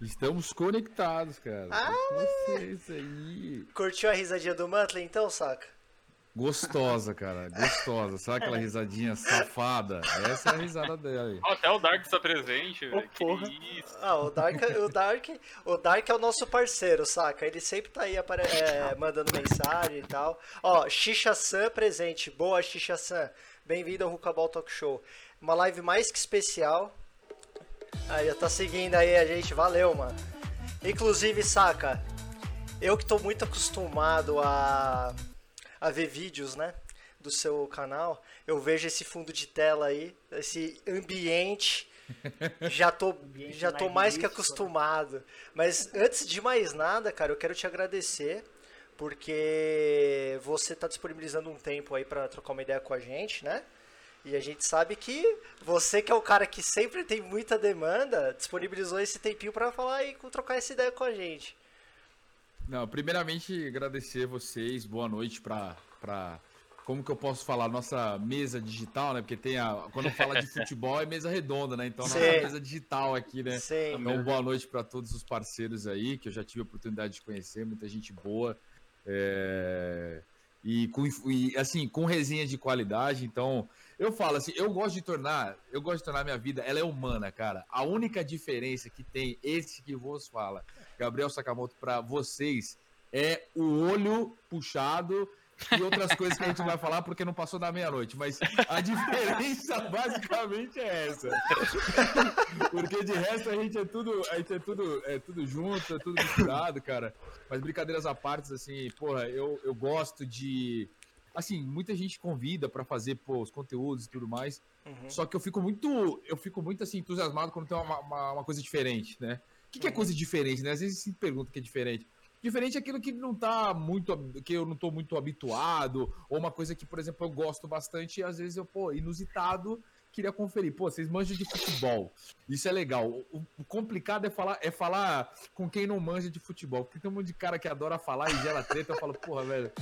Estamos conectados, cara. Ah, vocês aí. Curtiu a risadinha do Muttley então, saca? Gostosa, cara. Gostosa. Sabe aquela risadinha safada? Essa é a risada dela. Ó, Até o Dark está presente, velho. Isso. Ah, o Dark, o Dark, o Dark é o nosso parceiro, saca? Ele sempre tá aí apare- é, mandando mensagem e tal. Ó, Xixa San presente. Boa, Xixa San. Bem-vindo ao Rucabal Talk Show. Uma live mais que especial. Aí, já tá seguindo aí a gente. Valeu, mano. Inclusive, saca? Eu que tô muito acostumado a, a ver vídeos, né? Do seu canal. Eu vejo esse fundo de tela aí, esse ambiente. Já tô, já tô mais que magnífico. acostumado. Mas antes de mais nada, cara, eu quero te agradecer porque você tá disponibilizando um tempo aí pra trocar uma ideia com a gente, né? E a gente sabe que você que é o cara que sempre tem muita demanda, disponibilizou esse tempinho pra falar e trocar essa ideia com a gente. Não, primeiramente agradecer vocês, boa noite pra, pra. Como que eu posso falar? Nossa mesa digital, né? Porque tem a. Quando fala de futebol é mesa redonda, né? Então, nossa Sim. mesa digital aqui, né? Sim. Então, boa noite para todos os parceiros aí, que eu já tive a oportunidade de conhecer, muita gente boa. é, E, com, e, assim, com resenha de qualidade. Então, eu falo assim, eu gosto de tornar, eu gosto de tornar minha vida, ela é humana, cara. A única diferença que tem esse que vos fala, Gabriel Sakamoto, para vocês, é o olho puxado e outras coisas que a gente vai falar porque não passou da meia-noite. Mas a diferença basicamente é essa. Porque de resto a gente é tudo, a gente é tudo, é tudo junto, é tudo misturado, cara. Mas brincadeiras à parte, assim, porra, eu, eu gosto de. Assim, muita gente convida pra fazer pô, os conteúdos e tudo mais. Uhum. Só que eu fico muito. Eu fico muito assim, entusiasmado quando tem uma, uma, uma coisa diferente, né? O que, que é Uhum. coisa diferente, né? Às vezes se pergunta o que é diferente. Diferente é aquilo que não tá muito. que eu não tô muito habituado, ou uma coisa que, por exemplo, eu gosto bastante, e às vezes eu, pô, inusitado, queria conferir. Pô, vocês manjam de futebol. Isso é legal. O, o complicado é falar, é falar com quem não manja de futebol. Porque tem um monte de cara que adora falar e gera treta. Eu falo, porra, velho,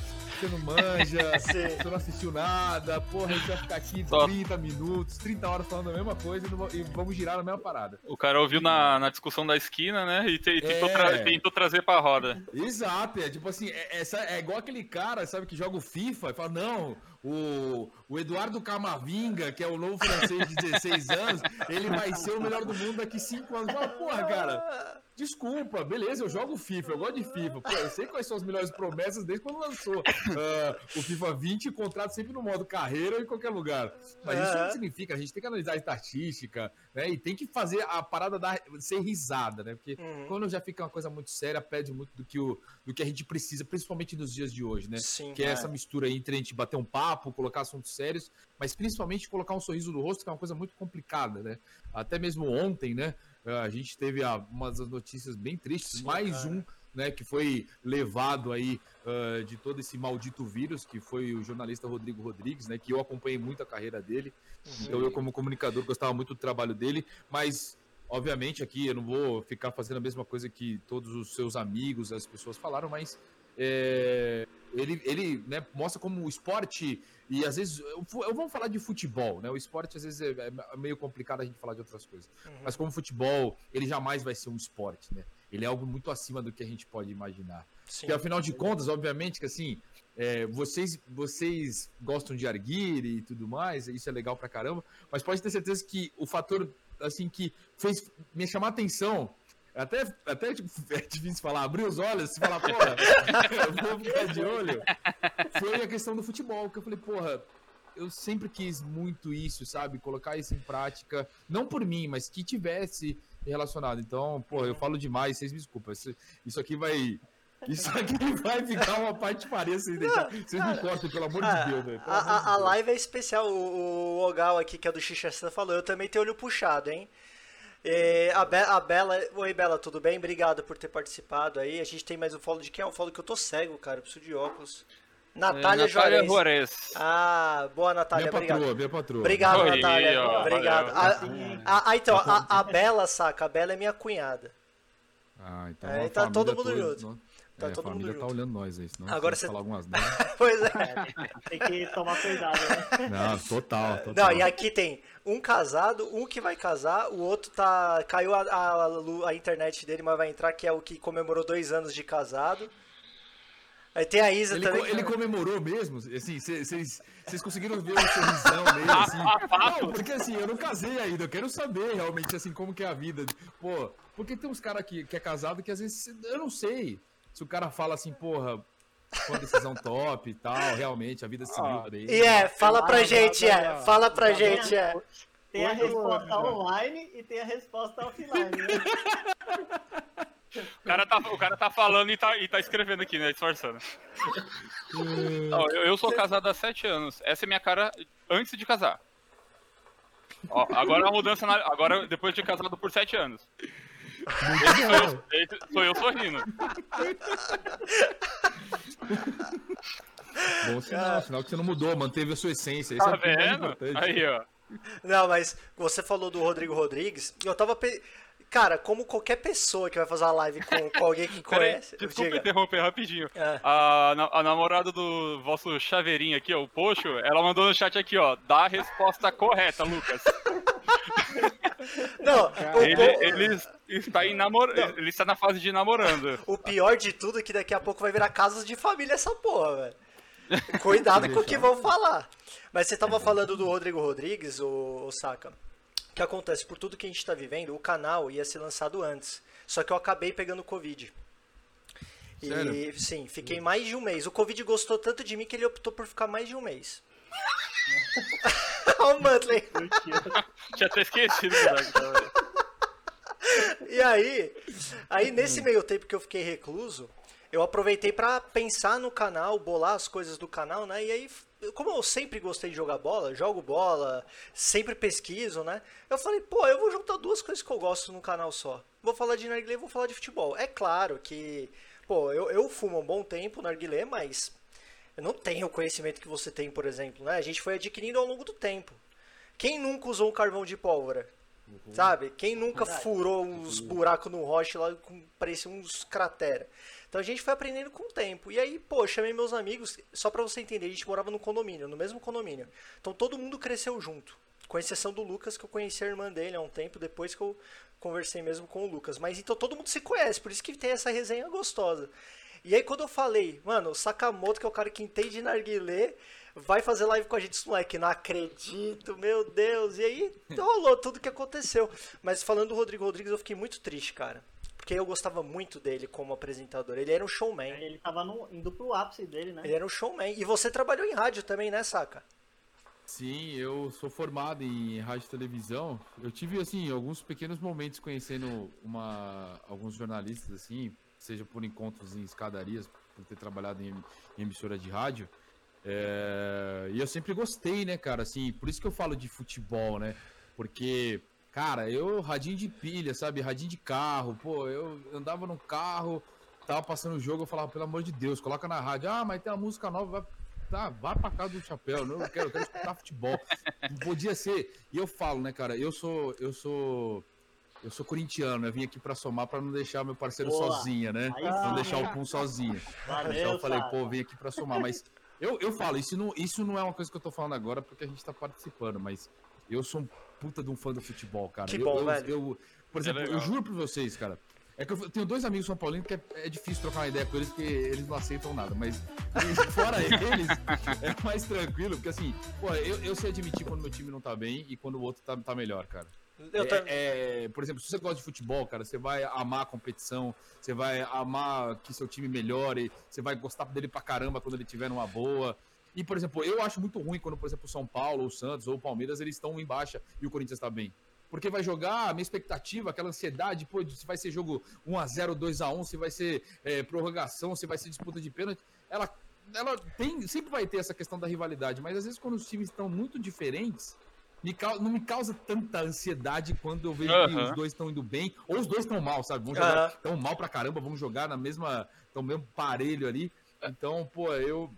você não manja, você não assistiu nada, porra, a gente vai ficar aqui Só- 30 minutos, 30 horas falando a mesma coisa e, não e vamos girar na mesma parada. O cara ouviu na, na discussão da esquina, né? E, te- e tentou, É. tra- tentou trazer pra roda. Exato, é tipo assim, é, essa, é igual aquele cara, sabe, que joga o FIFA e fala, não, o, o Eduardo Camavinga, que é o novo francês de 16 anos, ele vai ser o melhor do mundo daqui 5 anos. Fala, porra, cara, desculpa, beleza, eu jogo FIFA, eu gosto de FIFA. Pô, eu sei quais são as melhores promessas desde quando lançou ah, o FIFA 20 e contrato sempre no modo carreira ou em qualquer lugar. Mas isso não significa, a gente tem que analisar a estatística, né, e tem que fazer a parada dar, ser risada, né, porque Uhum. quando já fica uma coisa muito séria, pede muito do que, o, do que a gente precisa, principalmente nos dias de hoje, né? Sim. Que é essa mistura aí entre a gente bater um papo, colocar assuntos sérios, mas principalmente colocar um sorriso no rosto, que é uma coisa muito complicada, né? Até mesmo ontem, né? A gente teve ah, umas notícias bem tristes, Sim, mais cara. um, né, que foi levado aí ah, de todo esse maldito vírus, que foi o jornalista Rodrigo Rodrigues, né? Que eu acompanhei muito a carreira dele. Então eu, como comunicador, gostava muito do trabalho dele, mas obviamente aqui eu não vou ficar fazendo a mesma coisa que todos os seus amigos, as pessoas falaram, mas é, ele, ele né, mostra como o esporte, e às vezes, eu, eu vamos falar de futebol, né? O esporte às vezes é, é meio complicado a gente falar de outras coisas. Uhum. Mas como futebol, ele jamais vai ser um esporte, né? Ele é algo muito acima do que a gente pode imaginar. Sim. Porque afinal de contas, obviamente que assim, é, vocês, vocês gostam de arguir e tudo mais, isso é legal pra caramba, mas pode ter certeza que o fator assim que fez me chamar a atenção, até, até tipo, é difícil falar, abrir os olhos e falar, porra, eu vou ficar de olho, foi a questão do futebol, que eu falei, porra, eu sempre quis muito isso, sabe? Colocar isso em prática, não por mim, mas que tivesse relacionado. Então, pô, eu falo demais, vocês me desculpam. Isso, isso aqui vai. Isso aqui vai ficar uma parte sem deixar. Vocês me cortem, pelo amor Ah, de Deus, velho. pelo a, a, a Deus. live é especial. O, o Ogal aqui, que é do Xixesta, falou. Eu também tenho olho puxado, hein? É, a, Be a Bela. Oi, Bela, tudo bem? Obrigado por ter participado aí. A gente tem mais um follow de quem é um follow que eu tô cego, cara. Eu preciso de óculos. Natália, É, Natália Juarez. Juarez. Ah, boa, Natália. Minha obrigado. patroa, minha patroa. Obrigado, Oi, Natália. ó, Obrigado. valeu. A, a- a- então, a, a Bela, saca? A Bela é minha cunhada. Ah, então Aí a tá todo mundo junto. Tá é, a todo mundo família tá junto. olhando nós aí, senão Agora você- falar algumas. Pois é. É, tem que tomar cuidado, né? Não, total, total. Não, e aqui tem um casado, um que vai casar, o outro tá. Caiu a, a, a internet dele, mas vai entrar, que é o que comemorou dois anos de casado. Aí tem a Isa Ele, também. co- ele comemorou mesmo? Assim, vocês conseguiram ver o sorrisão nele, assim? Não, porque assim, eu não casei ainda, eu quero saber realmente, assim, como que é a vida. Pô, porque tem uns caras que, que é casado que às vezes, eu não sei, se o cara fala assim, porra, foi uma decisão top e tal, realmente, a vida civil Ah. dele. E é, fala pra gente, é. Fala pra gente, é. Tem a resposta online e tem a resposta offline. Né? O cara tá, o cara tá falando e tá, e tá escrevendo aqui, né? Disfarçando. Ó, eu, eu sou casado há sete anos. Essa é minha cara antes de casar. Ó, agora a mudança na, agora depois de casado por sete anos. Esse sou, eu, sorrindo. Bom sinal, sinal que você não mudou, manteve a sua essência. Isso Tá é que é vendo? Aí, ó. Não, mas você falou do Rodrigo Rodrigues. Eu tava. Pe... Cara, como qualquer pessoa que vai fazer uma live com, com alguém que Peraí, conhece. desculpa diga. interromper rapidinho. É. A, na- a namorada do vosso chaveirinho aqui, ó, o Poxo, ela mandou no chat aqui, ó. Dá a resposta correta, Lucas. Não, o, Ele, o- ele está em namor... ele está na fase de namorando. o pior de tudo é que daqui a pouco vai virar casas de família essa porra, velho. Cuidado com o que vão falar. Mas você tava falando do Rodrigo Rodrigues, o, Saka. O que acontece? Por tudo que a gente tá vivendo, o canal ia ser lançado antes. Só que eu acabei pegando Covid. E Sério? sim, fiquei mais de um mês. O Covid gostou tanto de mim que ele optou por ficar mais de um mês. Olha o Muttley. Tinha até esquecido. cara. E aí, aí nesse meio tempo que eu fiquei recluso, eu aproveitei pra pensar no canal, bolar as coisas do canal, né? E aí, como eu sempre gostei de jogar bola, jogo bola, sempre pesquiso, né? Eu falei, pô, eu vou juntar duas coisas que eu gosto num canal só. Vou falar de narguilé, vou falar de futebol. É claro que, pô, eu, eu fumo um bom tempo narguilé, mas eu não tenho o conhecimento que você tem, por exemplo, né? A gente foi adquirindo ao longo do tempo. Quem nunca usou um carvão de pólvora? Sabe? Quem nunca furou uns buracos no roche lá com parecia uns cratera. Então a gente foi aprendendo com o tempo. E aí, pô, chamei meus amigos, só pra você entender, a gente morava no condomínio, no mesmo condomínio. Então todo mundo cresceu junto. Com exceção do Lucas, que eu conheci a irmã dele há um tempo depois que eu conversei mesmo com o Lucas. Mas então todo mundo se conhece, por isso que tem essa resenha gostosa. E aí quando eu falei, mano, o Sakamoto, que é o cara que entende de narguilé, vai fazer live com a gente, moleque, não acredito, meu Deus. E aí rolou tudo que aconteceu. Mas falando do Rodrigo Rodrigues, eu fiquei muito triste, cara. Porque eu gostava muito dele como apresentador. Ele era um showman. Ele tava no, em duplo ápice dele, né? Ele era um showman. E você trabalhou em rádio também, né, Saca? Sim, eu sou formado em rádio e televisão. Eu tive, assim, alguns pequenos momentos conhecendo uma, alguns jornalistas, assim, seja por encontros em escadarias, por ter trabalhado em, em emissora de rádio. É, e eu sempre gostei, né, cara, assim, por isso que eu falo de futebol, né? Porque, cara, eu, radinho de pilha, sabe? Radinho de carro, pô, eu andava num carro, tava passando o jogo, eu falava, pelo amor de Deus, coloca na rádio. Ah, mas tem uma música nova, vai tá, vá pra casa do chapéu, não quero, eu quero escutar futebol. Não podia ser. E eu falo, né, cara, eu sou, eu sou, eu sou corintiano, eu vim aqui pra somar pra não deixar meu parceiro Boa. sozinha, né? Aí não sim. deixar o Pum sozinho. Valeu, então eu falei, Saka. pô, vim aqui pra somar, mas eu, eu falo, isso não, isso não é uma coisa que eu tô falando agora porque a gente tá participando, mas eu sou um puta de um fã do futebol, cara. Que eu, bom, eu, velho. eu- por exemplo, eu legal. juro pra vocês, cara, é que eu tenho dois amigos são paulinos que é, é difícil trocar uma ideia com eles porque eles não aceitam nada, mas fora eles é mais tranquilo, porque assim, pô, eu, eu sei admitir quando meu time não tá bem e quando o outro tá, tá melhor, cara. Eu É- é, por exemplo, se você gosta de futebol, cara, você vai amar a competição, você vai amar que seu time melhore, você vai gostar dele pra caramba quando ele tiver numa boa. E, por exemplo, eu acho muito ruim quando, por exemplo, o São Paulo, o Santos ou o Palmeiras, eles estão em baixa e o Corinthians tá bem. Porque vai jogar, a minha expectativa, aquela ansiedade, pô, se vai ser jogo 1x0, 2x1, se vai ser é, prorrogação, se vai ser disputa de pênalti, ela, ela tem, sempre vai ter essa questão da rivalidade, mas às vezes quando os times estão muito diferentes, me cau- não me causa tanta ansiedade quando eu vejo que Aham. os dois estão indo bem, ou os dois estão mal, sabe? Vão jogar Aham. tão mal pra caramba, vamos jogar na mesma, no mesmo parelho ali. Então, pô, eu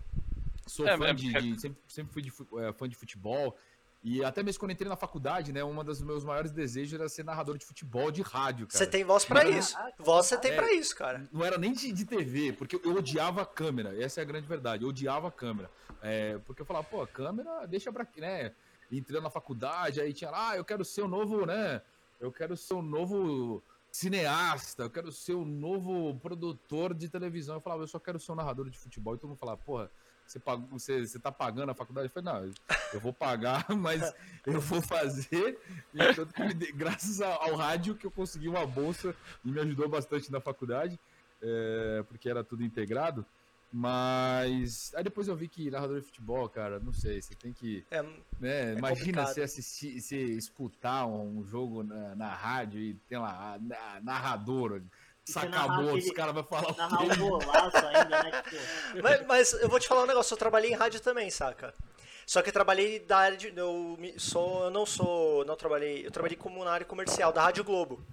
sou É, fã é- de, de- sempre, sempre fui de é, fã de futebol. E até mesmo quando entrei na faculdade, né, uma dos meus maiores desejos era ser narrador de futebol de rádio, cara. Você tem voz pra Não. isso. Voz você tem É. pra isso, cara. Não era nem de, de TV, porque eu odiava a câmera. Essa é a grande verdade. Eu odiava a câmera. É, porque eu falava, pô, a câmera deixa pra quê, né? Entrando na faculdade, aí tinha lá, ah, eu quero ser o novo, né? Eu quero ser o novo cineasta, eu quero ser o novo produtor de televisão. Eu falava, eu só quero ser um narrador de futebol. E todo mundo falava, porra, você, pagou, você, você tá pagando a faculdade? Eu falei, não, eu vou pagar, mas eu vou fazer. E dê- graças ao, rádio que eu consegui uma bolsa e me ajudou bastante na faculdade, é, porque era tudo integrado. Mas aí depois eu vi que narrador de futebol, cara, não sei, você tem que. É, Né, imagina complicado. você assistir, você escutar um jogo na, na rádio e tem lá a, na- narrador, você saca narrar a bola, os caras vão falar o Narrar um golaço ainda, né? Tipo, mas, mas eu vou te falar um negócio, eu trabalhei em rádio também, saca? Só que eu trabalhei da área de. Eu, sou, eu não sou. Não trabalhei. Eu trabalhei como na área comercial, da Rádio Globo.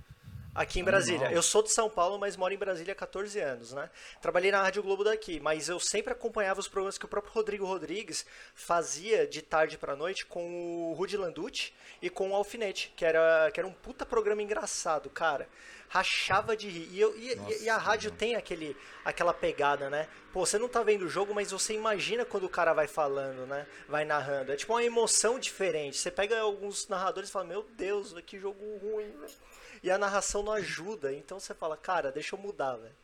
Aqui em Brasília. Animal. Eu sou de São Paulo, mas moro em Brasília há 14 anos, né? Trabalhei na Rádio Globo daqui, mas eu sempre acompanhava os programas que o próprio Rodrigo Rodrigues fazia de tarde pra noite com o Rudy Landucci e com o Alfinete, que era, que era um puta programa engraçado, cara. Rachava de rir. E, eu, e, Nossa, e a rádio tem aquele, aquela pegada, né? Pô, você não tá vendo o jogo, mas você imagina quando o cara vai falando, né? Vai narrando. É tipo uma emoção diferente. Você pega alguns narradores e fala, meu Deus, que jogo ruim, velho. E a narração não ajuda. Então você fala, cara, deixa eu mudar, velho.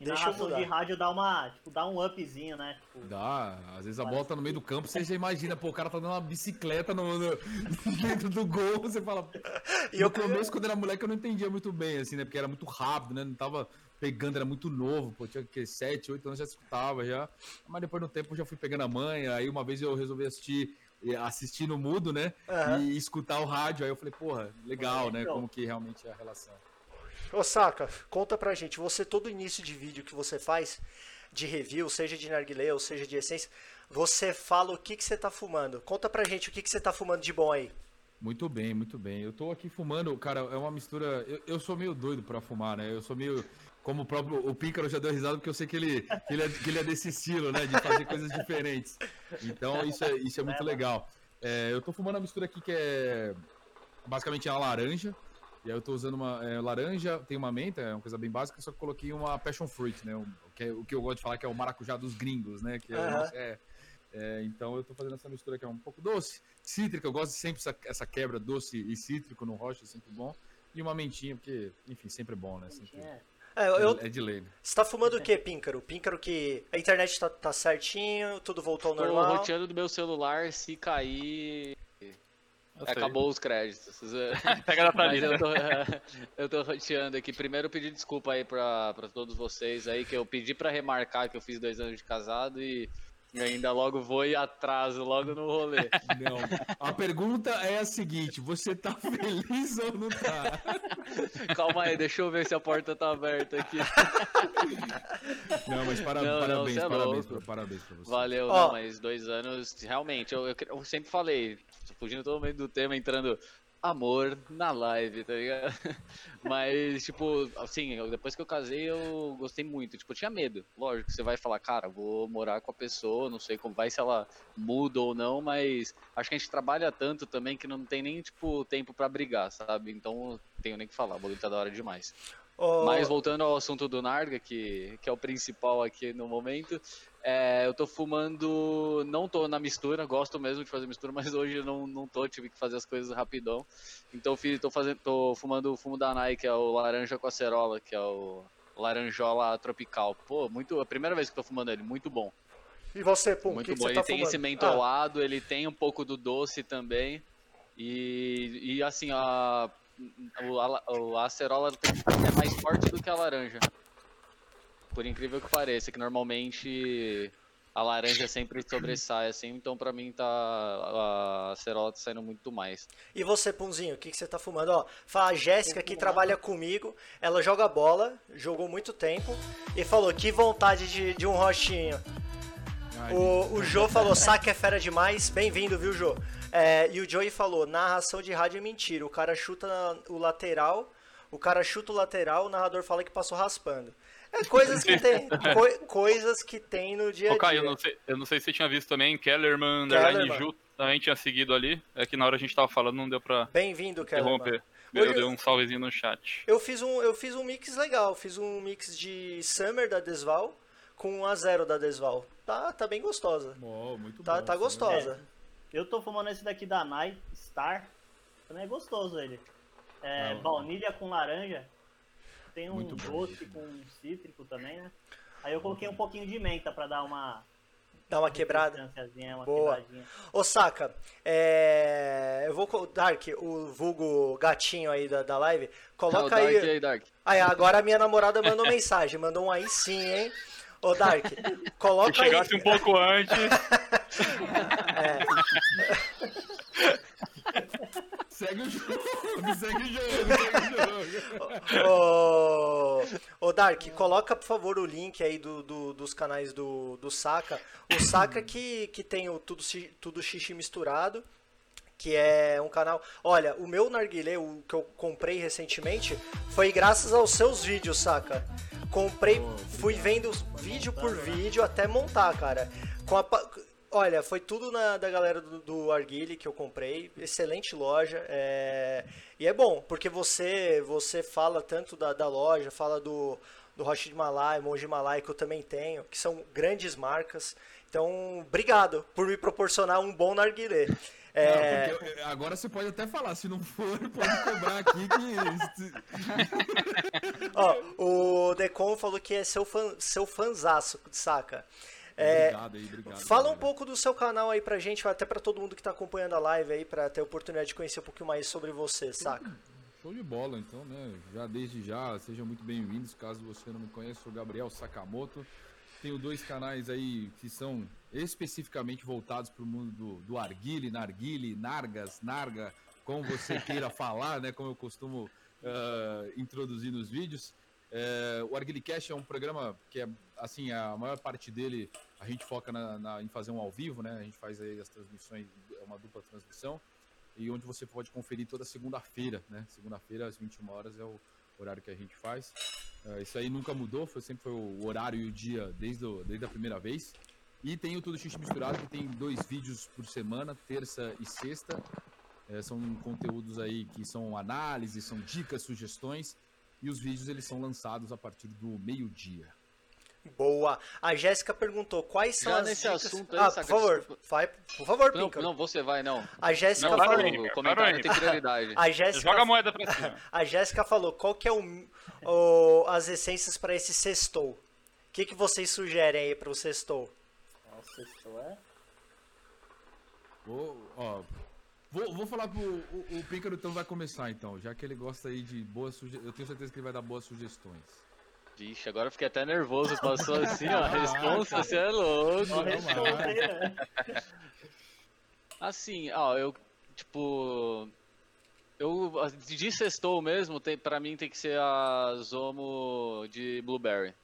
E Deixa eu narração de rádio dá uma, tipo, dá um upzinho, né? Tipo, Dá, às vezes a bola tá no meio do campo, você já imagina, pô, o cara tá dando uma bicicleta no, no- dentro do gol, você fala. E no eu- começo, quando era moleque, eu não entendia muito bem, assim, né? Porque era muito rápido, né? Não tava pegando, era muito novo, pô, tinha que 7, 8 anos já escutava já. Mas depois no tempo eu já fui pegando a manha, aí uma vez eu resolvi assistir, eh, assistir no mudo, né? Aham. E escutar o rádio, aí eu falei, porra, legal, né? Legal. Como que realmente é a relação. Ô, Saka, conta pra gente, você, todo início de vídeo que você faz, de review, seja de narguilé ou seja de essência, você fala o que, que você tá fumando. Conta pra gente o que, que você tá fumando de bom aí. Muito bem, muito bem. Eu tô aqui fumando, cara, é uma mistura. Eu, eu sou meio doido pra fumar, né? Eu sou meio. Como o próprio o Pícaro já deu risada, porque eu sei que ele, que ele, é, que ele é desse estilo, né? De fazer coisas diferentes. Então isso é, isso é muito legal. É, eu tô fumando uma mistura aqui que é basicamente é uma laranja. E aí eu tô usando uma é, laranja, tem uma menta, é uma coisa bem básica, só que coloquei uma passion fruit, né? O que, é- o que eu gosto de falar que é o maracujá dos gringos, né? Que é, é- é, então eu tô fazendo essa mistura que é um pouco doce, cítrica, eu gosto de sempre essa, essa quebra doce e cítrico no rocha, é sempre bom. E uma mentinha, porque, enfim, sempre é bom, né? Sempre, é, É, eu, é de lei. né? você tá fumando o que, Píncaro? Píncaro que a internet tá, tá certinho, tudo voltou ao Tô normal. roteando do meu celular, se cair, Eu sei. acabou os créditos. Pega da Mas Thalita. eu tô, eu tô roteando aqui. Primeiro eu pedi desculpa aí pra, pra todos vocês aí, que eu pedi pra remarcar que eu fiz dois anos de casado e, e ainda logo vou e atraso logo no rolê. Não. A pergunta é a seguinte: você tá feliz ou não tá? Calma aí, deixa eu ver se a porta tá aberta aqui. Não, mas para- Não, não, parabéns, cê é parabéns, pra, parabéns pra você. Valeu, Ó. não, mas dois anos, realmente, eu, eu, eu sempre falei, fugindo totalmente do tema, entrando amor na live, tá ligado? Mas, tipo, assim, depois que eu casei, eu gostei muito. Tipo, eu tinha medo. Lógico você vai falar, cara, vou morar com a pessoa, não sei como vai, se ela muda ou não, mas acho que a gente trabalha tanto também que não tem nem, tipo, tempo pra brigar, sabe? Então, tenho nem que falar, o tá da hora demais. Ô, Mas voltando ao assunto do Narga, que, que é o principal aqui no momento, é, eu tô fumando, não tô na mistura, gosto mesmo de fazer mistura, mas hoje eu não, não tô, tive que fazer as coisas rapidão. Então fiz, tô, fazendo, tô fumando o fumo da Nike, que é o laranja com acerola, que é o laranjola tropical. Pô, muito, é a primeira vez que tô fumando ele, muito bom. E você, Pum, muito que, que bom, você ele tá tem fumando? esse mentolado, ele tem um pouco do doce também. E, e assim, a, o, a, a acerola é mais forte do que a laranja. Por incrível que pareça, que normalmente a laranja sempre sobressai, assim, então pra mim tá. A acerola tá saindo muito mais. E você, Punzinho, o que, que você tá fumando? Ó, fala a Jéssica que trabalha comigo, ela joga bola, jogou muito tempo, e falou, que vontade de, de um rochinho. Ai, O, o Jô falou, saque é fera demais, bem-vindo, viu, Jô? É, e o Joey falou, narração de rádio é mentira, o cara chuta o lateral, o cara chuta o lateral, o narrador fala que passou raspando. É coisas que tem, coi- coisas que tem no dia a Ô, Caio, eu dia. não, sei, eu não sei se você tinha visto também, Kellerman, Underline Kellerman. Ju, também tinha seguido ali. É que na hora a gente tava falando não deu pra Bem-vindo, Kellerman. interromper. Eu eu- dei um salvezinho no chat. Eu fiz um, eu fiz um mix legal, fiz um mix de Summer da Desval com a Zero da Desval. Tá, tá bem gostosa. Muito Tá, bom, tá gostosa. Eu tô fumando esse daqui da Night Star. Também é gostoso ele. É, Ah, baunilha com laranja. Tem um Muito bom, doce gente. com cítrico também, né? Aí eu coloquei um pouquinho de menta pra dar uma Dá uma quebrada. uma Boa. quebradinha. Ô, Saka, é... eu vou. Dark, o vulgo gatinho aí da, da live, coloca Dark aí. aí, Dark. Aí, agora a minha namorada mandou mensagem, mandou um aí sim, hein? Ô, Dark, coloca Se aí. chegasse um pouco antes, Segue o jogo, segue o jogo, segue o jogo. Ô, ô Dark, coloca por favor o link aí do, do- dos canais do, do Saka. O Saka que, que tem o tudo, tudo Xixi misturado, que é um canal. Olha, o meu narguilé, o que eu comprei recentemente, foi graças aos seus vídeos, Saka. Comprei, fui vendo vídeo por vídeo até montar, cara. Com a Olha, foi tudo na, da galera do, do Arguile que eu comprei. Excelente loja. é, E é bom, porque você você fala tanto da, da loja, fala do, do Rashid Malai, Monge Malai, que eu também tenho, que são grandes marcas. Então, obrigado por me proporcionar um bom narguilé. É, Não, porque eu- agora você pode até falar, se não for, pode cobrar aqui que. ó, o Decon falou que é seu, fã, seu fanzaço, saca? É, obrigado aí, obrigado. Fala um pouco do seu canal aí pra gente, até pra todo mundo que tá acompanhando a live aí, pra ter a oportunidade de conhecer um pouquinho mais sobre você, saca? Show de bola, então, né? Já desde já, sejam muito bem-vindos. Caso você não me conheça, sou Gabriel Sakamoto. Tenho dois canais aí que são especificamente voltados para o mundo do, do arguile, narguile, nargas, narga, como você queira falar, né? Como eu costumo ah, introduzir nos vídeos. É, o Arguilecast é um programa que é, assim, a maior parte dele a gente foca na, na- em fazer um ao vivo, né? A gente faz aí as transmissões, é uma dupla transmissão e onde você pode conferir toda segunda-feira, né? Segunda-feira às 21 horas é o horário que a gente faz. Eh, isso aí nunca mudou, foi sempre foi o horário e o dia desde, o- desde a primeira vez. E tem o Tudo Xixi Misturado, que tem dois vídeos por semana, terça e sexta. Eh, são conteúdos aí que são análises, são dicas, sugestões. E os vídeos eles são lançados a partir do meio-dia. Boa. A Jéssica perguntou quais são Já as nesse dicas... assunto aí, ah, por favor, desculpa. vai, por favor, Não, Pinca. não, você vai, não. A Jéssica Não, para falou... aí. O Ímpar, comentário tem prioridade. A Jéssica, joga a moeda pra cima. a Jéssica falou qual que é o, o- as essências pra esse sextou. O que, que vocês sugerem aí pro sextou? Nossa, isso é. Vou, ó, vou, vou falar pro o, o Pícaro, então vai começar então, já que ele gosta aí de boas sugestões. Eu tenho certeza que ele vai dar boas sugestões. Vixe, agora eu fiquei até nervoso. Passou assim, ó. Responsa, você é louco. Assim, ó, eu, tipo. Eu, de sextou mesmo, tem, pra mim tem que ser a Zomo de Blueberry.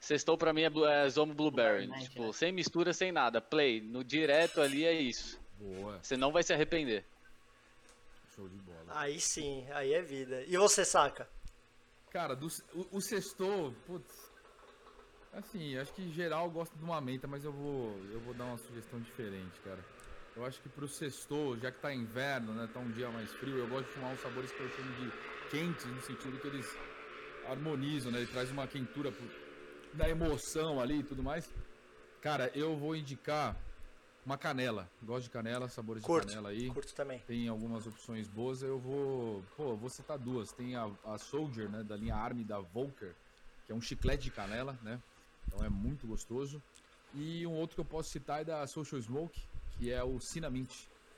Sextou pra mim é, é Zomo Blueberry. Blueberry, tipo, né? sem mistura, sem nada. Play, no direto ali é isso. Boa, Você não vai se arrepender. show de bola. Aí sim, aí é vida. E você, saca? Cara, do, o, o sextou, putz. Assim, acho que geral gosta de uma menta, mas eu vou, eu vou dar uma sugestão diferente, cara. Eu acho que pro sextou, já que tá inverno, né, tá um dia mais frio, eu gosto de fumar uns sabores que eu chamo de quentes, no sentido que eles harmonizam, né, ele traz uma quentura pro, da emoção ali e tudo mais. Cara, eu vou indicar uma canela. Gosto de canela, sabores Curto, de canela aí. Curto também. Tem algumas opções boas, eu vou. Pô, vou citar duas. Tem a, a Soldier, né? Da linha Army da Volker, que é um chiclete de canela, né? Então é muito gostoso. E um outro que eu posso citar é da Social Smoke, que é o Cinnamint,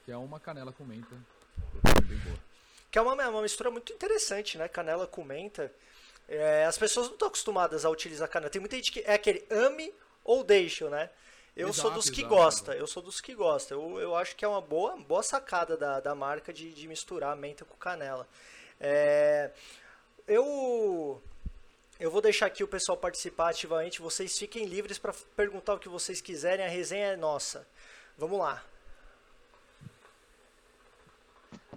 que é uma canela com menta. É bem boa. Que é uma, uma mistura muito interessante, né? Canela com menta. É, as pessoas não estão acostumadas a utilizar canela. Tem muita gente que é aquele ame ou deixe, né? Eu sou Exato, dos que exato, gosta, exato. eu sou dos que gosta. Eu, eu acho que é uma boa, boa sacada da, da marca de, de misturar menta com canela. É, eu eu vou deixar aqui o pessoal participar ativamente. Vocês fiquem livres para perguntar o que vocês quiserem. A resenha é nossa. Vamos lá.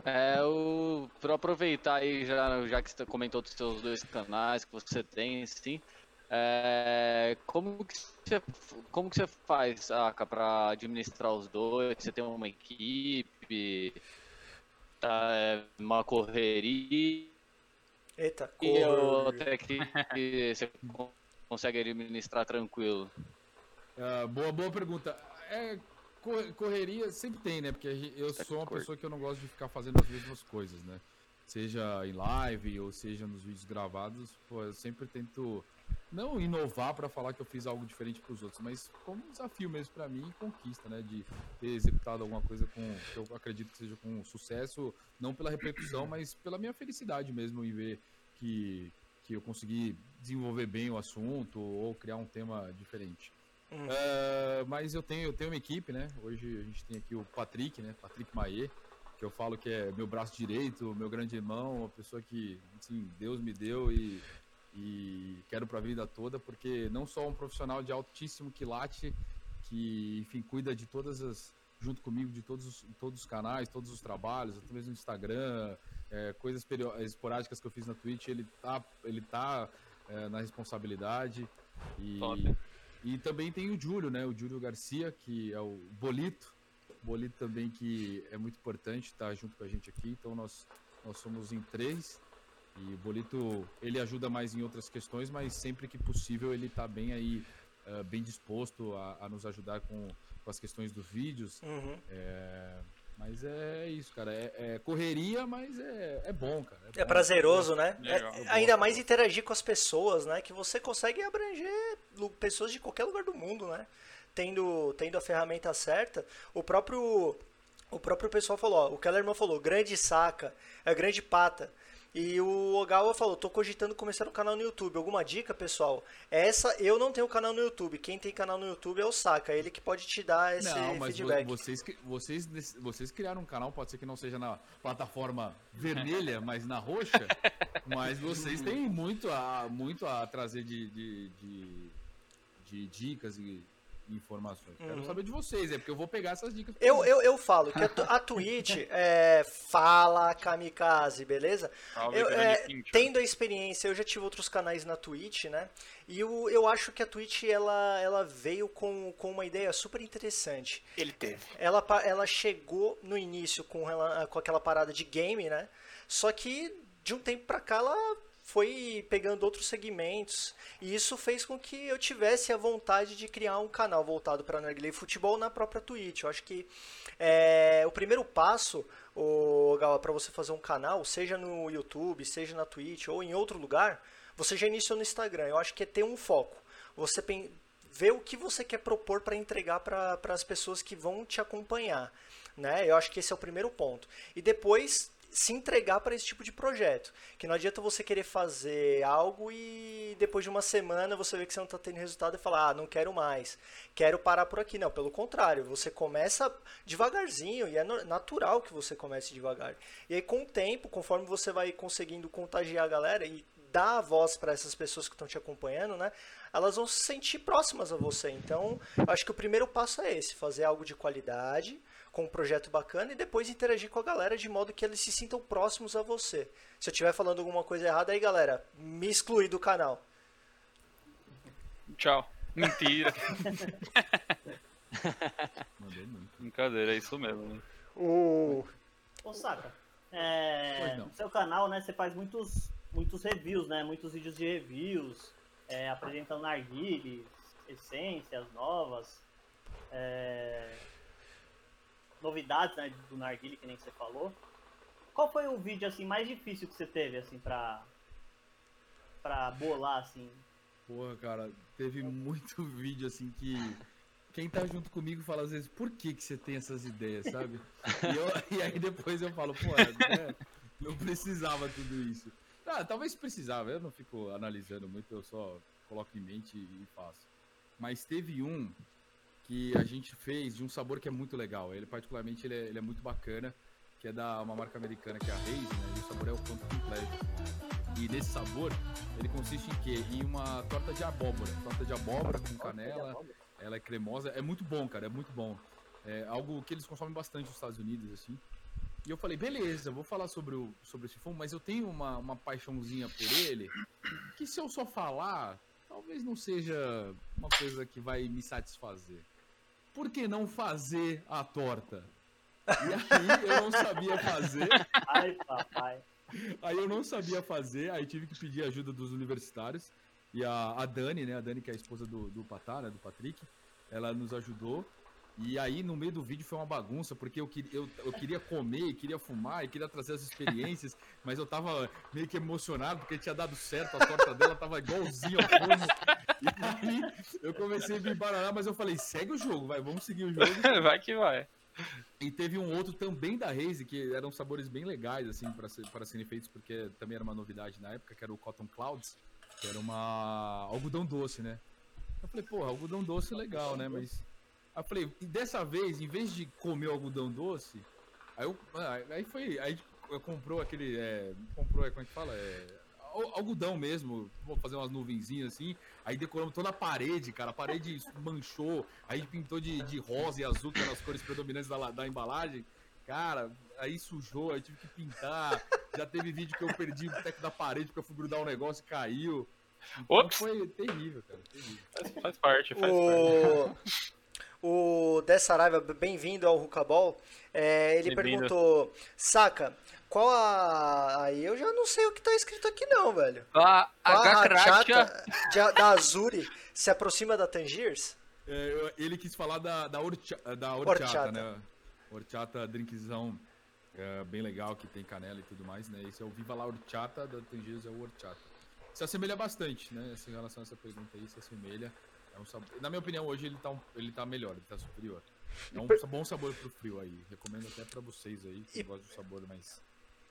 É, o, pra aproveitar aí, já, já que você comentou dos seus dois canais que você tem, sim, É, como, que você, como que você faz, saca, pra administrar os dois? Você tem uma equipe, tá, é, uma correria, Eita, ou cor. até que você con- consegue administrar tranquilo? Ah, boa, boa pergunta. É, cor- correria sempre tem, né? Porque eu sou uma pessoa que eu não gosto de ficar fazendo as mesmas coisas, né? Seja em live ou seja nos vídeos gravados, pô, eu sempre tento não inovar pra falar que eu fiz algo diferente pros outros, mas como um desafio mesmo pra mim, conquista, né? De ter executado alguma coisa com que eu acredito que seja com sucesso, não pela repercussão, mas pela minha felicidade mesmo em ver que que eu consegui desenvolver bem o assunto ou criar um tema diferente. Hum. É, mas eu tenho, eu tenho uma equipe, né? Hoje a gente tem aqui o Patrick, né? Patrick Maê, que eu falo que é meu braço direito, meu grande irmão, uma pessoa que, assim, Deus me deu e, e quero pra vida toda, porque não só um profissional de altíssimo quilate, que, enfim, cuida de todas as, junto comigo, de todos os, todos os canais, todos os trabalhos, até mesmo no Instagram, é, coisas esporádicas que eu fiz na Twitch, ele tá, ele tá é, na responsabilidade. E, Top. e também tem o Júlio, né? O Júlio Garcia, que é o Bolito. Bolito também que é muito importante estar junto com a gente aqui. Então nós, nós somos em três. E o Bolito, ele ajuda mais em outras questões, mas sempre que possível ele está bem aí, eh, bem disposto a, a nos ajudar com, com as questões dos vídeos. Uhum. É, mas é isso, cara. É, é correria, mas é, é bom, cara. É bom. prazeroso, né? Legal. É- ainda mais interagir com as pessoas, né? Que você consegue abranger pessoas de qualquer lugar do mundo, né? Tendo, tendo a ferramenta certa. O próprio o próprio pessoal falou, ó, o Kellerman falou, grande saca, é grande pata. E o Ogawa falou, tô cogitando começar um canal no YouTube. Alguma dica, pessoal? Essa, eu não tenho canal no YouTube. Quem tem canal no YouTube é o Saca, ele que pode te dar esse Não, mas feedback. vocês, vocês, vocês criaram um canal, pode ser que não seja na plataforma vermelha, mas na roxa. Mas vocês têm muito a, muito a trazer de, de, de, de dicas e informações. Quero saber de vocês, é porque eu vou pegar essas dicas. Eu, eu, eu falo que a, a Twitch é fala kamikaze, beleza? Eu, é, tendo a experiência, eu já tive outros canais na Twitch, né? E eu, eu acho que a Twitch ela, ela veio com, com uma ideia super interessante. Ele teve. Ela, pa- ela chegou no início com, rela- com aquela parada de game, né? Só que de um tempo pra cá ela foi pegando outros segmentos e isso fez com que eu tivesse a vontade de criar um canal voltado para narguilé e futebol na própria Twitch. Eu acho que é, o primeiro passo, o para você fazer um canal, seja no YouTube, seja na Twitch ou em outro lugar, você já iniciou no Instagram. Eu acho que é ter um foco. Você ver o que você quer propor para entregar para as pessoas que vão te acompanhar. Né? Eu acho que esse é o primeiro ponto. E depois se entregar para esse tipo de projeto. Que não adianta você querer fazer algo e depois de uma semana você vê que você não está tendo resultado e falar, ah, não quero mais, quero parar por aqui. Não, pelo contrário, você começa devagarzinho e é natural que você comece devagar. E aí com o tempo, conforme você vai conseguindo contagiar a galera e dar a voz para essas pessoas que estão te acompanhando, né? Elas vão se sentir próximas a você. Então, acho que o primeiro passo é esse, fazer algo de qualidade, com um projeto bacana e depois interagir com a galera de modo que eles se sintam próximos a você. Se eu estiver falando alguma coisa errada aí, galera, me exclui do canal. Tchau. Mentira. Brincadeira, é isso mesmo. né? O Ô, Saca, é, no seu canal, né, você faz muitos, muitos reviews, né, muitos vídeos de reviews, é, apresentando narguilhas, essências novas, é, novidades, né, do narguilha, que nem você falou. Qual foi o vídeo, assim, mais difícil que você teve, assim, pra, pra bolar, assim? Porra, cara, teve muito vídeo assim que quem tá junto comigo fala às vezes, por que que você tem essas ideias, sabe? E, eu- e aí depois eu falo, pô, né, não precisava tudo isso. Ah, talvez precisava, eu não fico analisando muito, eu só coloco em mente e faço. Mas teve um que a gente fez de um sabor que é muito legal. Ele particularmente ele é, ele é muito bacana, que é da uma marca americana que é a Reis, né? E o sabor é o Pumpkin Pleasure. E nesse sabor, ele consiste em quê? Em uma torta de abóbora. Torta de abóbora com canela, ela é cremosa, é muito bom, cara, é muito bom. É algo que eles consomem bastante nos Estados Unidos, assim. E eu falei, beleza, vou falar sobre, o, sobre esse fumo, mas eu tenho uma, uma paixãozinha por ele, que se eu só falar, talvez não seja uma coisa que vai me satisfazer. Por que não fazer a torta? E aí eu não sabia fazer, Ai, papai. aí eu não sabia fazer, aí tive que pedir ajuda dos universitários. E a, a Dani, né? A Dani, que é a esposa do, do Patá, né? Do Patrick, ela nos ajudou. E aí, no meio do vídeo, foi uma bagunça, porque eu, queria- eu, eu queria comer, queria fumar, e queria trazer as experiências, mas eu tava meio que emocionado, porque tinha dado certo, a torta dela tava igualzinho ao. E aí, eu comecei a me embaralhar, mas eu falei, segue o jogo, vai, vamos seguir o jogo. vai que vai. E teve um outro também da Raze, que eram sabores bem legais, assim, para ser, para serem feitos, porque também era uma novidade na época, que era o Cotton Clouds, que era uma algodão doce, né? Eu falei, pô, algodão doce é legal, né? Mas. Aí eu falei, e dessa vez, em vez de comer o algodão doce, aí eu. Aí foi. Aí eu comprou aquele. É, comprou, é, como é que fala? É, al- algodão mesmo, vou fazer umas nuvenzinhas assim. Aí decoramos toda a parede, cara. A parede manchou, aí pintou de, de rosa e azul, que eram as cores predominantes da, da embalagem. Cara, aí sujou, aí tive que pintar. Já teve vídeo que eu perdi o teco da parede porque eu fui grudar um negócio e caiu. Então Ops. foi terrível, cara. Terrível. Faz, faz parte, faz parte. O, o Dessa Araiva, bem-vindo ao Rucabol. É, ele perguntou, saca, qual a. Aí eu já não sei o que tá escrito aqui, não, velho. A a de- da Azuri se aproxima da Tangiers? É, ele quis falar da, da, orcha, da horchata, Horchata. né? Horchata, drinkzão é, bem legal, que tem canela e tudo mais, né? Esse é o Viva La Horchata, da Tangiers é o Horchata. Se assemelha bastante, né? Assim, em relação a essa pergunta aí, se assemelha. É um sabor... Na minha opinião, hoje ele tá, um- ele tá melhor, ele tá superior. É um bom sabor pro frio aí. Recomendo até pra vocês aí, que E- gostam de sabor mais,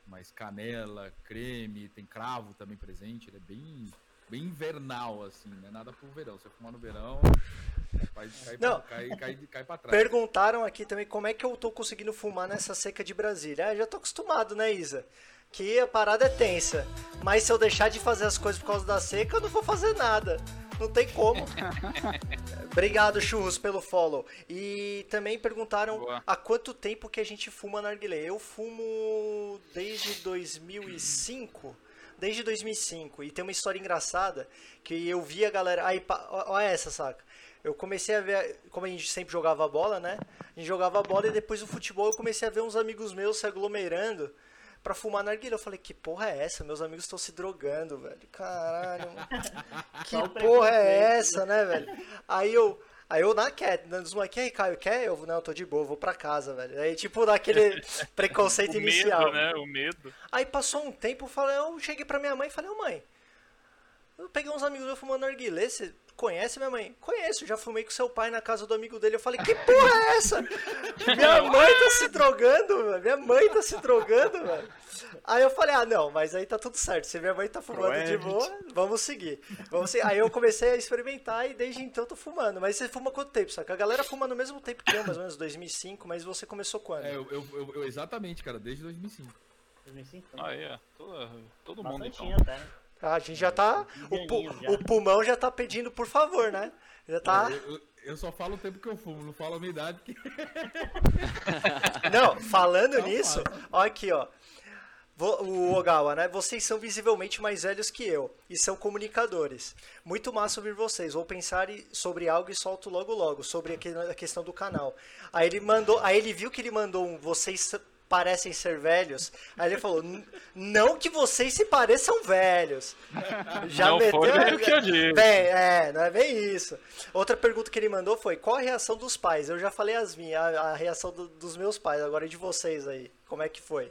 mais canela, creme, tem cravo também presente. Ele é bem, bem invernal, assim, né? Nada pro verão. Se você fumar no verão, vai, cai, Não. pra, cai, cai, cai pra trás. Perguntaram aqui também como é que eu tô conseguindo fumar nessa seca de Brasília. Ah, já tô acostumado, né, Isa? Que a parada é tensa. Mas se eu deixar de fazer as coisas por causa da seca, eu não vou fazer nada. Não tem como. Obrigado, Churros, pelo follow. E também perguntaram Boa. há quanto tempo que a gente fuma narguilé. Eu fumo desde 2005. Desde 2005. E tem uma história engraçada que eu vi a galera. Aí, olha essa, saca? Eu comecei a ver, como a gente sempre jogava bola, né? A gente jogava bola e depois do futebol eu comecei a ver uns amigos meus se aglomerando pra fumar narguilha. Eu falei, que porra é essa? Meus amigos estão se drogando, velho. Caralho. que porra é preconceito, essa, né, velho? Aí eu. Aí eu na quer, dos moleques, aí, Caio, quer? Eu, não, eu tô de boa, vou pra casa, velho. Aí, tipo, naquele preconceito O inicial. medo, né? O medo. Aí passou um tempo, eu, falei, eu cheguei pra minha mãe e falei, ô mãe, eu peguei uns amigos meus fumando narguilé, você conhece minha mãe? Conheço, já fumei com seu pai na casa do amigo dele. Eu falei, que porra é essa? Minha mãe tá se drogando, velho. Minha mãe tá se drogando, velho. Aí eu falei, ah, não, mas aí tá tudo certo. Se minha mãe tá fumando de boa, vamos seguir. Vamos seguir. Aí eu comecei a experimentar e desde então eu tô fumando. Mas você fuma quanto tempo, saca? A galera fuma no mesmo tempo que eu, mais ou menos 2005, mas você começou quando? É, eu, eu- eu- eu- exatamente, cara, desde 2005. 2005 também. Aí, ó. Todo, todo mundo, então. né? Até. né? A gente já tá. O, pu- já. o pulmão já tá pedindo por favor, né? Já tá. Eu, eu- eu só falo o tempo que eu fumo, não falo a minha idade, porque Não, falando Não, nisso, ó aqui, ó. O Ogawa, né? Vocês são visivelmente mais velhos que eu e são comunicadores. Muito massa ouvir vocês. Vou pensar sobre algo e solto logo logo sobre a que- a questão do canal. Aí ele mandou, aí ele viu que ele mandou um vocês parecem ser velhos. Aí ele falou: "N- "Não que vocês se pareçam velhos". Já Não meteu foi nem o que eu disse. Bem, é, não é bem isso. Outra pergunta que ele mandou foi: qual a reação dos pais? Eu já falei as minhas, a, a reação do- dos meus pais, agora é de vocês aí. Como é que foi?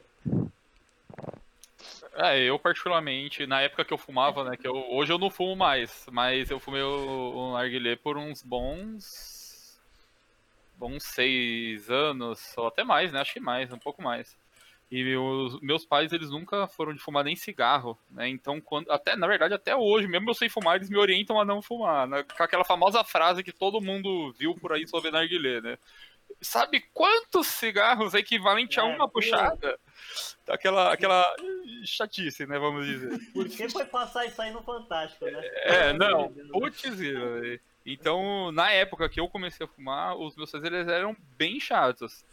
É, eu particularmente, na época que eu fumava, né, que eu, hoje eu não fumo mais, mas eu fumei o, o narguilé por uns bons, bons seis anos, ou até mais, né, acho que mais, um pouco mais. E os meus pais, eles nunca foram de fumar nem cigarro, né, então, quando, até, na verdade, até hoje, mesmo eu sem fumar, eles me orientam a não fumar, né, com aquela famosa frase que todo mundo viu por aí sobre narguilé, né. Sabe quantos cigarros é equivalente a É, uma puxada? Aquela, aquela chatice, né, vamos dizer. Por que foi passar isso aí no Fantástico, né? É, não, putz, velho. Então, na época que eu comecei a fumar, os meus pais eles eram bem chatos.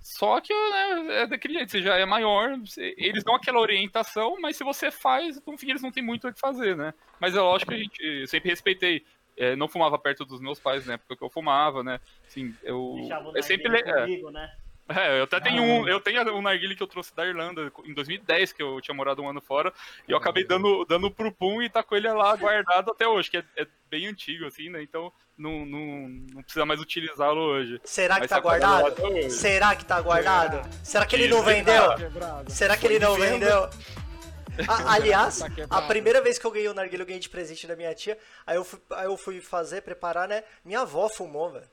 Só que né, é daquele jeito, você já é maior, eles dão aquela orientação, mas se você faz, no fim eles não tem muito o que fazer, né? Mas é lógico que a gente eu sempre respeitei. É, não fumava perto dos meus pais na época que eu fumava, né? Assim, eu. É sempre. comigo, né? é, eu até tenho um. Eu tenho um narguile que eu trouxe da Irlanda em 2010, que eu tinha morado um ano fora, e eu acabei dando, dando pro Pum e tá com ele lá guardado até hoje, que é, é bem antigo, assim, né? Então não, não, não precisa mais utilizá-lo hoje. Será que Mas tá tá guardado. Será que tá guardado? Será que ele não vendeu? Quebrado. Será que ele não vendeu? A- aliás, Tá a primeira vez que eu ganhei o narguilé, eu ganhei de presente da minha tia. Aí eu fui, aí eu fui fazer, preparar, né? Minha avó fumou, velho.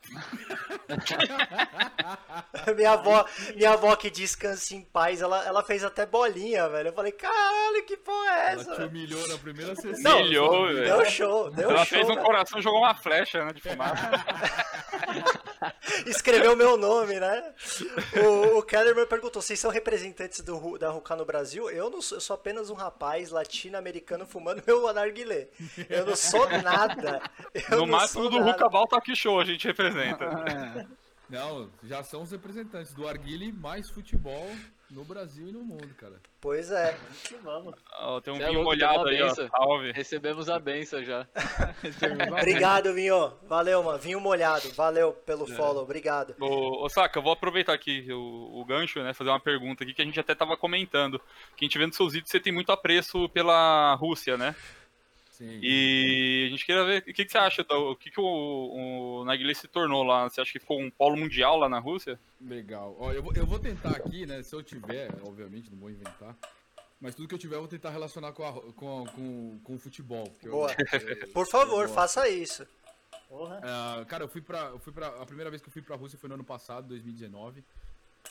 minha avó, minha avó que descansa em paz, ela, ela fez até bolinha, velho. Eu falei, caralho, que porra é Ela essa? te velho?" humilhou na primeira sessão. Não, Humilhou, velho. Deu show, deu Ela show. fez um velho. coração e jogou uma flecha, né? De fumaça. Escreveu meu nome, né? O, o Kellerman perguntou: vocês são representantes do, Ru- da Ruka no Brasil? Eu não sou, eu sou apenas um rapaz latino-americano fumando meu narguilé. Eu não sou nada. Eu no máximo do nada. Rucabal Talk Show a gente representa. Não, já são os representantes do Arguile mais futebol no Brasil e no mundo, cara. Pois é. Que vamos. Ó, tem um é vinho louco, molhado aí, ó. Salve. Recebemos a benção já. Obrigado, Vinho. Valeu, mano. Vinho molhado. Valeu pelo follow. Obrigado. Ô, ô Saka, eu vou aproveitar aqui o, o gancho, né? Fazer uma pergunta aqui que a gente até tava comentando. Que a gente vendo seus vídeos, você tem muito apreço pela Rússia, né? Sim. E a gente queria ver o que, que você acha, tá? o que, que o, o se tornou lá? Você acha que ficou um polo mundial lá na Rússia? Legal. Ó, eu, vou, eu vou tentar aqui, né? Se eu tiver, obviamente, não vou inventar. Mas tudo que eu tiver, eu vou tentar relacionar com, a, com, com, com o futebol. eu- Boa. eu- Por favor, faça isso. Ah, cara, eu fui pra, eu fui pra. A primeira vez que eu fui pra Rússia foi no ano passado, 2019.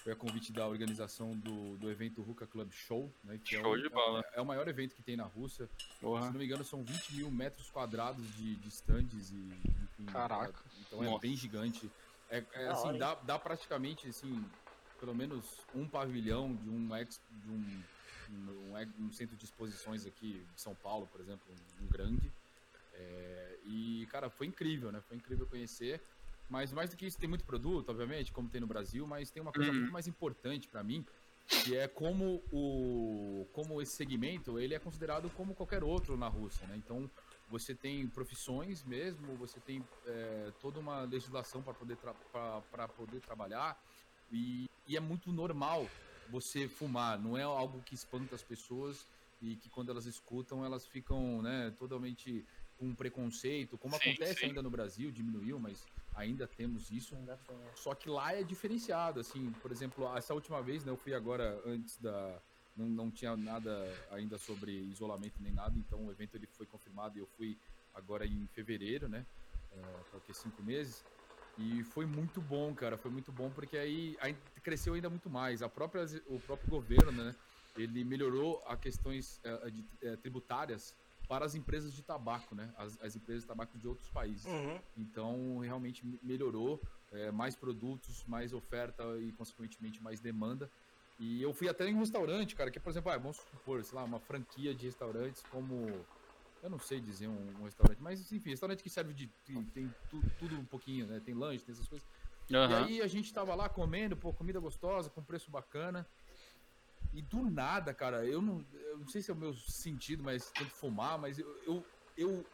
Foi a convite da organização do, do evento Ruka Club Show, né? Que Show é, o, de bola. É, é o maior evento que tem na Rússia. Se não me engano, são 20 mil metros quadrados de, de stands e. Enfim, Caraca. Então é Nossa. bem gigante. É, é, assim, hora, dá, dá praticamente assim, pelo menos um pavilhão de um ex, de um, um, um centro de exposições aqui de São Paulo, por exemplo, um, um grande. É, e, cara, foi incrível, né? Foi incrível conhecer. Mas mais do que isso, tem muito produto, obviamente, como tem no Brasil, mas tem uma coisa Uhum. muito mais importante pra mim, que é como o como esse segmento ele é considerado como qualquer outro na Rússia, né? Então você tem profissões mesmo, você tem é, toda uma legislação para poder para poder trabalhar e, e é muito normal você fumar, não é algo que espanta as pessoas e que quando elas escutam elas ficam, né, totalmente com preconceito, como Sim, acontece sim. ainda no Brasil, diminuiu, mas ainda temos isso. É. Só que lá é diferenciado, assim, por exemplo, essa última vez, né, eu fui agora antes da não, não tinha nada ainda sobre isolamento nem nada, então o evento ele foi confirmado e eu fui agora em fevereiro, né, é, cinco meses, e foi muito bom, cara, foi muito bom porque aí, aí cresceu ainda muito mais, a própria, o próprio governo, né, ele melhorou as questões eh, de- eh, tributárias para as empresas de tabaco, né, as, as empresas de tabaco de outros países. Uhum. Então, realmente me- melhorou, é, mais produtos, mais oferta e, consequentemente, mais demanda. E eu fui até em um restaurante, cara, que, por exemplo, ah, vamos supor, sei lá, uma franquia de restaurantes como. Eu não sei dizer um, um restaurante, mas enfim, restaurante que serve de. tem, tem tu- tudo um pouquinho, né? Tem lanche, tem essas coisas. E Aham. aí a gente tava lá comendo, pô, comida gostosa, com preço bacana. E do nada, cara, eu não, eu não sei se é o meu sentido, mas tanto fumar, mas eu, eu, eu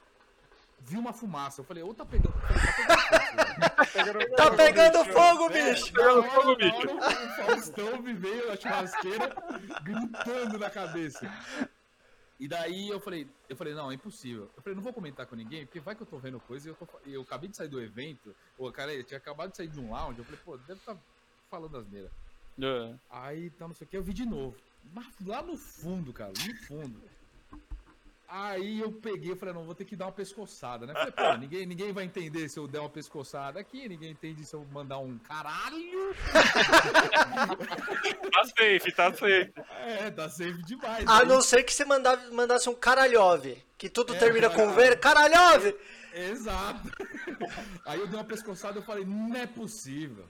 vi uma fumaça. Eu falei, ou tá pegando. Tá pegando fogo. Tá pegando fogo, bicho! na hora- na hora O Faustão me veio na churrasqueira gritando na cabeça. E daí eu falei, eu falei, não, é impossível. Eu falei, não vou comentar com ninguém, porque vai que eu tô vendo coisa e eu, tô, eu acabei de sair do evento, o cara eu tinha acabado de sair de um lounge, eu falei, pô, deve estar falando asneira. É. Aí tá, não sei o que, eu vi de novo. Mas lá no fundo, cara, no fundo. Aí eu peguei, eu falei, não, vou ter que dar uma pescoçada, né? Falei, pô, ninguém, ninguém vai entender se eu der uma pescoçada aqui, ninguém entende se eu mandar um caralho. Tá safe, tá safe. É, tá safe demais. A Aí- não ser que você mandava, mandasse um caralhove, que tudo É, termina com ver. Caralhove! Exato. Aí eu dei uma pescoçada e eu falei, não é possível.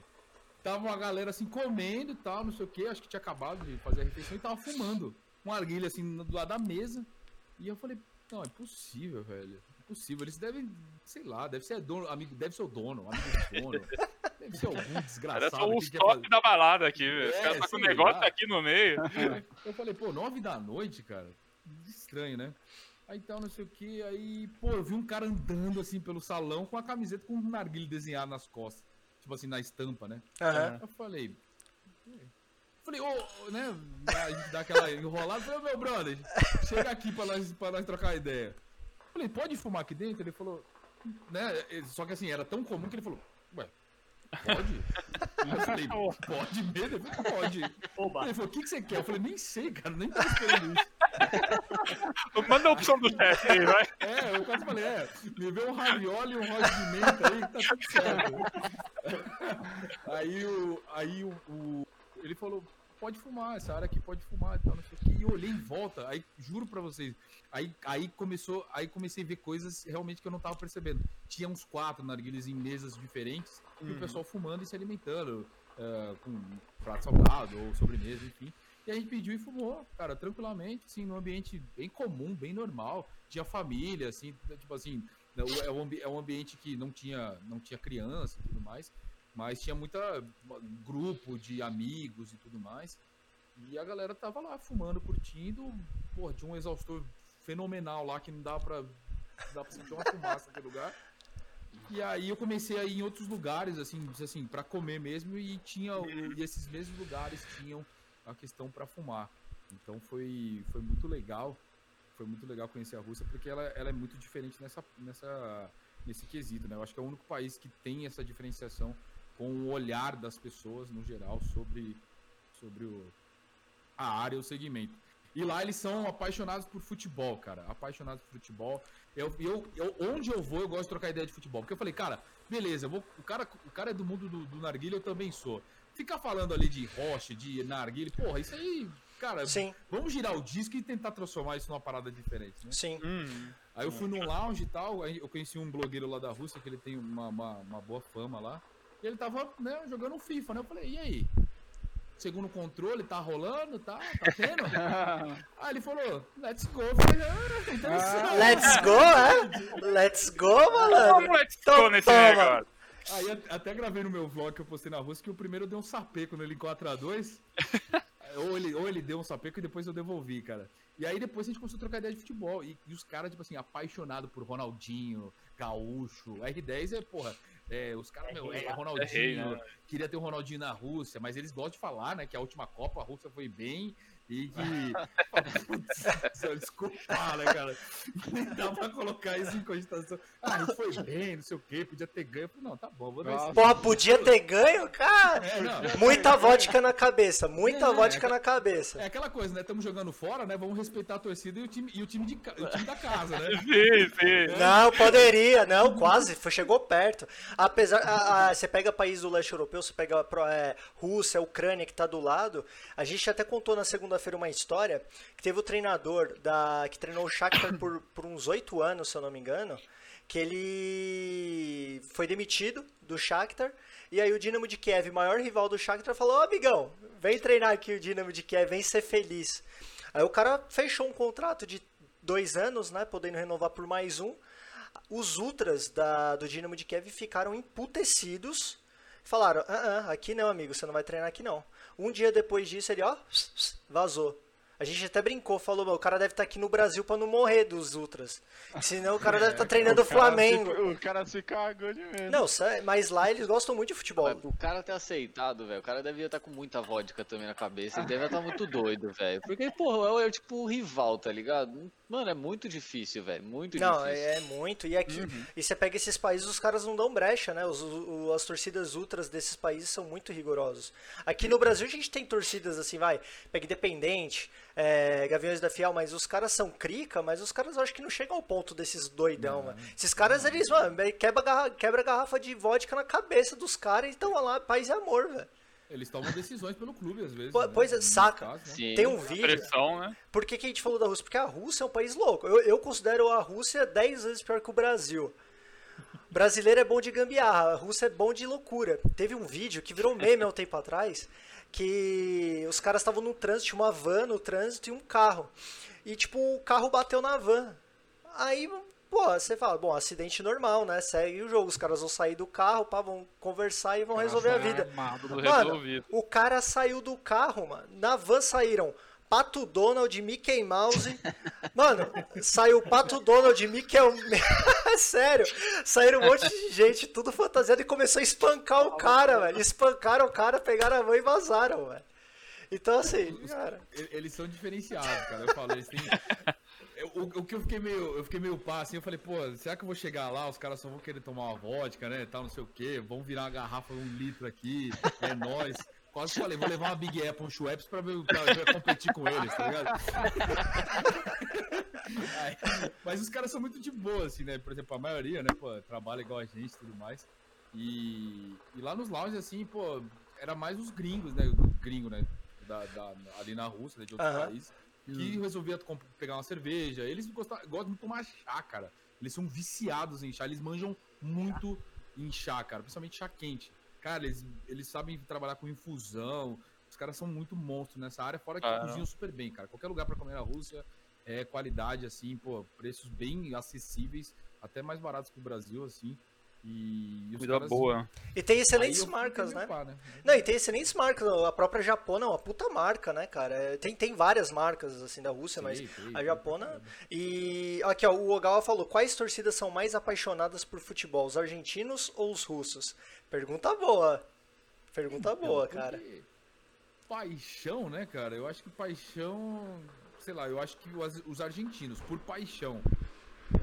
Tava uma galera assim comendo e tal, não sei o que, acho que tinha acabado de fazer a refeição e tava fumando. Um arguilho assim do lado da mesa. E eu falei, não, é possível, velho. É possível. Eles devem, sei lá, deve ser dono, amigo, deve ser o dono, amigo do dono. Deve ser algum Era desgraçado. só que os toques da balada aqui, velho. Os É, caras tá com o negócio lá. aqui no meio. Eu falei, pô, nove da noite, cara. Estranho, né? Aí então, não sei o que, aí, pô, eu vi um cara andando assim pelo salão com a camiseta com um narguilho desenhado nas costas. Tipo assim, na estampa, né? Aham. Eu falei. Falei, ô, ô, né? A gente dá aquela enrolada. Falei, meu brother, chega aqui pra nós, pra nós trocar ideia. Falei, pode fumar aqui dentro? Ele falou, né? Só que assim, era tão comum que ele falou, ué, pode? Eu falei, pode mesmo? Ele falou, pode. Oba. Ele falou, o que, que você quer? Eu falei, nem sei, cara, nem tava esperando isso. Manda a opção do teste aí, vai. É, eu quase falei, é, me vê um ravioli e um rosa de menta aí, que tá tudo certo. aí o. Aí o, o- Ele falou, pode fumar, essa área aqui pode fumar e tal, não sei o quê. E eu olhei em volta, aí juro pra vocês. Aí, aí começou, aí comecei a ver coisas realmente que eu não tava percebendo. Tinha uns quatro narguilhas em mesas diferentes, e o pessoal fumando e se alimentando. eh, com prato salgado ou sobremesa, enfim. E a gente pediu e fumou, cara, tranquilamente, assim, num ambiente bem comum, bem normal. Tinha família, assim, tipo assim, é é um, ambi- é um ambiente que não tinha, não tinha criança e tudo mais, mas tinha muita grupo de amigos e tudo mais. E a galera tava lá fumando, curtindo. Porra, tinha um exaustor fenomenal lá que não dá não dá pra sentir uma fumaça naquele lugar. E aí eu comecei a ir em outros lugares, assim, assim, para comer mesmo, e tinha e esses mesmos lugares tinham a questão para fumar. Então foi, foi muito legal. Foi muito legal conhecer a Rússia, porque ela, ela é muito diferente nessa, nessa, nesse quesito, né? Eu acho que é o único país que tem essa diferenciação com o olhar das pessoas, no geral, sobre, sobre o, a área, o segmento. E lá eles são apaixonados por futebol, cara. Apaixonados por futebol. Eu, eu, eu, onde eu vou, eu gosto de trocar ideia de futebol. Porque eu falei, cara, beleza, eu vou, o, cara, o cara é do mundo do, do narguilha, eu também sou. Ficar falando ali de rocha, de narguilha, porra, isso aí, cara, Sim, vamos girar o disco e tentar transformar isso numa parada diferente, né? sim. Hum. Aí eu fui num lounge e tal, eu conheci um blogueiro lá da Rússia, que ele tem uma, uma, uma boa fama lá. E ele tava, né, jogando um FIFA, né? Eu falei, e aí? Segundo controle, tá rolando, tá? Tá tendo? aí ele falou, let's go. Eu falei, ah, interessante. Let's go, é? Let's go, malandro. Let's Então go nesse toma. negócio. Aí até gravei no meu vlog que eu postei na Rússia que o primeiro deu um sapeco nele em 4x2. ou, ele, ou ele deu um sapeco e depois eu devolvi, cara. E aí depois a gente começou a trocar ideia de futebol. E, e os caras, tipo assim, apaixonados por Ronaldinho, Gaúcho. R10 é, porra, é, os caras, É meu, é lá. Ronaldinho. É rei, né? Queria ter o Ronaldinho na Rússia, mas eles gostam de falar, né, que a última Copa a Rússia foi bem. E que. Desculpa, né, cara? Nem dá pra colocar isso em cogitação. Ah, a gente foi bem, não sei o quê, podia ter ganho. Eu falei, não, tá bom, vou dar esse. Porra, podia ter ganho, cara. É, não. Muita vodka na cabeça, muita É, vodka é. na cabeça. É aquela coisa, né? Estamos jogando fora, né? Vamos respeitar a torcida e o time, e o time, de, o time da casa, né? Sim, sim. Não, poderia, não, quase, foi, chegou perto. Apesar, a- a- você pega país do leste europeu, você pega pro- é, Rússia, Ucrânia que tá do lado. A gente até contou na segunda-feira uma história que teve o treinador da que treinou o Shakhtar por, por uns oito anos, se eu não me engano, que ele foi demitido do Shakhtar. E aí o Dinamo de Kiev, maior rival do Shakhtar, falou: Ô amigão, vem treinar aqui o Dinamo de Kiev, vem ser feliz. Aí o cara fechou um contrato de dois anos, né? Podendo renovar por mais um. Os ultras da, do Dinamo de Kiev ficaram emputecidos. Falaram: ah, ah, aqui não, amigo, você não vai treinar aqui não. Um dia depois disso, ele, ó, vazou. A gente até brincou, falou, "Meu, o cara deve estar aqui no Brasil pra não morrer dos ultras. Senão o cara deve estar treinando o Flamengo. o cara se cagou de medo. Não, sé- mas lá eles gostam muito de futebol. Mas pro cara ter aceitado, velho, o cara devia estar com muita vodka também na cabeça. Ele deve estar muito doido, velho. Porque, porra, é, é tipo o rival, tá ligado? Mano, é muito difícil, velho. Muito Não, difícil. é muito. E aqui, Uhum. e você pega esses países, os caras não dão brecha, né? Os, o- as torcidas ultras desses países são muito rigorosos. Aqui no Brasil a gente tem torcidas assim, vai, pega Independente, é, Gaviões da Fiel, mas os caras são crica, mas os caras acho que não chegam ao ponto desses doidão, mano. Esses caras, eles, mano, quebra, garra- quebra garrafa de vodka na cabeça dos caras e estão lá, paz e amor, velho. Eles tomam decisões pelo clube, às vezes. Né? pois é, No saca. caso, né? Sim. Tem um vídeo. Pressão, né? Por que, que a gente falou da Rússia? Porque a Rússia é um país louco. Eu, eu considero a Rússia 10 vezes pior que o Brasil. Brasileiro é bom de gambiarra, a Rússia é bom de loucura. Teve um vídeo que virou meme há um tempo atrás, que os caras estavam no trânsito, tinha uma van no trânsito e um carro. E tipo, o carro bateu na van. Aí, pô, você fala, bom, acidente normal, né? Segue o jogo, os caras vão sair do carro, pá, vão conversar e vão resolver a vida. Mano, o cara saiu do carro, mano. Na van saíram Pato Donald, Mickey Mouse. Mano, saiu Pato Donald, Mickey. Sério, saíram um monte de gente, tudo fantasiado, e começou a espancar o cara, velho. Espancaram o cara, pegaram a mão e vazaram, velho. Então, assim, cara. Eles são diferenciados, cara. Eu falo, eles têm. Eu- O, o que eu fiquei meio, eu fiquei meio pá, assim, eu falei, pô, será que eu vou chegar lá, os caras só vão querer tomar uma vodka, né, tal, não sei o quê, vão virar uma garrafa, um litro aqui, é nóis. Quase falei, vou levar uma Big Apple, um Schweppes pra, ver, pra, pra competir com eles, tá ligado? Aí, mas os caras são muito de boa, assim, né, por exemplo, a maioria, né, pô, trabalha igual a gente e tudo mais. E, e lá nos lounges, assim, pô, era mais os gringos, né, gringo, né, da, da- ali na Rússia, né, de outros Aham. países, que resolvia comp- pegar uma cerveja. Eles gostam, gostam de tomar chá, cara. Eles são viciados em chá, eles manjam muito em chá, cara, principalmente chá quente. Cara, eles, eles sabem trabalhar com infusão. Os caras são muito monstros nessa área, fora que Ah, não. cozinham super bem, cara. Qualquer lugar pra comer na Rússia é qualidade, assim, pô, preços bem acessíveis, até mais baratos que o Brasil, assim. E, e Comida boa. E tem excelentes marcas, né? pá, né? Não, e tem excelentes marcas. A própria Japona é uma puta marca, né, cara? É, Tem, tem várias marcas, assim, da Rússia, mas Sei, sei, a Japona. sei. E aqui, ó, o Ogawa falou: quais torcidas são mais apaixonadas por futebol, os argentinos ou os russos? Pergunta boa. Pergunta Então, boa, cara. Paixão, né, cara? Eu acho que paixão. Sei lá, eu acho que os argentinos, por paixão.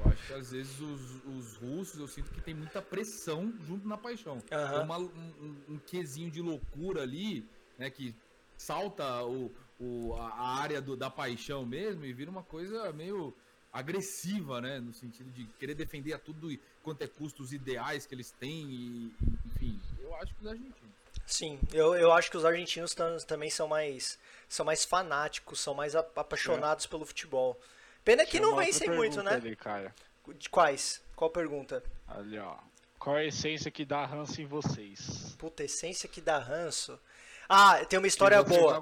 Eu acho que às vezes os, os russos eu sinto que tem muita pressão junto na paixão. É uma- um, um, quesinho de loucura ali, né? Que salta o, o, a área do- da paixão mesmo e vira uma coisa meio agressiva, né? No sentido de querer defender a tudo quanto é custo os ideais que eles têm e, enfim, eu acho que os argentinos. Sim, eu, eu acho que os argentinos tam- também são mais, são mais fanáticos, são mais apaixonados pelo futebol. Pena que não vencem muito, né? Ali, cara. De quais? Qual pergunta? Ali, ó. Qual é a essência que dá ranço em vocês? Puta, essência que dá ranço. Ah, tem uma história boa.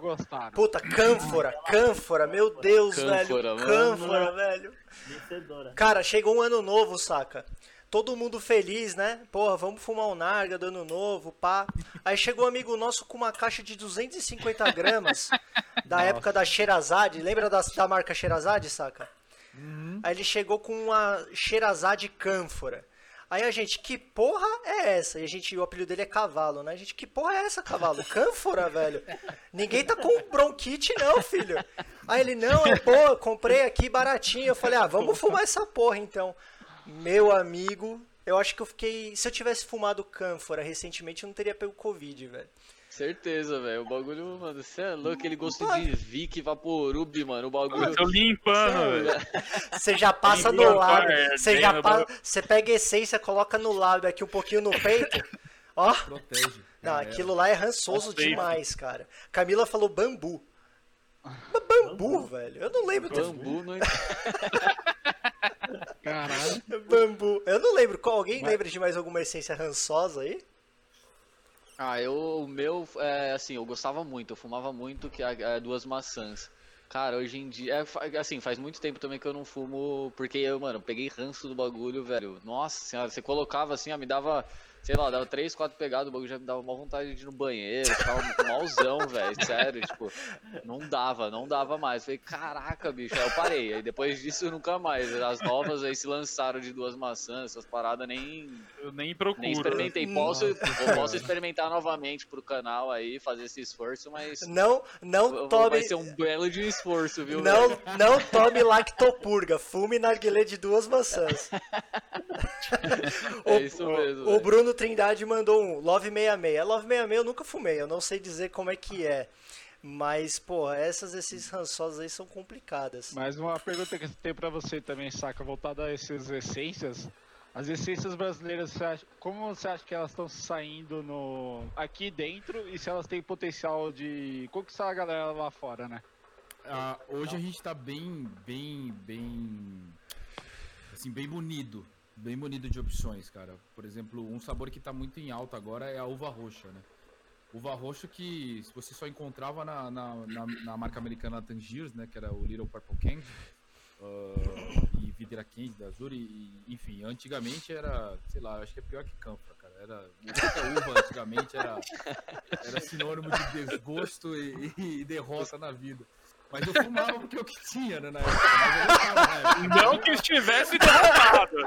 Puta, cânfora, cânfora, meu Deus, Cânfora, velho. mano. Cânfora, velho. Vencedora. Cara, chegou um ano novo, saca? Todo mundo feliz, né? Porra, vamos fumar um narga do ano novo, pá. Aí chegou um amigo nosso com uma caixa de 250 gramas da época da Sherazade. Lembra da, da marca Sherazade, saca? Aí ele chegou com uma Sherazade cânfora. Aí a gente, que porra é essa? E a gente, o apelido dele é cavalo, né? A gente, que porra é essa, cavalo? Cânfora, velho. Ninguém tá com bronquite, não, filho. Aí ele, não, é boa, comprei aqui baratinho. Eu falei, ah, vamos fumar essa porra então. Meu amigo, eu acho que eu fiquei. Se eu tivesse fumado cânfora recentemente, eu não teria pego Covid, velho. Certeza, velho. O bagulho, mano, você é louco. Aquele gosto de Vic Vaporub, mano. O bagulho. Tô limpando, velho. Você já passa no lábio. limpar, Você já no pa... bagulho. Você pega a essência, coloca no lábio aqui um pouquinho no peito. Ó. Protege. Não, É, aquilo lá é rançoso Aceito. demais, cara. Camila falou bambu. Mas bambu, velho. Eu não lembro Bambu não. Caralho. bambu. Eu não lembro. Qual- Alguém lembra de mais alguma essência rançosa aí? Ah, eu, o meu, é, assim, eu gostava muito, eu fumava muito que é, duas maçãs. Cara, hoje em dia, é, assim, faz muito tempo também que eu não fumo, porque eu, mano, eu peguei ranço do bagulho, velho. Nossa senhora, você colocava assim, ó, me dava, sei lá, dava três, quatro pegadas, o bagulho já me dava uma vontade de ir no banheiro, ficava malzão, velho, sério, tipo, não dava, não dava mais. Falei, caraca, bicho, aí eu parei, aí depois disso nunca mais. As novas aí se lançaram de duas maçãs, essas paradas nem, Eu nem procuro. nem experimentei. Posso, eu posso experimentar novamente pro canal aí, fazer esse esforço, mas Não, não tome. vai ser um belo de esforço, viu? Não, velho? não tome lactopurga. Fume narguilé de duas maçãs. É isso mesmo, O velho. Bruno Trindade mandou um Love 66. Love 66 eu nunca fumei, eu não sei dizer como é que é. Mas, pô, essas esses rançosas aí são complicadas. Mas uma pergunta que eu tenho pra você também, saca, voltada a essas essências. As essências brasileiras, você acha- como você acha que elas estão saindo no aqui dentro e se elas têm potencial de conquistar a galera lá fora, né? Ah, hoje a gente tá bem, bem, bem, assim, bem munido, bem munido de opções, cara. Por exemplo, um sabor que tá muito em alta agora é a uva roxa, né? Uva roxa que você só encontrava na, na, na, na marca americana Tangiers, né? Que era o Little Purple Candy. ah, e videira quente da Azul enfim, antigamente era, sei lá, acho que é pior que Campra, cara. Era, uva antigamente era, era sinônimo de desgosto e- e derrota na vida. Mas eu fumava porque eu que tinha, né, na época. Mas eu gostava na época. Não que estivesse derrotado.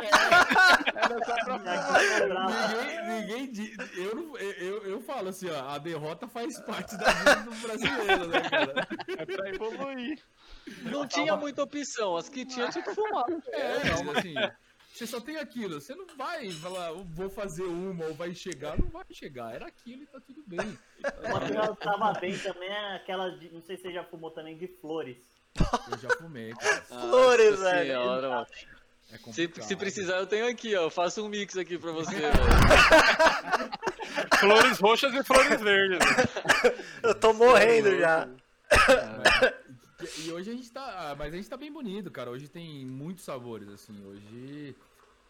Ninguém, ninguém eu, não- eu, eu, eu falo assim, ó, a derrota faz parte da vida do brasileiro, né, cara? É pra evoluir. Não tinha muita opção, as que tinha tinha que fumar. É, mas assim, você só tem aquilo, você não vai falar, "Eu vou fazer uma ou vai chegar, não vai chegar, era aquilo e tá tudo bem. Uma que eu tava bem também é aquela de. Não sei se você já fumou também de flores. Eu já fumei, cara. Flores, Nossa velho. senhora, mano. É Se, se precisar, eu tenho aqui, ó. Eu faço um mix aqui pra você, velho. Flores roxas e flores verdes. Eu tô morrendo já. E hoje a gente tá. ah, Mas a gente tá bem bonito, cara. Hoje tem muitos sabores, assim. Hoje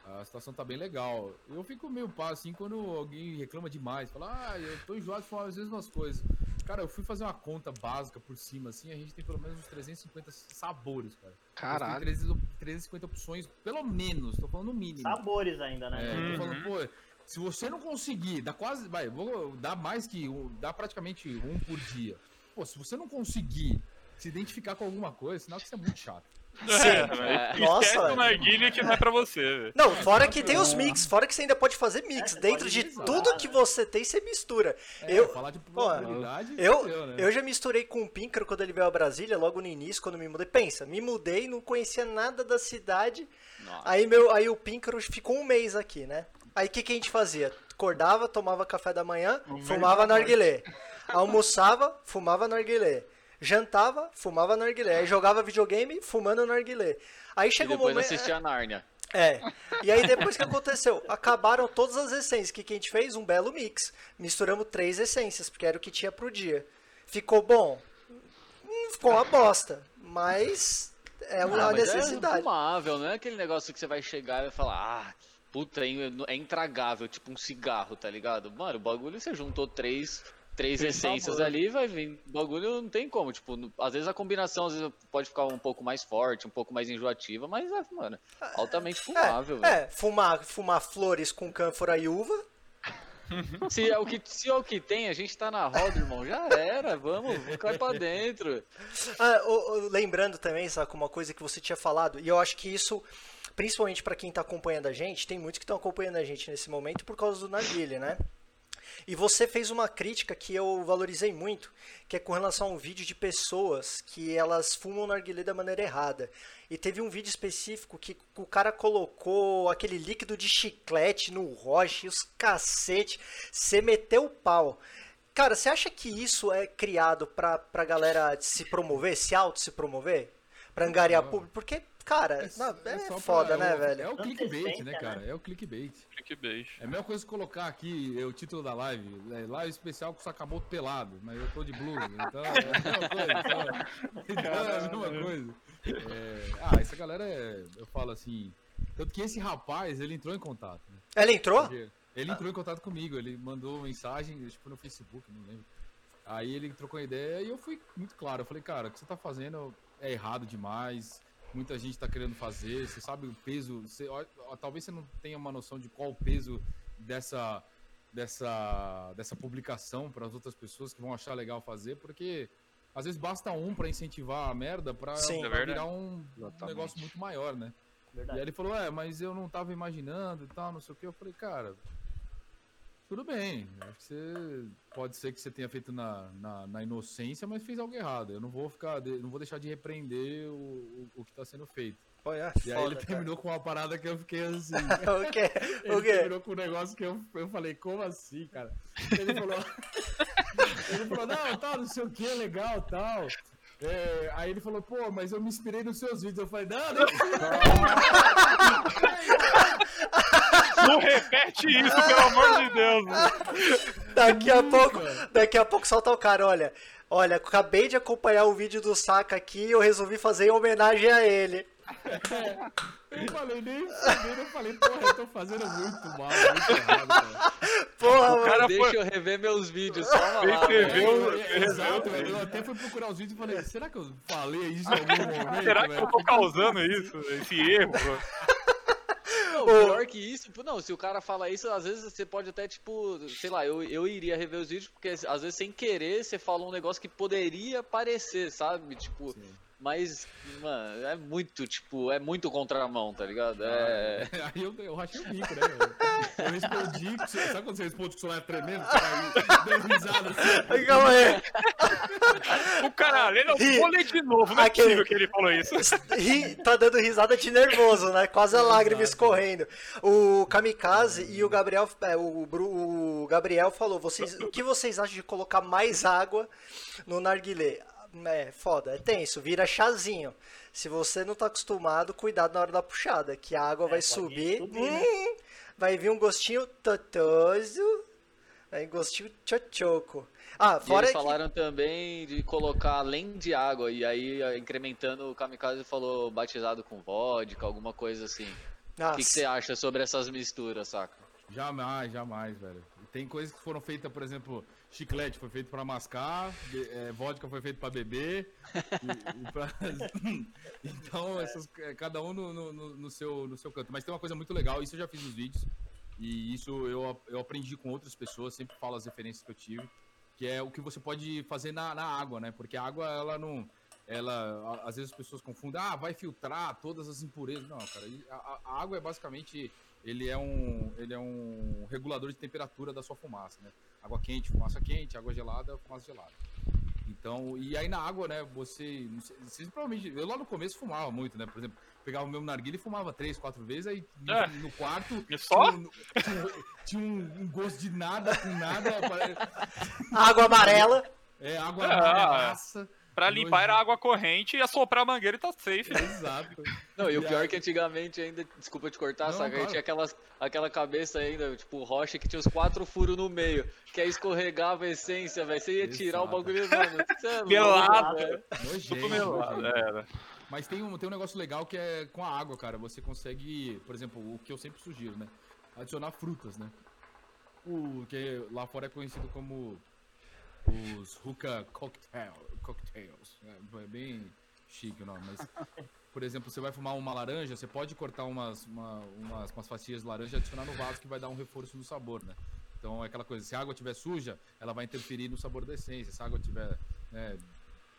a situação tá bem legal. Eu fico meio pá, assim, quando alguém reclama demais. Fala, ah, eu tô enjoado de falar as mesmas coisas. Cara, eu fui fazer uma conta básica por cima, assim. A gente tem pelo menos uns 350 sabores, cara. Caralho. Tem 300 350 opções, pelo menos. Tô falando no mínimo. Sabores ainda, né? É, eu tô Uhum. falando, pô, se você não conseguir, dá quase, vai, vou dar mais que, um- dá praticamente um por dia. Pô, se você não conseguir se identificar com alguma coisa, sinal que você é muito chato. Sim. É. Nossa, Esquece o narguilha que não é pra você, velho. Não, fora que tem os mix, fora que você ainda pode fazer mix. É, Dentro de misturar, tudo que né? você tem, você mistura. É, Eu- falar de pô, probabilidade, Eu, né? eu já misturei com o Píncaro quando ele veio a Brasília, logo no início, quando me mudei. Pensa, me mudei, não conhecia nada da cidade. Nossa. Aí, meu, aí o Píncaro ficou um mês aqui, né? Aí o que, que a gente fazia? Acordava, tomava café da manhã, Um fumava narguilé. Almoçava, fumava narguilé. Jantava, fumava narguilé. Aí jogava videogame, fumando narguilé. Aí chegou um depois momento... assistia a Nárnia. É. E aí depois que aconteceu? Acabaram todas as essências. O que, que a gente fez? Um belo mix. Misturamos três essências, porque era o que tinha pro dia. Ficou bom? Hum, ficou uma bosta. Mas é Ah, uma mas necessidade. É fumável, não é aquele negócio que você vai chegar e vai falar, ah, puta, é é intragável, tipo um cigarro, tá ligado? Mano, o bagulho você juntou três, três Tem essências sabor. ali, vai vir. O bagulho não tem como, tipo, no- às vezes a combinação às vezes pode ficar um pouco mais forte, um pouco mais enjoativa, mas é, mano, altamente fumável, velho. É, fumar, fumar flores com cânfora e uva. Se é o que se é o que tem, a gente tá na roda, irmão, já era, vamos, cai pra dentro. Ah, ô, ô, lembrando também, sabe, uma coisa que você tinha falado, e eu acho que isso, principalmente para quem tá acompanhando a gente, tem muitos que estão acompanhando a gente nesse momento por causa do narguilé, né? E você fez uma crítica que eu valorizei muito, que é com relação a um vídeo de pessoas que elas fumam narguilé da maneira errada. E teve um vídeo específico que o cara colocou aquele líquido de chiclete no roche, e os cacete, você meteu o pau. Cara, você acha que isso é criado pra, pra galera se promover, se auto se promover? Pra angariar público? Porque, cara, não, é, só pra- foda, é né, o- velho? É o clickbait, né, cara? É o clickbait. Clickbait. É a mesma coisa que colocar aqui é, o título da live. É, live especial com Sakamoto pelado, mas eu tô de blusa. Então é a mesma coisa. Então, então é a mesma coisa. É, ah, essa galera é. Eu falo assim. Tanto que esse rapaz, ele entrou em contato. Né? Ela entrou? Ele entrou em contato comigo, ele mandou mensagem, tipo, no Facebook, não lembro. Aí ele trocou ideia e eu fui muito claro. Eu falei, cara, o que você tá fazendo é errado demais. Muita gente tá querendo fazer. Você sabe o peso. Você, ó, ó, talvez você não tenha uma noção de qual o peso dessa, dessa, dessa publicação para as outras pessoas que vão achar legal fazer, porque às vezes basta um para incentivar a merda pra É virar um, um negócio muito maior, né? E Verdade. aí ele falou, é, mas eu não tava imaginando e tal, não sei o que. Eu falei, cara, tudo bem. Acho que você pode ser que você tenha feito na, na, na inocência, mas fez algo errado. Eu não vou ficar, não vou deixar de repreender o, o, o que tá sendo feito. Olha, E aí foda, ele cara. terminou com uma parada que eu fiquei assim. O quê? Ele O quê? terminou com um negócio que eu, eu falei, como assim, cara? Ele falou. ele falou, não, tal, não sei o que, legal, tal. É, aí ele falou, pô, mas eu me inspirei nos seus vídeos. Eu falei, não, não Não repete isso, pelo amor de Deus. mano. Daqui a pouco, daqui a pouco solta o cara, olha. Olha, acabei de acompanhar o vídeo do Saka aqui e eu resolvi fazer em homenagem a ele. Eu falei, nem fudendo, eu falei, porra, eu tô fazendo muito mal, muito errado, cara. Porra, O mano. cara Deixa foi. eu rever meus vídeos, lá. velho. É, é, exato, velho. eu até fui procurar os vídeos e falei, será que eu falei isso em algum momento? Será que velho? eu tô causando isso? Esse erro? Não, pior que isso, não, se o cara fala isso, às vezes você pode até, tipo, sei lá, eu, eu iria rever os vídeos, porque às vezes sem querer você fala um negócio que poderia parecer, sabe? Tipo, Sim. Mas, mano, é muito, tipo, é muito contramão, tá ligado? É. Aí eu, eu rachei o bico, né? velho? Eu respondi, que você- sabe quando você responde com o celular tremendo? Você vai dando risada assim. Calma aí. O caralho, ele não vou ler de novo, não é Aquele- possível que ele falou isso. Ri- tá dando risada de nervoso, né? Quase a lágrima escorrendo. O Kamikaze e o Gabriel, é, o, Bru- o Gabriel falou: vocês, o que vocês acham de colocar mais água no narguilé? É foda, é tenso, vira chazinho. Se você não tá acostumado, cuidado na hora da puxada, que a água vai pode subir, subir, né? hum, vai vir um gostinho totoso, vai um gostinho chochoco. Ah, E fora eles que... falaram também de colocar além de água, e aí incrementando, o Kamikaze falou batizado com vodka, alguma coisa assim. O que, que você acha sobre essas misturas, saca? Jamais, jamais, velho. Tem coisas que foram feitas, por exemplo, chiclete foi feito pra mascar, be- é, vodka foi feito pra beber. e- e pra- então, essas, é, cada um no, no- no- seu, no seu canto. Mas tem uma coisa muito legal, isso eu já fiz nos vídeos, e isso eu, eu aprendi com outras pessoas, sempre falo as referências que eu tive, que é o que você pode fazer na, na água, né? Porque a água, ela não. Ela, às vezes as pessoas confundem, ah, vai filtrar todas as impurezas. Não, cara, a- a água é basicamente ele é um ele é um regulador de temperatura da sua fumaça, né? Água quente, fumaça quente, água gelada, fumaça gelada. Então, e aí na água, né, você, vocês provavelmente, eu lá no começo fumava muito, né? Por exemplo, pegava o meu narguilha e fumava três, quatro vezes, aí no, É. no quarto E só? tinha, um- tinha tinha um, um gosto de nada com nada, Água amarela. é água Ah. amarelaça. Pra limpar era água corrente e assoprar a mangueira e tá safe. Exato. Não, e o pior é que antigamente ainda, desculpa te cortar, Não, saca? A gente claro. tinha aquelas, aquela cabeça ainda, tipo, rocha que tinha os quatro furos no meio, que aí escorregava a essência, velho. Você ia tirar o bagulho, mano. Você é. Nojento, Tudo melado. Era. Mas tem um, tem um negócio legal que é com a água, cara. Você consegue, por exemplo, o que eu sempre sugiro, né? Adicionar frutas, né? O que lá fora é conhecido como os hookah cocktail, cocktails. É bem chique o nome, mas... Por exemplo, você vai fumar uma laranja, você pode cortar umas, uma- umas, umas fatias de laranja e adicionar no vaso que vai dar um reforço no sabor, né? Então é aquela coisa, se a água estiver suja, ela vai interferir no sabor da essência. Se a água estiver, né,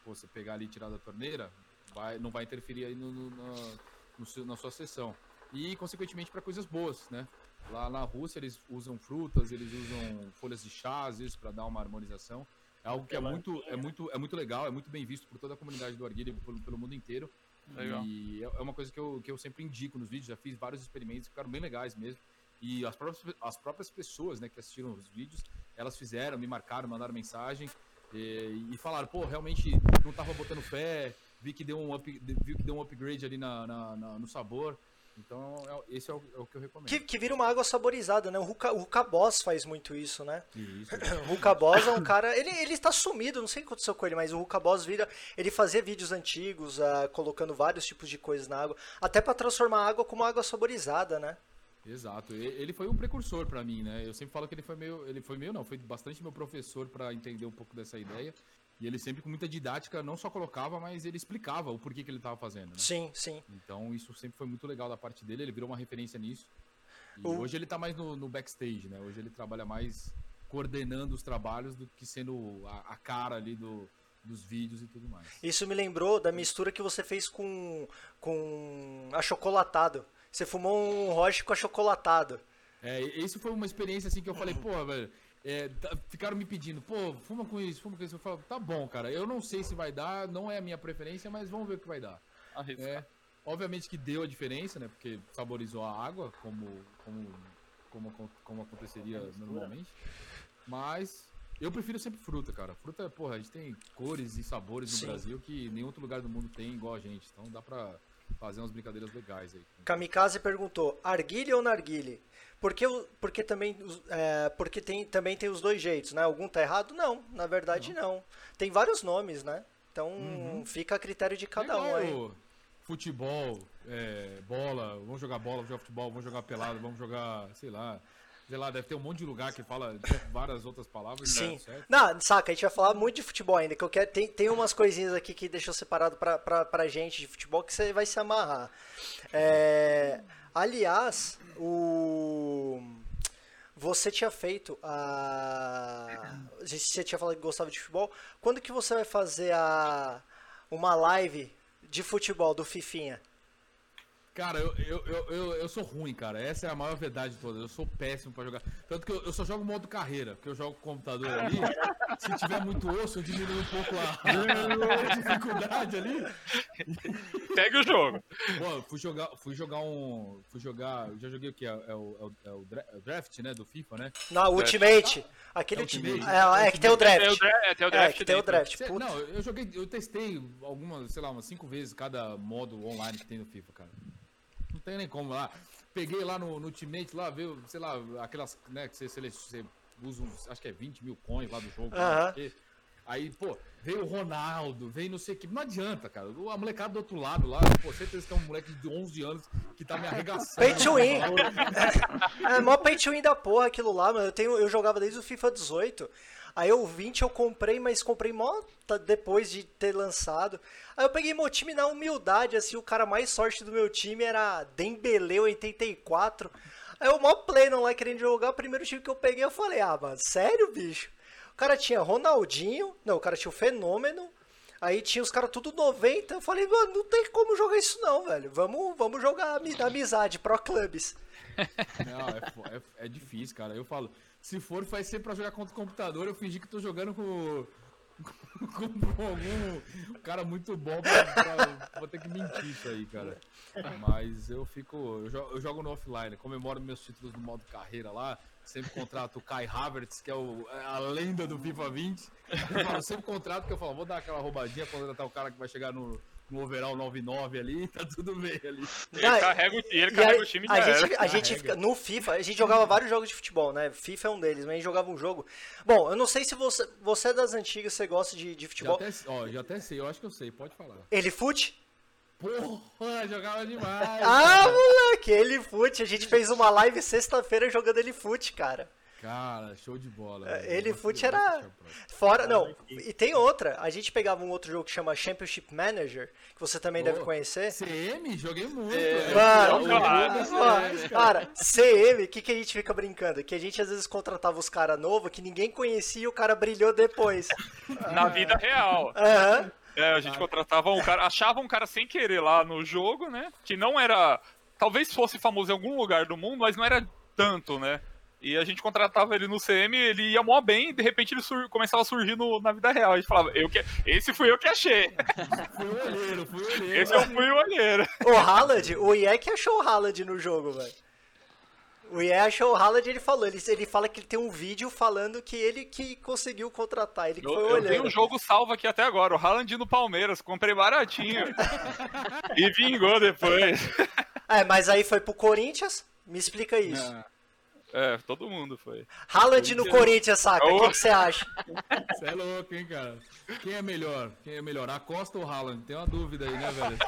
você pegar ali e tirar da torneira, vai, não vai interferir aí no, no- na, no seu- na sua sessão. E, consequentemente, para coisas boas, né? Lá na Rússia eles usam frutas, eles usam folhas de chá, às vezes, para dar uma harmonização. É algo que é muito, é, muito, é muito legal, é muito bem visto por toda a comunidade do Arguilha pelo, pelo mundo inteiro. Legal. E é é uma coisa que eu, que eu sempre indico nos vídeos, já fiz vários experimentos, ficaram bem legais mesmo. E as próprias, as próprias pessoas né, que assistiram os vídeos, elas fizeram, me marcaram, mandaram mensagem e, e falaram, pô, realmente não tava botando fé, vi que deu um, up, vi que deu um upgrade ali na, na- na- no sabor. Então, é- esse é o, é o que eu recomendo. Que, que vira uma água saborizada, né? O Ruka, o Ruka Boss faz muito isso, né? Isso. O Ruka Boss é um cara. Ele, ele tá sumido, não sei o que aconteceu com ele, mas o Ruka Boss vira. Ele fazia vídeos antigos, ah, colocando vários tipos de coisas na água, até pra transformar a água como água saborizada, né? Exato. Ele foi um precursor pra mim, né? Eu sempre falo que ele foi meio, ele foi meio não, foi bastante meu professor pra entender um pouco dessa ideia. E ele sempre com muita didática não só colocava, mas ele explicava o porquê que ele estava fazendo. né? Sim, sim. Então isso sempre foi muito legal da parte dele. Ele virou uma referência nisso. E O- hoje ele tá mais no, no backstage, né? Hoje ele trabalha mais coordenando os trabalhos do que sendo a, a cara ali do, dos vídeos e tudo mais. Isso me lembrou da mistura que você fez com, com achocolatado. Você fumou um roche com achocolatado. É, isso foi uma experiência assim que eu falei, pô, velho. É, tá- ficaram me pedindo, pô, fuma com isso, fuma com isso. Eu falo, tá bom, cara. Eu não sei se vai dar, não é a minha preferência, mas vamos ver o que vai dar. É, obviamente que deu a diferença, né? Porque saborizou a água, como, como, como, como aconteceria normalmente. Mas eu prefiro sempre fruta, cara. Fruta, porra, a gente tem cores e sabores no Sim. Brasil que nenhum outro lugar do mundo tem igual a gente. Então dá pra fazer umas brincadeiras legais aí. Kamikaze perguntou: arguile ou narguile? Porque, porque também, é, porque tem, também tem os dois jeitos, né? Algum tá errado? Não, na verdade não. Tem vários nomes, né? Então fica a critério de cada um Legal, aí. eu- futebol, é, bola, vamos jogar bola, vamos jogar futebol, vamos jogar pelado, vamos jogar, sei lá. Sei lá, deve ter um monte de lugar que fala várias outras palavras. Sim. né? Não, saca, a gente vai falar muito de futebol ainda, que eu quero. Tem, tem umas coisinhas aqui que deixou separado pra, pra, pra gente de futebol que você vai se amarrar. É, aliás, o. Você tinha feito a. Você tinha falado que gostava de futebol. Quando que você vai fazer a. Uma live de futebol do Fifinha? Cara, eu, eu, eu, eu, eu sou ruim, cara. Essa é a maior verdade de todas. Eu sou péssimo pra jogar. Tanto que eu, eu só jogo modo carreira, porque eu jogo com o computador ali. Se tiver muito osso, eu diminuo um pouco a, a dificuldade ali. Segue o jogo. Pô, fui jogar, fui jogar um. Fui jogar. Já joguei o que? É, o- é o, é é draft, né? Do FIFA, né? Na Ultimate. Aquele É Ultimate. É, é que tem o draft. Tem o draft, tem o É, draft tem o draft. Não, eu joguei, eu testei algumas, sei lá, umas cinco vezes cada modo online que tem no FIFA, cara. Não tem nem como lá. Peguei lá no, no Ultimate, lá, veio, sei lá, aquelas, né, que você, você usa uns, acho que é 20 mil coins lá do jogo. Sei o quê. Aí, pô, veio o Ronaldo, veio não sei o que. Não adianta, cara. A molecada do outro lado lá, pô, certeza que é um moleque de 11 anos que tá me arregaçando. Pay to win. É mó pay to win da porra aquilo lá, mano. Eu, tenho, eu jogava desde o FIFA 18. Aí o 20 eu comprei, mas comprei mó depois de ter lançado. Aí eu peguei meu time na humildade, assim, o cara mais sorte do meu time era Dembele 84. Aí eu mó pleno lá querendo jogar, o primeiro time que eu peguei, eu falei, ah, mano, sério, bicho? O cara tinha Ronaldinho, não, o cara tinha o Fenômeno, aí tinha os caras tudo 90, eu falei, mano, não tem como jogar isso não, velho. Vamos, vamos jogar ami- amizade, pro clubes. Não, é, é- é difícil, cara. Eu falo, se for, vai ser pra jogar contra o computador, eu fingi que tô jogando com, com algum cara muito bom pra, pra- Vou ter que mentir isso aí, cara. Mas eu fico. Eu jogo, eu jogo no offline, comemoro meus títulos no modo carreira lá. Sempre contrato o Kai Havertz, que é o, é a lenda do FIFA 20. Eu falo, sempre contrato, porque eu falo, vou dar aquela roubadinha, contratar o cara que vai chegar no, no overall 99 ali, tá tudo bem ali. Ele Ah, carrega, o- ele carrega a, o time a já era. gente, a gente fica no FIFA, a gente jogava vários jogos de futebol, né? FIFA é um deles, mas a gente jogava um jogo. Bom, eu não sei se você, você é das antigas, você gosta de, de Já futebol. até, ó, já até sei, eu acho que eu sei, pode falar. Ele fute? Porra, jogava demais. Ah, moleque, ele fute. A gente fez uma live sexta-feira jogando ele fute, cara. Cara, show de bola. É, velho. ele fute era-. Fora, não, e tem outra. A gente pegava um outro jogo que chama Championship Manager, que você também deve Pô, conhecer. CM, joguei muito. É. Mano, cara, Mano, CM, cara, CM, o que, que a gente fica brincando? Que a gente às vezes contratava os caras novos que ninguém conhecia e o cara brilhou depois. Na vida real. Aham. É, a gente contratava um cara, achava um cara sem querer lá no jogo, né? Que não era. Talvez fosse famoso em algum lugar do mundo, mas não era tanto, né? E a gente contratava ele no CM, ele ia mó bem, e de repente ele sur- começava a surgir no- na vida real. A gente falava, eu que... esse fui eu que achei. Fui o olheiro, fui o olheiro. Esse eu fui o olheiro. O Haaland, o IE que achou o Haaland no jogo, velho. O IE achou o Haaland ele falou. Ele, ele fala que ele tem um vídeo falando que ele que conseguiu contratar, ele que Eu, foi o eu tenho um jogo salvo aqui até agora, o Haaland no Palmeiras, comprei baratinho. e vingou depois. É, mas aí foi pro Corinthians? Me explica isso. É, todo mundo foi. Haaland no Corinthians, saca? O Oh. que, você acha? Você é louco, hein, cara? Quem é melhor? Quem é melhor? Acosta ou Haaland? Tem uma dúvida aí, né, velho?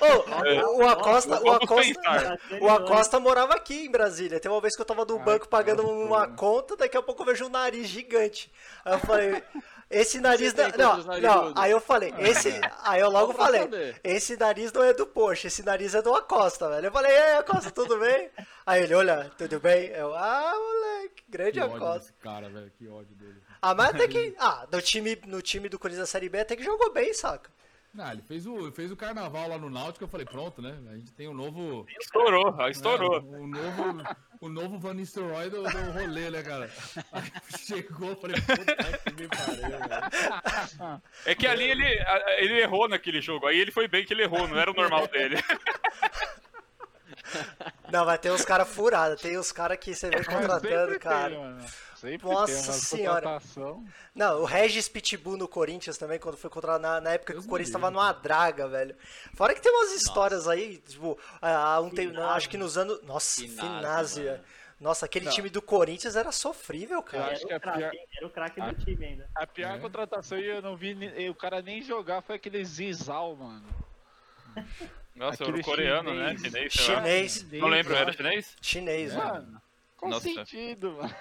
Ô, o Acosta, o Acosta, o Acosta morava aqui em Brasília. Tem uma vez que eu tava no banco pagando uma conta, daqui a pouco eu vejo um nariz gigante. Aí eu falei, esse nariz Você não, não? Aí eu falei, esse, aí eu logo falei, saber. esse nariz não é do Porsche, esse nariz é do Acosta, velho. Eu falei, e aí, Acosta, tudo bem? Aí ele, olha, tudo bem? Eu, ah, moleque, grande Que ódio Acosta. cara, velho. Que ódio dele. Ah, mas até que, ah, no time, no time do Corinthians da Série B até que jogou bem, saca? Não, ele fez o, fez o carnaval lá no Náutico, eu falei, pronto, né? A gente tem um novo... Estourou, ah, estourou. É, o novo, o novo Van Nistelrooy do, do rolê, né, cara? Aí chegou, falei, puta que me pariu, velho. É que ali ele, ele errou naquele jogo. Aí ele foi bem que ele errou, não era o normal dele. Não, vai ter uns caras furados, tem uns caras que você vem contratando, Sempre cara. Tem, mano. Sempre Nossa tem uma senhora. contratação. Não, o Regis Pitbull no Corinthians também, quando foi contratado na, na época Deus que o Corinthians livre, tava numa draga, velho. Fora que tem umas histórias aí, tipo, ah, um tem, Finazia. acho que nos anos. Nossa, mano. Nossa, aquele Não. time do Corinthians era sofrível, Eu cara. acho que Era a o craque, pior-? Era o craque do time ainda. A pior É. contratação e eu não vi o cara nem jogar foi aquele Zizal, mano. Nossa, era Aquele coreano, né? chinês. Chinês, sei lá. Chinês. Não lembro, era chinês? Chinês, mano. Mano, com Nossa. sentido, mano.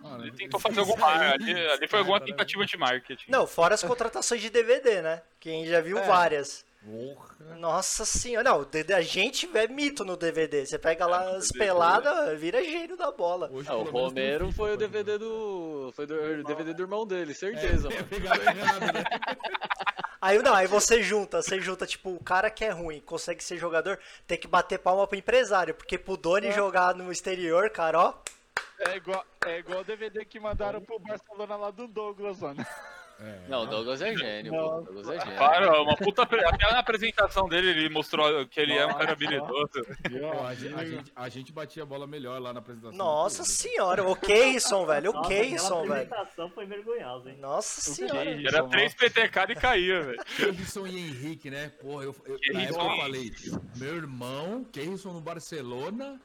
Mano, Ele tentou fazer alguma. aí, Ali, ali foi alguma tentativa de marketing. Não, fora as contratações de DVD, né? Quem já viu É. várias. Porra. Nossa senhora, não, a gente é mito no DVD. Você pega lá É, as peladas, vira gênio da bola. Hoje, Ah, o Romero FIFA foi o DVD do. Foi do DVD do irmão dele, certeza. É, mano. errado, né? Aí não, aí você junta, você junta, tipo, o cara que é ruim, consegue ser jogador, tem que bater palma pro empresário, porque pro Doni jogar no exterior, cara, ó. É igual, é igual o DVD que mandaram pro Barcelona lá do Douglas, mano. É, Não, o Douglas é gênio, pô. Douglas é gênio. Para, uma puta. Até na apresentação dele, ele mostrou que ele é um cara Nossa. habilidoso. A, gente, a, gente, a gente batia a bola melhor lá na apresentação. Nossa senhora, o Keison, velho, o Nossa, aquela velho. apresentação foi vergonhosa, hein? Nossa senhora. Era três PTK e caía, velho. Keirson e Henrique, né? Porra, eu, eu, na época eu falei, meu irmão, Keirson no Barcelona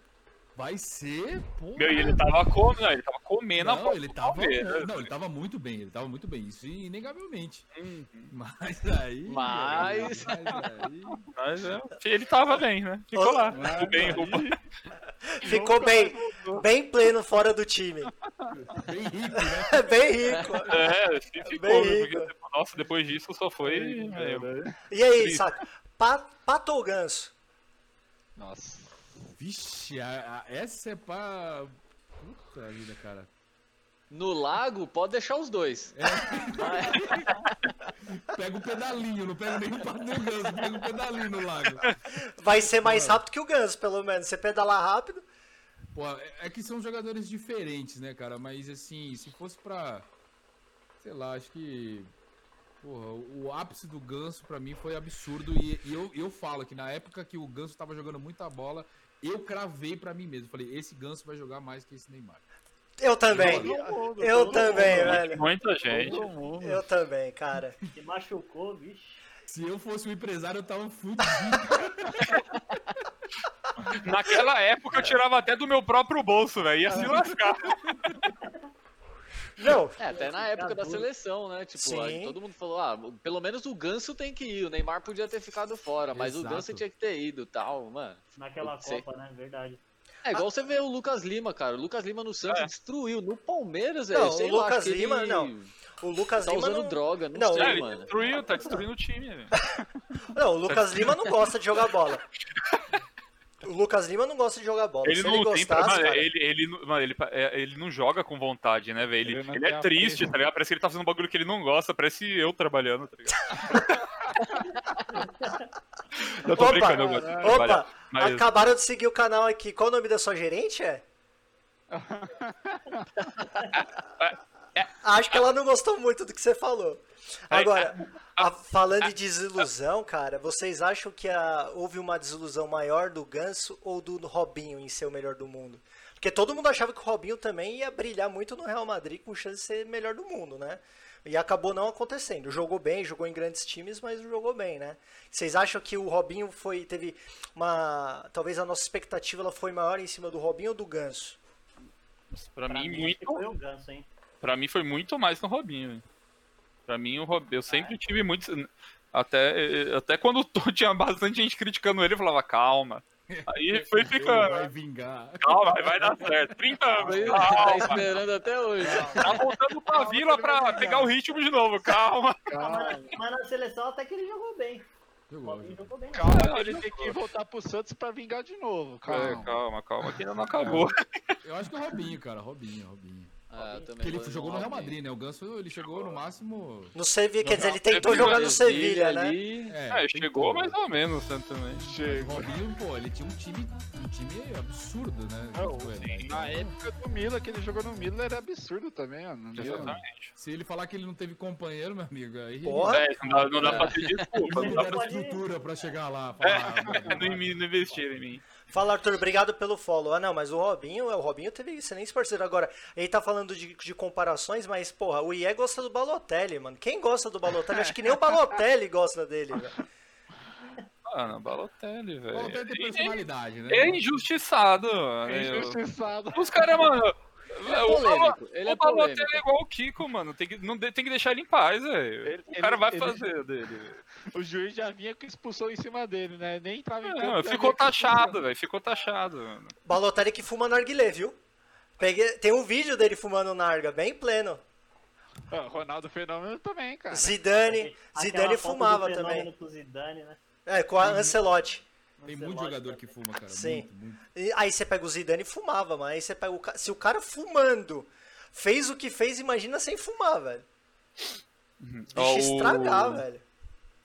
vai ser. Porra. Meu, e ele tava comendo, ele tava comendo a não, bola ele tava, Palmeiras. não, ele tava muito bem, ele tava muito bem, isso inegavelmente. Uhum. Mas aí. Mas- mas aí. Mas é, ele tava bem, né? Ficou lá. Mas Tudo bem, aí- roupa. Ficou bem, bem pleno fora do time. Bem rico, né? bem rico. É, sim, ficou. Bem né? rico. Porque, nossa, depois disso só foi. é, E aí, saca? Pa- Pato ou ganso? Nossa. Vixe, a- a- essa é pra. Puta vida, cara. No lago, pode deixar os dois. Pega o pedalinho, não pega nem o pato nem o ganso, pega o pedalinho no lago. Vai ser mais rápido que o ganso, pelo menos. Você pedalar rápido. Pô, é- é que são jogadores diferentes, né, cara? Mas assim, se fosse pra. Sei lá, acho que. Porra, o ápice do Ganso pra mim foi absurdo. E, e eu, eu falo que na época que o Ganso tava jogando muita bola, eu cravei pra mim mesmo. Falei, esse Ganso vai jogar mais que esse Neymar. Eu também. Mundo, Eu também, mundo, velho. Muita gente. Eu também, cara. Se machucou, bicho. Se eu fosse um empresário, eu tava fudido. Naquela época eu tirava até do meu próprio bolso, velho. Ia se lascar. Não, É, até na época da seleção, né? Tipo, aí todo mundo falou, ah, pelo menos o Ganso tem que ir. O Neymar podia ter ficado fora, mas o Exato. Ganso tinha que ter ido tal, mano. Naquela Sei. Copa, né? Verdade. É igual você vê o Lucas Lima, cara. O Lucas Lima no Santos É. destruiu. No Palmeiras, Não, velho. o sei lá, Lucas que Lima, ele não. o Lucas Tá Lima usando não... droga, não, Não, sei, É, ele mano. destruiu, tá destruindo o time, velho. Não, o Lucas Lima não gosta de jogar bola. O Lucas Lima não gosta de jogar bola. Ele Se não ele tem. gostasse, mano, cara, ele, ele, não- mano, ele, é, ele não joga com vontade, né, velho? Ele, Ele não ele tem é a triste, presa. tá ligado? Parece que ele tá fazendo um bagulho que ele não gosta. Parece eu trabalhando, tá ligado? eu tô Opa, brincando, eu gosto de. Opa, Mas- acabaram de seguir o canal aqui. Qual o nome da sua gerente, é? Acho que ela não gostou muito do que você falou. Agora, a- falando de desilusão, cara, vocês acham que a- houve uma desilusão maior do Ganso ou do Robinho em ser o melhor do mundo? Porque todo mundo achava que o Robinho também ia brilhar muito no Real Madrid com chance de ser melhor do mundo, né? E acabou não acontecendo. Jogou bem, jogou em grandes times, mas jogou bem, né? Vocês acham que o Robinho foi teve uma, talvez a nossa expectativa ela foi maior em cima do Robinho ou do Ganso? Pra, Pra mim, mim, muito. foi Ganso, hein? Pra mim foi muito mais no Robinho. velho. Pra mim, o Rob... eu sempre tive muito. Até, até quando tinha bastante gente criticando ele, eu falava, calma. Aí foi Ele ficando. vai vingar. Calma, vai dar certo. 30 anos. Tá Calma. esperando até hoje. Tá voltando pra vila pra pegar o ritmo de novo. Calma. Calma, Mas na seleção até que ele jogou bem. O Jogou, Robinho jogou. jogou bem. calma, ele tem que voltar pro Santos pra vingar de novo. É, Calma. calma, calma, que ainda não acabou. Eu acho que é o Robinho, cara. Robinho, Robinho. Ah, Porque ele jogou no Real. Madrid, né? O Ganso, ele chegou no máximo... No Sevilla, quer dizer, ele tentou Sevilha, jogar no Sevilha, né? ali, É, É, chegou mais ou menos né, também. O Chega. Robinho, pô, ele tinha um time, um time absurdo, né? Não, Tipo, ele- Na época do Mila, que ele jogou no Mila, era absurdo também, ó. Exatamente. Se ele falar que ele não teve companheiro, meu amigo, aí Porra. É, não dá, não dá pra ter desculpa. não Não dá deram pra estrutura pra chegar lá. É, Falar, não, não investir em mim. Fala, Arthur, obrigado pelo follow. Ah, não, mas o Robinho, o Robinho teve excelentes parceiros. Agora, ele tá falando de, de comparações, mas, porra, o IE gosta do Balotelli, mano. Quem gosta do Balotelli? Acho que nem o Balotelli gosta dele, velho. Mano, Balotelli, velho. Balotelli tem personalidade, né? É injustiçado, mano. É injustiçado. Os caras, mano. Ele é o Balo- polêmico. Ele é o Balotelli polêmico. é igual o Kiko, mano. Tem que, não, tem que deixar ele em paz, velho. Ele- O cara ele- vai ele- fazer o dele. O juiz já vinha com expulsão em cima dele, né? Nem tava em campo. Ficou taxado, velho. Ficou taxado, mano. Balotelli que fuma narguilé, viu? Peguei, tem um vídeo dele fumando narga, bem pleno. Ah, Ronaldo Fenômeno também, cara. Zidane, Zidane fumava também. Zidane, né? É, com a Ancelotti. Tem muito Ancelotti jogador também. que fuma, cara. Sim. Muito, muito. E aí você pega o Zidane e fumava, mas aí você pega o ca- se o cara fumando fez o que fez, imagina sem fumar, velho. Ó, Deixa o- estragar, velho.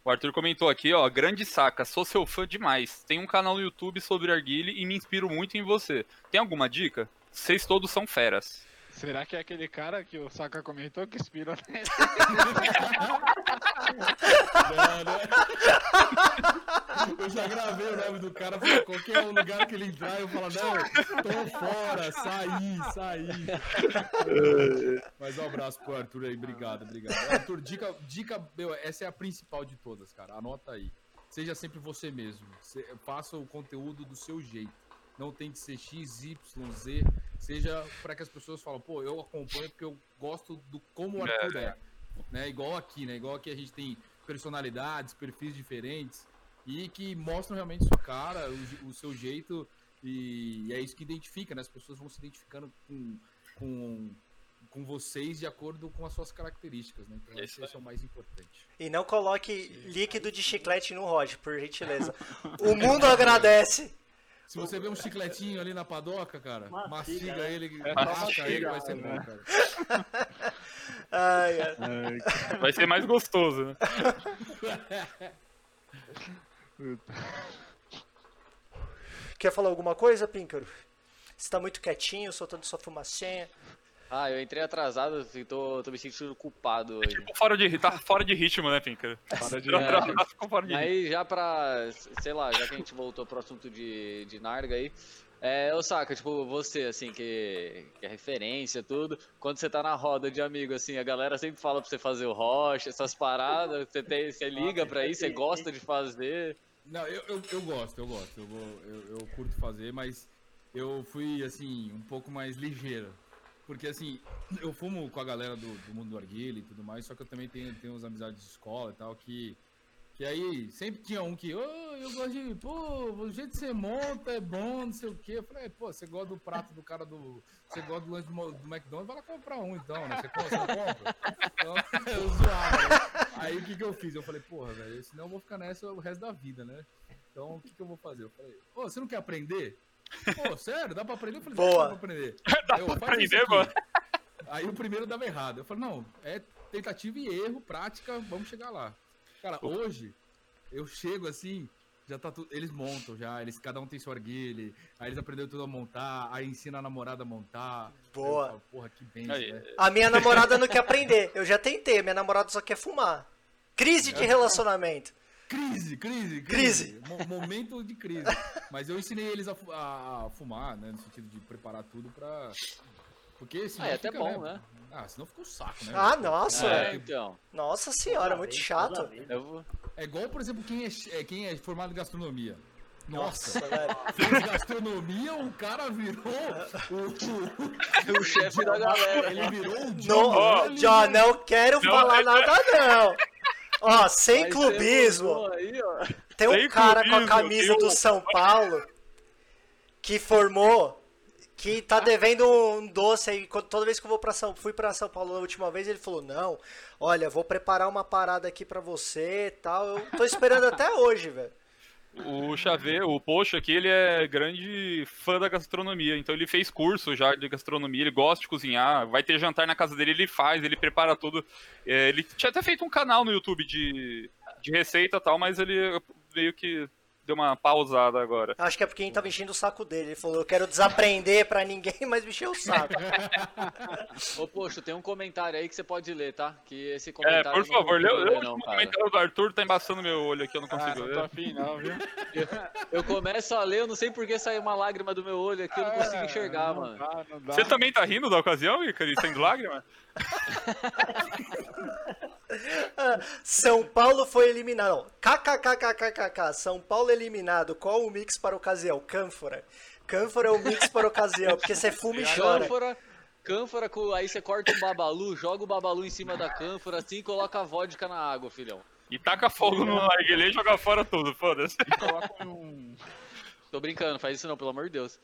O Arthur comentou aqui, ó, grande saca, sou seu fã demais. Tem um canal no YouTube sobre arguile e me inspiro muito em você. Tem alguma dica? Vocês todos são feras. Será que é aquele cara que o Saka comentou que inspira nele? Não? Eu já gravei o nome do cara, pra qualquer lugar que ele entrar, eu falo, não, tô fora, saí, saí. Mas um abraço pro Arthur aí, obrigado, obrigado. Arthur, dica, dica, meu, essa é a principal de todas, cara, anota aí. Seja sempre você mesmo, faça o conteúdo do seu jeito. Não tem que ser X, Y, Z, seja para que as pessoas falem, pô, eu acompanho porque eu gosto do como o Arthur é né? Igual aqui, né? Igual aqui a gente tem personalidades, perfis diferentes e que mostram realmente sua cara, o, o seu jeito e é isso que identifica, né? As pessoas vão se identificando com, com, com vocês de acordo com as suas características, né? Então É isso esse é o mais importante. E não coloque líquido de chiclete no Rod, por gentileza. O mundo agradece. Se você vê um chicletinho ali na padoca, cara, Mastiga, mastiga, né? ele, É, mastiga, ele, vai ser né? bom, cara. Ai, ai. Vai ser mais gostoso, né? Quer falar alguma coisa, Píncaro? Você tá muito quietinho, soltando sua fumacinha. Ah, eu entrei atrasado e tô, tô me sentindo culpado hoje. Tipo, fora de, tá fora de ritmo, né, Pinker? Para de... Tá ficou fora de ritmo. Aí já pra, sei lá, já que a gente voltou pro assunto de, de Narga aí, é, ô Saca, tipo, você, assim, que, que é referência, tudo, quando você tá na roda de amigo, assim, a galera sempre fala pra você fazer o rocha, essas paradas, você, tem, você liga pra isso, você gosta de fazer. Não, eu, eu, eu gosto, eu gosto, eu, vou, eu, eu curto fazer, mas eu fui, assim, um pouco mais ligeiro. Porque, assim, eu fumo com a galera do, do mundo do arguile e tudo mais, só que eu também tenho, tenho uns amizades de escola e tal, que, que aí sempre tinha um que, ô, eu gosto de, pô, o jeito que você monta é bom, não sei o quê. Eu falei, pô, você gosta do prato do cara do, você gosta do lanche do, McDonald's, vai lá comprar um então, né? Você, compra, você compra? Então, eu zoava, né? Aí o que que eu fiz? Eu falei, porra, velho, senão eu vou ficar nessa o resto da vida, né? Então, o que, que eu vou fazer? Eu falei, você não quer aprender? Pô, sério? Dá pra aprender? Eu falei, Boa. dá pra aprender. Dá Aí eu, pra "Faz isso aprender, aqui." mano. Aí o primeiro dava errado. Eu falei, não, é tentativa e erro, prática, vamos chegar lá. Cara, hoje, eu chego assim, já tá tudo. Eles montam já, eles, cada um tem seu arguile, aí eles aprenderam tudo a montar, aí ensina a namorada a montar. Boa. Falo, Porra, que bem, né? A minha namorada não quer aprender. Eu já tentei, minha namorada só quer fumar. Crise de relacionamento. Crise, crise, Crise. Mo- momento de crise. Mas eu ensinei eles a, a- a fumar, né? No sentido de preparar tudo pra. Porque senão. Ah, é até fica, bom, né? Ah, senão fica um saco, né? Ah, nossa. É, então. Nossa senhora, muito chato. vez. Eu vou... É igual, por exemplo, quem é, é- quem é formado em gastronomia. Nossa, Nossa, velho. fez gastronomia, o cara virou o, O chefe da galera. Ele virou o Não, John Mullins. já não quero Não, falar é- nada, não. Ó, sem Mas clubismo. Aí, ó. Tem um Sem cara com a clubismo, camisa do São Paulo que formou, que tá devendo um doce aí. Toda vez que eu vou para São, fui para São Paulo na última vez, ele falou: "Não, olha, vou preparar uma parada aqui pra você, e tal". Eu tô esperando até hoje, velho. O Xavier, o Poxa aqui, ele é grande fã da gastronomia, então ele fez curso já de gastronomia, ele gosta de cozinhar, vai ter jantar na casa dele, ele faz, ele prepara tudo. É, ele tinha até feito um canal no YouTube de, de receita e tal, mas ele meio que deu uma pausada agora. Acho que é porque a gente tava enchendo o saco dele. Ele falou: "Eu quero desaprender pra ninguém, mas me encheu o saco". Ô, poxa, tem um comentário aí que você pode ler, tá? Que esse É, comentário. por eu não favor, lê, o não, comentário do Arthur, tá embaçando meu olho aqui, eu não Ah, consigo não ler. tô afim não, viu? Eu começo a ler, eu não sei por que saiu uma lágrima do meu olho aqui, eu não consigo enxergar, não mano. Dá, não dá. Você também tá rindo da ocasião, Icari, saindo lágrima? São Paulo foi eliminado. Não, KKKKKK. São Paulo eliminado. Qual o mix para ocasião? Cânfora. Cânfora é o mix para ocasião, porque você fuma e chora. Cânfora, cânfora, com, aí você corta um babalu, joga o babalu em cima da cânfora assim e coloca a vodka na água, filhão. E taca fogo no narguilé e joga fora tudo, foda-se. Coloca um. Tô brincando, faz isso não, pelo amor de Deus.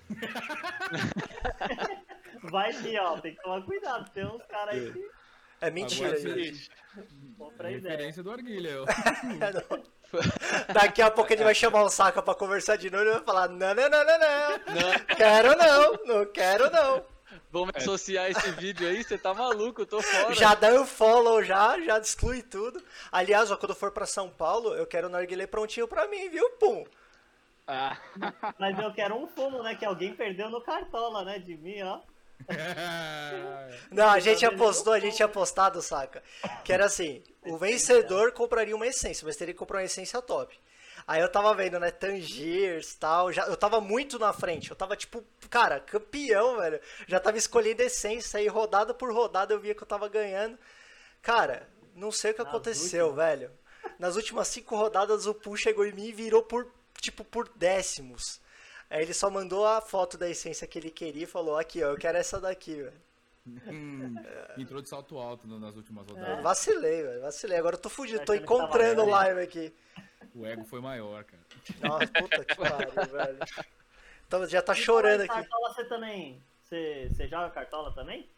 Vai que, ó, tem que tomar cuidado. Tem uns caras aí que É mentira, Agora gente. compram ideia. Referência do Arguilha. ó. Daqui a pouco ele vai chamar o Saca pra conversar de novo e vai falar: não, não, não, não, não. Não, Quero não, não quero não. vamos associar esse vídeo aí, você tá maluco, eu tô fora. Já dá um follow já, já exclui tudo. Aliás, ó, quando eu for pra São Paulo, eu quero o narguilé prontinho pra mim, viu, pum? Ah, Mas eu quero um fumo, né? Que alguém perdeu no cartola, né? De mim, ó. Não, a gente apostou, a gente tinha apostado, saca? Que era assim, o vencedor compraria uma essência, mas teria que comprar uma essência top. Aí eu tava vendo, né, Tangiers e tal, já, eu tava muito na frente, eu tava tipo, cara, campeão, velho. Já tava escolhendo essência aí, rodada por rodada eu via que eu tava ganhando. Cara, não sei o que Nas aconteceu, últimas. velho. Nas últimas cinco rodadas o Poo chegou em mim e virou por, tipo, por décimos. Aí ele só mandou a foto da essência que ele queria e falou, aqui, ó, eu quero essa daqui, velho. Hum, Entrou de salto alto nas últimas É. rodadas. Vacilei, velho, vacilei. Agora eu tô fugido, tô encontrando o live aqui. O ego foi maior, cara. Nossa, puta que pariu, velho. Então já tá E chorando aqui. Cartola você também. Você, você joga cartola também?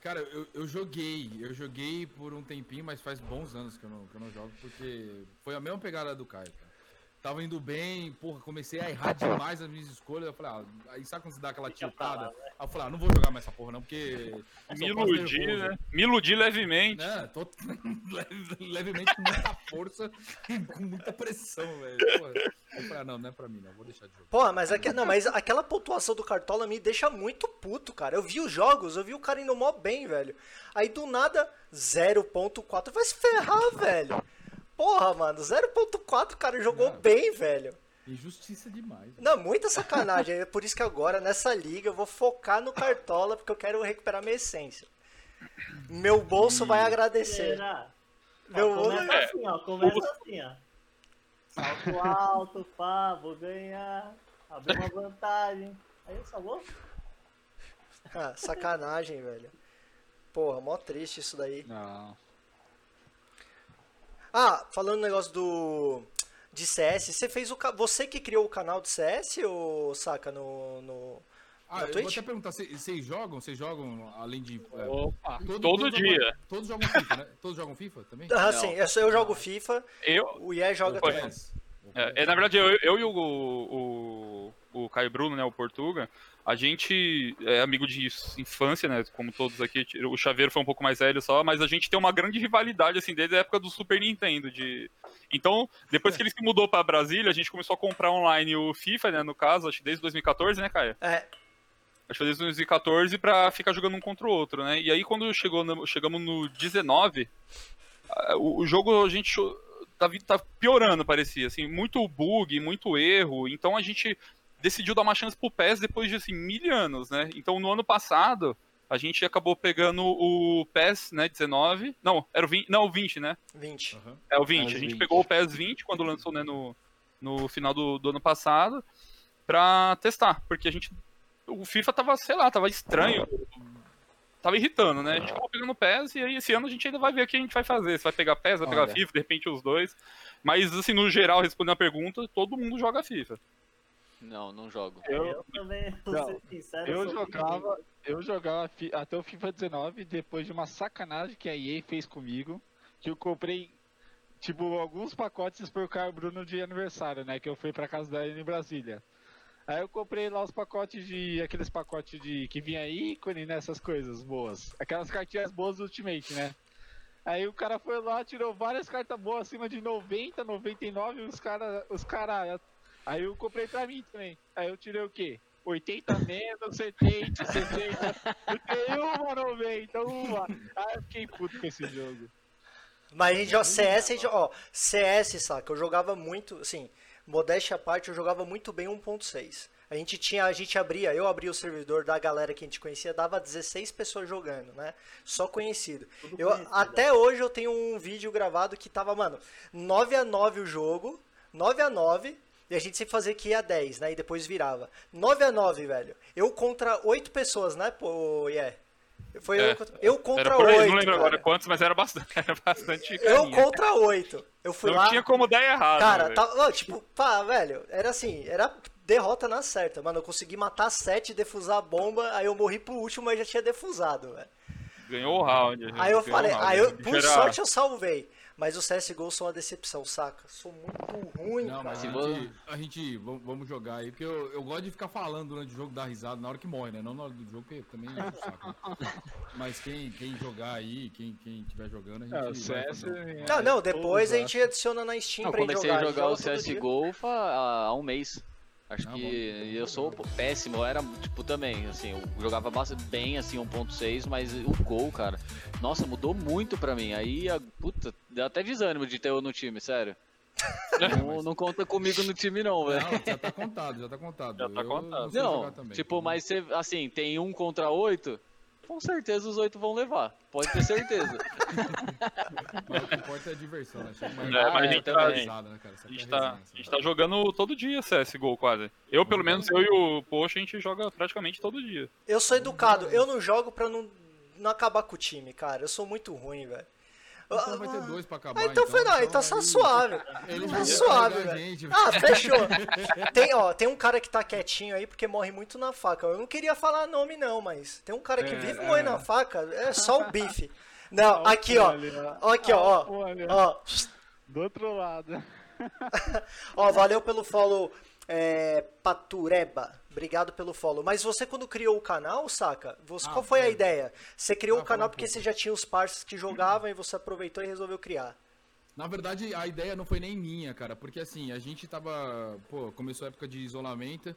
Cara, eu, eu joguei, eu joguei por um tempinho, mas faz bons anos que eu não, que eu não jogo, porque foi a mesma pegada do Caio, cara. Tava indo bem, porra, comecei a errar demais as minhas escolhas. Eu falei, ah, aí sabe quando você dá aquela tiltada? né? Aí eu falei, ah, não vou jogar mais essa porra não, porque. Me iludi, né? Me iludi levemente. Né? Tô leve- levemente com muita força e com muita pressão, velho. Porra. Eu falei, ah, não, não é pra mim, não, vou deixar de jogar. Porra, mas, aque- não, mas aquela pontuação do Cartola me deixa muito puto, cara. Eu vi os jogos, eu vi o cara indo mó bem, velho. Aí do nada, 0.4. Vai se ferrar, velho. Porra, mano, 0.4 o cara jogou Não. bem, velho. Injustiça demais. velho. Não, muita sacanagem. É por isso que agora, nessa liga, eu vou focar no Cartola, porque eu quero recuperar minha essência. Meu bolso vai agradecer. Será? Meu ó, olho- começa assim, ó. Começa assim, ó. Salto alto, pá, vou ganhar. Abrir uma vantagem. Aí eu só vou. Ah, sacanagem, velho. Porra, mó triste isso daí. não. Ah, falando no negócio do de CS, você fez o você que criou o canal de CS ou saca no, no Ah, eu vou até perguntar, cê- vocês jogam? Vocês jogam além de. é, Opa. todo, todo todos dia. Jogam, todos jogam FIFA, né? Todos jogam FIFA também? Ah, sim, eu, eu jogo FIFA, Eu, o IE joga Ou também. É, é, na verdade, eu, eu e o, o, o Caio Bruno, né, o Portuga, a gente é amigo de infância, né, como todos aqui, o Chaveiro foi um pouco mais velho só, mas a gente tem uma grande rivalidade, assim, desde a época do Super Nintendo, de... Então, depois que ele se mudou pra Brasília, a gente começou a comprar online o FIFA, né, no caso, acho que desde 2014, né, Caio? É, Acho que desde 2014 pra ficar jogando um contra o outro, né? E aí quando chegou no- chegamos no 19, ah, o, jogo a gente tá, tá piorando, parecia, assim, muito bug, muito erro. Então a gente decidiu dar uma chance pro PES depois de assim mil anos, né? Então no ano passado a gente acabou pegando o PES, né, 19, não, era o 20, não, o 20, né? 20. Aham. É o 20. É a gente 20. pegou o PES 20 quando lançou né, no, no final do, do ano passado pra testar, porque a gente. O FIFA tava, sei lá, tava estranho. Tava irritando, né? A gente acabou pegando o PES e aí esse ano a gente ainda vai ver o que a gente vai fazer. Se vai pegar PES, vai pegar Olha. FIFA, de repente os dois. Mas assim, no geral, respondendo a pergunta, todo mundo joga FIFA. Não, não jogo. Eu, Eu, também, vou Não, ser sincero. eu jogava, eu jogava até o FIFA 19 depois de uma sacanagem que a EA fez comigo, que eu comprei tipo alguns pacotes por Caio Bruno de aniversário, né, que eu fui pra casa da em Brasília. Aí eu comprei lá os pacotes de aqueles pacotes de que vinha ícone nessas coisas boas, aquelas cartinhas boas do Ultimate, né? Aí o cara foi lá, tirou várias cartas boas acima de 90, 99, os cara, os cara Aí eu comprei pra mim também. Aí eu tirei o quê? 80 menos, 70, 60. Eu tenho uma 90, uma. Aí eu fiquei puto com esse jogo. Mas a gente joga CS, a gente, ó, CS, saca? Eu jogava muito, assim, modéstia à parte, eu jogava muito bem 1.6. A gente tinha, a gente abria, eu abria o servidor da galera que a gente conhecia, dava 16 pessoas jogando, né? Só conhecido. Tudo Eu, conhecido, até hoje eu tenho um vídeo gravado que tava, mano, 9 a 9 o jogo, 9 a 9, e a gente sempre fazia que ia a 10, né? E depois virava. 9 a 9, velho. Eu contra 8 pessoas, né, pô, yeah. Foi É, eu, contra- eu contra aí, 8. não lembro agora cara. quantos, mas era bastante. Era bastante Eu carinha. contra 8. Eu fui Não lá. tinha como dar errado. Cara, velho. tá, ó, tipo, pá, velho, era assim, era derrota na certa, mano. Eu consegui matar 7, defusar a bomba, aí eu morri pro último, mas já tinha defusado, velho. Ganhou o round. Aí eu falei, aí eu, O bicho por sorte eu salvei. Mas o CSGO são uma decepção, saca? Sou muito ruim, Não, cara. mas a Se gente, a gente vamos, jogar aí, porque eu, eu gosto de ficar falando durante o jogo, dar risada na hora que morre, né? Não na hora do jogo, porque também é um saco. Mas quem, quem jogar aí, quem, quem tiver jogando, a gente É, o vai CS. fazer. Não, não, depois a gente adiciona na Steam Eu pra gente comecei jogar. a jogar o joga todo dia. CSGO há um mês. Acho Ah, que bom. eu sou péssimo, eu era, tipo, também, assim, eu jogava bem, assim, 1.6, mas o gol, cara, nossa, mudou muito pra mim. Aí, a, puta, deu até desânimo de ter eu no time, sério. Não, não conta comigo no time não, velho. Não, já tá contado, já tá contado. Já tá Eu contado. Não, também. tipo, mas você, assim, tem um contra oito, com certeza os oito vão levar, pode ter certeza. Mas o que importa é a diversão, né? É, mas a é, gente tá, risada, né, cara? A é gente tá, resenha, a gente tá jogando todo dia CSGO quase. Eu, pelo menos, eu e o Poxa, a gente joga praticamente todo dia. Eu sou educado, eu não jogo pra não, não acabar com o time, cara. Eu sou muito ruim, velho. Então vai ter dois pra acabar. Ah, então foi não, então tá aí- suave. Eles Tá suave, gente. Ah, fechou. Tem, ó, tem um cara que tá quietinho aí porque morre muito na faca. Eu não queria falar nome não, mas tem um cara que É, vive é. morrendo na faca, é só o bife. Não, aqui, ó. Ó, Aqui, ó, ó. Olha, Ó, do outro lado. ó, valeu pelo follow, é, Patureba. Obrigado pelo follow. Mas você quando criou o canal, saca? Você, Ah, qual foi a foi. ideia? Você criou Ah, o canal um porque pouco. você já tinha os parceiros que jogavam e você aproveitou e resolveu criar. Na verdade, a ideia não foi nem minha, cara, porque assim, a gente tava. Pô, começou a época de isolamento,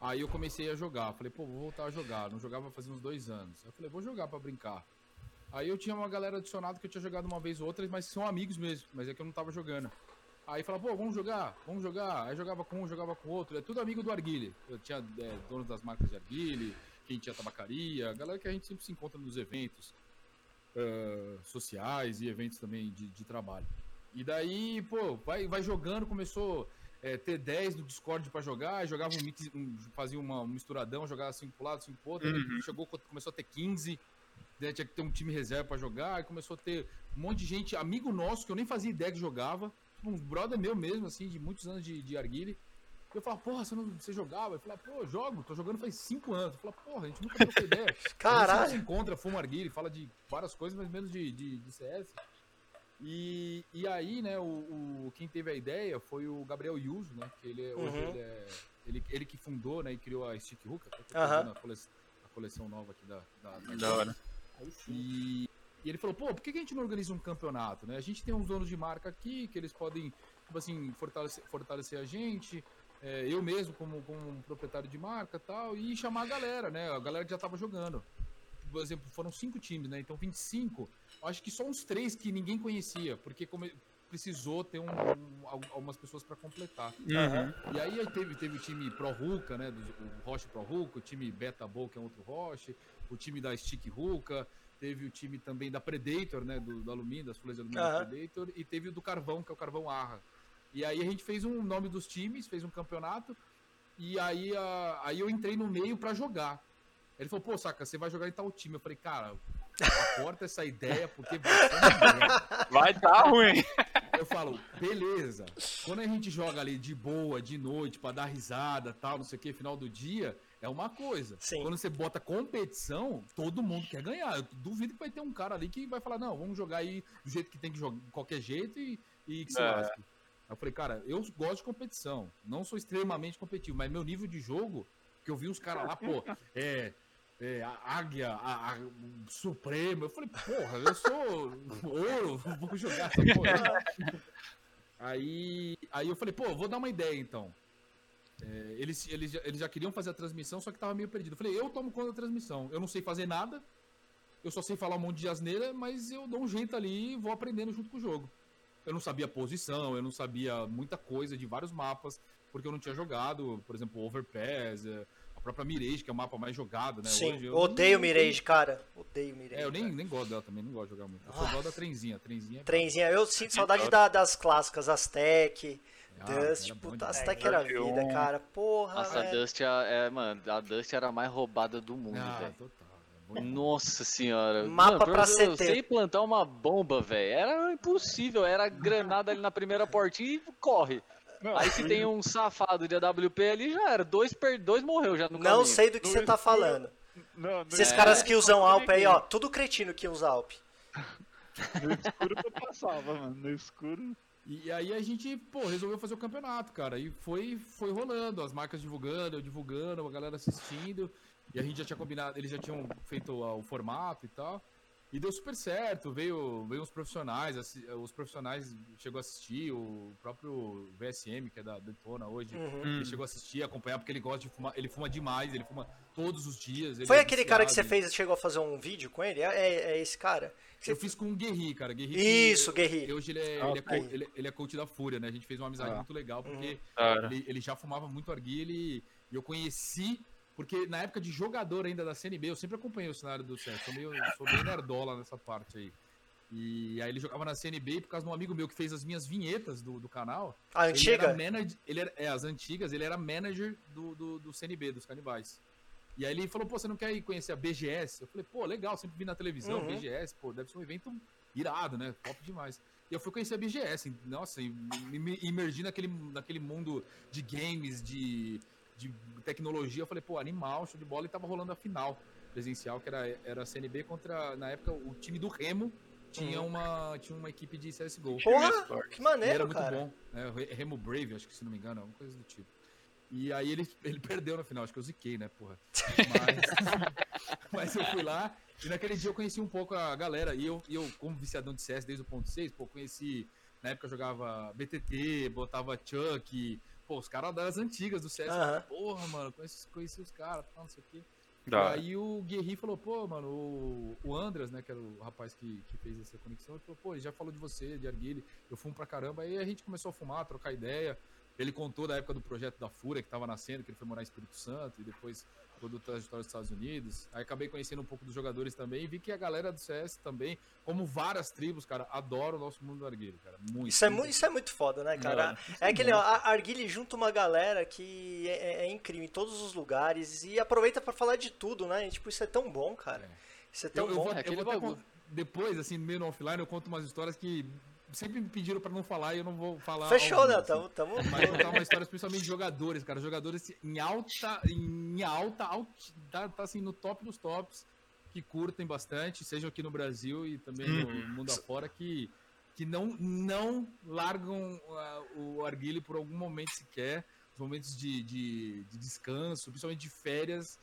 aí eu comecei a jogar. Falei, pô, vou voltar a jogar. Não jogava fazia uns dois anos. Eu falei, vou jogar pra brincar. Aí eu tinha uma galera adicionada que eu tinha jogado uma vez ou outra, mas são amigos mesmo, mas é que eu não tava jogando. Aí falava, pô, vamos jogar, vamos jogar. Aí jogava com um, jogava com outro. É tudo amigo do Arguile. Eu tinha é, donos das marcas de Arguile, quem tinha tabacaria, galera que a gente sempre se encontra nos eventos eh, sociais e eventos também de, de trabalho. E daí, pô, vai, vai jogando, começou é, ter 10 no Discord pra jogar, jogava um mix, um- fazia uma, um misturadão, jogava 5 pro lado, 5 pro outro, aí chegou, começou a ter 15, daí tinha que ter um time reserva pra jogar, começou a ter um monte de gente, amigo nosso, que eu nem fazia ideia que jogava, tipo, um brother meu mesmo, assim, de muitos anos de, de arguile. Eu falava, porra, você, não, você jogava? Eu falava, pô, jogo, tô jogando faz 5 anos. Eu falava, porra, a gente nunca trocou ideia. A gente Caralho. se encontra, fuma arguile, fala de várias coisas, mas menos de, de, de CS. E, e aí, né, o, o- quem teve a ideia foi o Gabriel Yuso, né? Que ele é, hoje Uhum. ele, é, ele, ele que fundou, né, e criou a Stick Hook, fazendo a, cole- a coleção nova aqui da, da, da- Da hora. e, e ele falou, pô, por que a gente não organiza um campeonato, né? A gente tem uns donos de marca aqui, que eles podem, tipo assim, fortalecer, fortalecer a gente, é, eu mesmo como, como um proprietário de marca e tal, e chamar a galera, né? A galera que já tava jogando. Por exemplo, foram cinco times, né? Então 25, acho que só uns três que ninguém conhecia, porque come- precisou ter um, um- al- algumas pessoas para completar. Aham. E aí teve, teve o time Pro Ruka, né? Do, o Roche Pro Ruka, o time Beta Bowl, que é outro Roche, o time da Stick Ruka, teve o time também da Predator, né? Do, do alumínio, das folhas de alumínio da Aham. Predator, e teve o do Carvão, que é o Carvão Arra. E aí a gente fez um nome dos times, fez um campeonato, e aí, a, aí eu entrei no meio pra jogar. Ele falou, pô, saca, você vai jogar em tal time. Eu falei, cara, aporta essa ideia, porque vai. Vai tá ruim. Eu falo, beleza. Quando a gente joga ali de boa, de noite, pra dar risada, tal, não sei o que, final do dia, é uma coisa. Sim. Quando você bota competição, todo mundo quer ganhar. Eu duvido que vai ter um cara ali que vai falar, não, vamos jogar aí do jeito que tem que jogar, de qualquer jeito e, e que se É. lasque. Eu falei, cara, eu gosto de competição. Não sou extremamente competitivo, mas meu nível de jogo, que eu vi uns caras lá, pô, é. é, a águia, a, a Suprema. Eu falei, porra, eu sou ouro, vou jogar essa porra. Aí, aí eu falei, pô, vou dar uma ideia então. É, eles, eles, já- eles já queriam fazer a transmissão, só que tava meio perdido. Eu falei, eu tomo conta da transmissão. Eu não sei fazer nada, eu só sei falar um monte de asneira, mas eu dou um jeito ali e vou aprendendo junto com o jogo. Eu não sabia posição, eu não sabia muita coisa de vários mapas. porque eu não tinha jogado, por exemplo, Overpass, é, a própria Mirage, que é o mapa mais jogado, né? Sim, Hoje eu odeio não- Mirage, cara. Odeio Mirage. É, eu nem, cara. nem gosto dela também, não gosto de jogar muito. Eu só Nossa. gosto da trenzinha, trenzinha. é- Trenzinha, eu sinto saudade da- das clássicas, Aztec, Ah, Dust, era bom puta, demais. Aztec era vida, cara. Porra, Nossa, a velho. Dust é, é, mano, a Dust era a mais roubada do mundo, Ah, velho. total. é. Nossa senhora. Mapa Mano, pra eu- eu CT. sei plantar uma bomba, velho. Era impossível. Era granada ali na primeira portinha e corre. Não, Aí se tem um safado de AWP ali, já era. Dois, per... dois morreu já no Não caminho. sei do que você tá falando. Não, no Esses É. caras que usam Alp aí, ó, tudo cretino que usa Alp. No escuro eu passava, mano. No escuro. E aí a gente, pô, resolveu fazer o campeonato, cara. E foi, foi rolando, as marcas divulgando, eu divulgando, a galera assistindo. E a gente já tinha combinado, eles já tinham feito ah, o formato e tal. E deu super certo, veio, veio uns profissionais, os profissionais chegou a assistir, o próprio VSM, que é da Detona hoje, Uhum. ele chegou a assistir, acompanhar, porque ele gosta de fumar, ele fuma demais, ele fuma todos os dias. Foi é aquele cara que você viciado. fez, chegou a fazer um vídeo com ele? É, é- é esse cara? Você- Eu fiz com o Guerri, cara. Guerri que- Isso, Guerri. Hoje ele é, Ah, ele, é aí. co- ele, ele é coach da Fúria, né? A gente fez uma amizade Ah. muito legal, porque Cara. ele, ele já fumava muito arguilha e eu conheci, porque na época de jogador ainda da CNB, eu sempre acompanhei o cenário do CS, sou, meio, sou bem nerdola nessa parte aí. E aí ele jogava na CNB por causa de um amigo meu que fez as minhas vinhetas do, do canal. A Ele antiga? era manager, ele era, é, as antigas, ele era manager do, do, do CNB, dos canibais. E aí ele falou, pô, você não quer ir conhecer a BGS? Eu falei, pô, legal, sempre vi na televisão, Uhum. BGS, pô, deve ser um evento irado, né? Top demais. E eu fui conhecer a BGS, nossa, e me, me imergi naquele, naquele mundo de games, de, de tecnologia. Eu falei, pô, animal, show de bola, e tava rolando a final presencial, que era, era a CNB contra, na época, o time do Remo tinha, uma, tinha uma equipe de CSGO. Porra, que era maneiro, muito cara. bom. né? O Re- Remo Brave, acho que se não me engano, alguma coisa do tipo. E aí ele, ele perdeu na final, acho que eu ziquei, né, porra. Mas, mas eu fui lá e naquele dia eu conheci um pouco a galera. E eu, e eu como viciadão de CS desde o ponto 6, pô, conheci. Na época eu jogava BTT, botava Chuck, pô, os caras das antigas do CS. Aham. Porra, mano, conheci, conheci os caras, tal, não sei o quê. Da. E aí o Guerri falou, pô, mano, o, o Andras, né, que era o rapaz que, que fez essa conexão, ele falou, pô, ele já falou de você, de Arguile, eu fumo pra caramba. Aí a gente começou a fumar, a trocar ideia. Ele contou da época do projeto da Fúria, que tava nascendo, que ele foi morar em Espírito Santo, e depois toda a trajetória dos Estados Unidos. Aí acabei conhecendo um pouco dos jogadores também, e vi que a galera do CS também, como várias tribos, cara, adora o nosso mundo do Arguile, cara, muito. Isso é, mu- isso é muito foda, né, cara? Isso É aquele, ó, a Arguile junta uma galera que é, é- é incrível em todos os lugares e aproveita pra falar de tudo, né? E, tipo, isso é tão bom, cara. É. Isso é tão Eu, eu bom. vou, É eu vou até bagulho. con- depois, assim, meio no offline, eu conto umas histórias que sempre me pediram pra não falar e eu não vou falar. Fechou, né? assim. Tamo, tamo... Mas contar uma história principalmente de jogadores, cara. Jogadores em alta, em alta, alti- tá, tá assim no top dos tops, que curtem bastante, seja aqui no Brasil e também no mundo afora, que, que não, não largam ah, o arguile por algum momento sequer. Os momentos de, de, de descanso, principalmente de férias,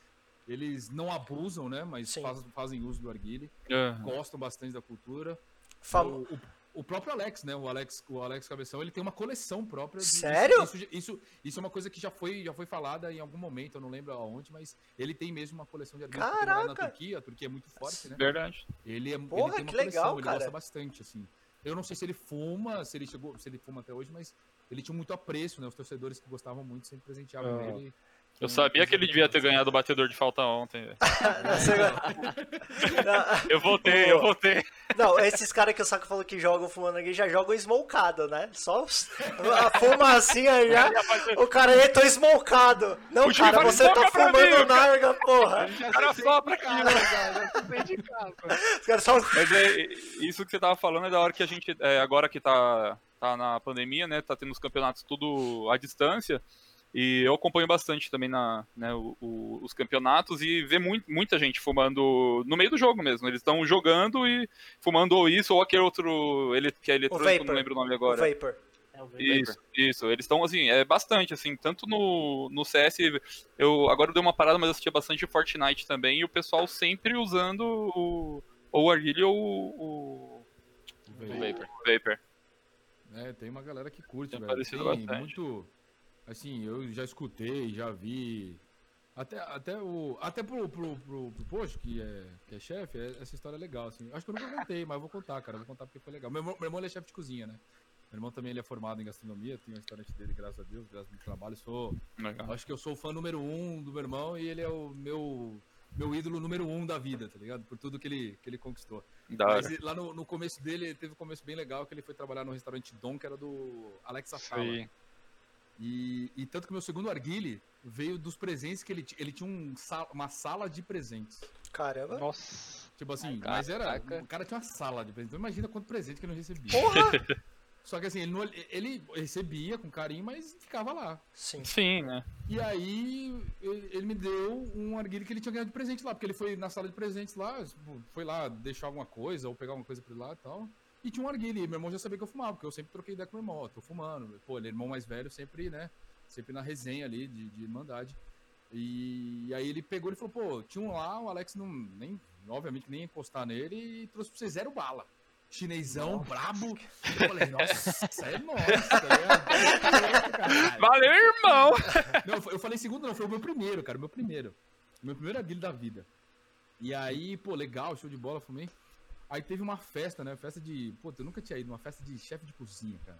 eles não abusam, né? Mas faz- fazem uso do arguile, Aham. gostam bastante da cultura. Fam- O, o- o próprio Alex, né? O Alex, o Alex Cabeção, ele tem uma coleção própria. de- Sério? Isso, isso, isso é uma coisa que já foi, já foi falada em algum momento, eu não lembro aonde, mas ele tem mesmo uma coleção de mora na Caraca! Turquia, a Turquia é muito forte, né? Verdade. Ele, é, Porra, ele tem uma que legal, coleção, ele cara. gosta bastante, assim. Eu não sei se ele fuma, se ele chegou, se ele fuma até hoje, mas ele tinha muito apreço, né? Os torcedores que gostavam muito sempre presenteavam Ah. ele. Eu sabia que ele devia ter ganhado o batedor de falta ontem. Eu voltei, eu voltei. Não, esses caras que o Saco falou que jogam fumando aqui já jogam smokado, né? Só a fumacinha já. O cara aí, tô smokado. Não, O cara, você tá "Smoca pra mim, fumando cara." narga, porra. Já cara sopra aqui, caras só. Mas é, isso que você tava falando é da hora que a gente, é, agora que tá, tá na pandemia, né, tá tendo os campeonatos tudo à distância, e eu acompanho bastante também na, né, o- o- os campeonatos e vê muito, muita gente fumando no meio do jogo mesmo. Eles estão jogando e fumando ou isso ou aquele outro ele, que é eletrônico, não lembro o nome O agora. Vapor. É o Vapor. Isso, isso. Eles estão, assim, é bastante, assim, tanto no, no CS, eu agora eu dei uma parada, mas eu assistia bastante Fortnite também, e o pessoal sempre usando o, ou o Arguilha ou o, O Vapor. Vapor. o Vapor. É, tem uma galera que curte, Tem velho. Tem bastante. muito. Assim, eu já escutei, já vi. Até, até o. Até pro, pro, pro, pro Poxo, que é, que é chefe, é- essa história é legal, assim. Acho que eu nunca contei, mas eu vou contar, cara. Eu vou contar porque foi legal. Meu irmão, meu irmão ele é chefe de cozinha, né? Meu irmão também ele é formado em gastronomia, tem um restaurante dele, graças a Deus, graças ao meu trabalho. Sou, Legal. acho que eu sou o fã número um do meu irmão e ele é o meu, meu ídolo número um da vida, tá ligado? Por tudo que ele, que ele conquistou. Da Mas ele- lá no, no começo dele, ele teve um começo bem legal, que ele foi trabalhar no restaurante Dom, que era do Alex Atala. E, e tanto que meu segundo arguile veio dos presentes que ele, ele tinha um uma sala de presentes. Caramba. Nossa. Tipo assim, Caraca. mas era. O cara tinha uma sala de presentes. Então imagina quanto presente que ele não recebia. Porra! Só que assim, ele, não- ele recebia com carinho, mas ficava lá. Sim. Sim, né? E aí ele me deu um arguile que ele tinha ganhado de presente lá, porque ele foi na sala de presentes lá, tipo, foi lá deixar alguma coisa ou pegar alguma coisa pra ele lá e tal. E tinha um arguile, meu irmão já sabia que eu fumava, porque eu sempre troquei ideia com meu irmão, ó, tô fumando. Pô, ele é irmão mais velho, sempre, né? Sempre na resenha ali de, de irmandade. E, aí ele pegou e falou, pô, tinha um lá, o Alex não, nem, obviamente nem ia encostar nele e trouxe pra você zero bala. Chinesão, brabo. Eu falei, nossa, isso é ligado? Caralho. Valeu, irmão! Não, eu fa- eu falei segundo, não, foi o meu primeiro, cara, o meu primeiro. O meu primeiro arguilho da vida. E aí, pô, legal, show de bola, fumei. Aí teve uma festa, né? Festa de. Pô, eu nunca tinha ido, uma festa de chefe de cozinha, cara.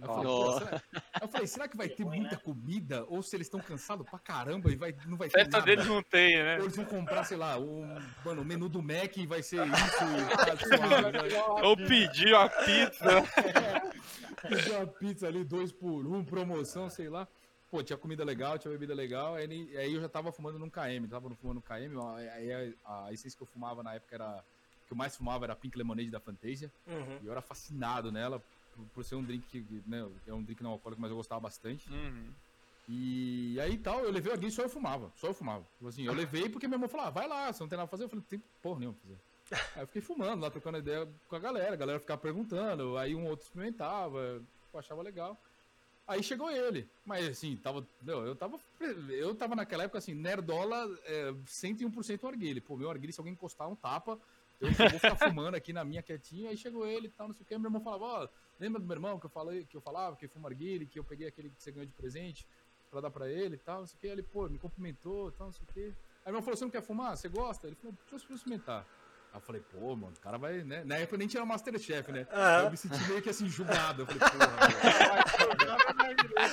Aí eu falei, Nossa. será... Eu falei, será que vai ter muita né? comida? Ou se eles estão cansados pra caramba e vai, não vai ter Festa nada? deles não tem, né? Ou eles vão comprar, sei lá, o, mano, o menu do Mac vai ser isso né? Ou pedir uma pizza. Pedir uma pizza ali, dois por um, promoção, sei lá. Pô, tinha comida legal, tinha bebida legal, aí, aí eu já tava fumando num KM, tava fumando no KM, aí a, a essência que eu fumava na época era. Que eu mais fumava era a Pink Lemonade da Fantasia, Uhum. e eu era fascinado nela, por, por ser um drink que, né, é um drink não alcoólico, mas eu gostava bastante. Uhum. E aí tal, eu levei alguém, só eu fumava, só eu fumava. Tipo assim, eu levei porque meu irmão falou, ah, vai lá, você não tem nada pra fazer. Eu falei, não tem porra nenhuma pra fazer. Aí eu fiquei fumando lá, trocando ideia com a galera, a galera ficava perguntando, aí um outro experimentava, eu achava legal. Aí chegou ele, mas assim, tava, meu, eu tava, eu tava naquela época assim, nerdola, é, 101% arguile. Pô, meu arguile, se alguém encostar um tapa, eu vou ficar fumando aqui na minha quietinho, aí chegou ele e tal, não sei o que, meu irmão falava, ó, lembra do meu irmão que eu falei, que eu falava, que fuma arguile, que eu peguei aquele que você ganhou de presente pra dar pra ele e tal, não sei o que, ele, pô, me cumprimentou e tal, não sei o que. Aí meu irmão falou, você não quer fumar? Você gosta? Ele falou, deixa eu experimentar. Aí eu falei, pô, mano, o cara vai, né? Na época eu nem tinha Masterchef, né? Aí eu me senti meio que assim, julgado. Eu falei, porra.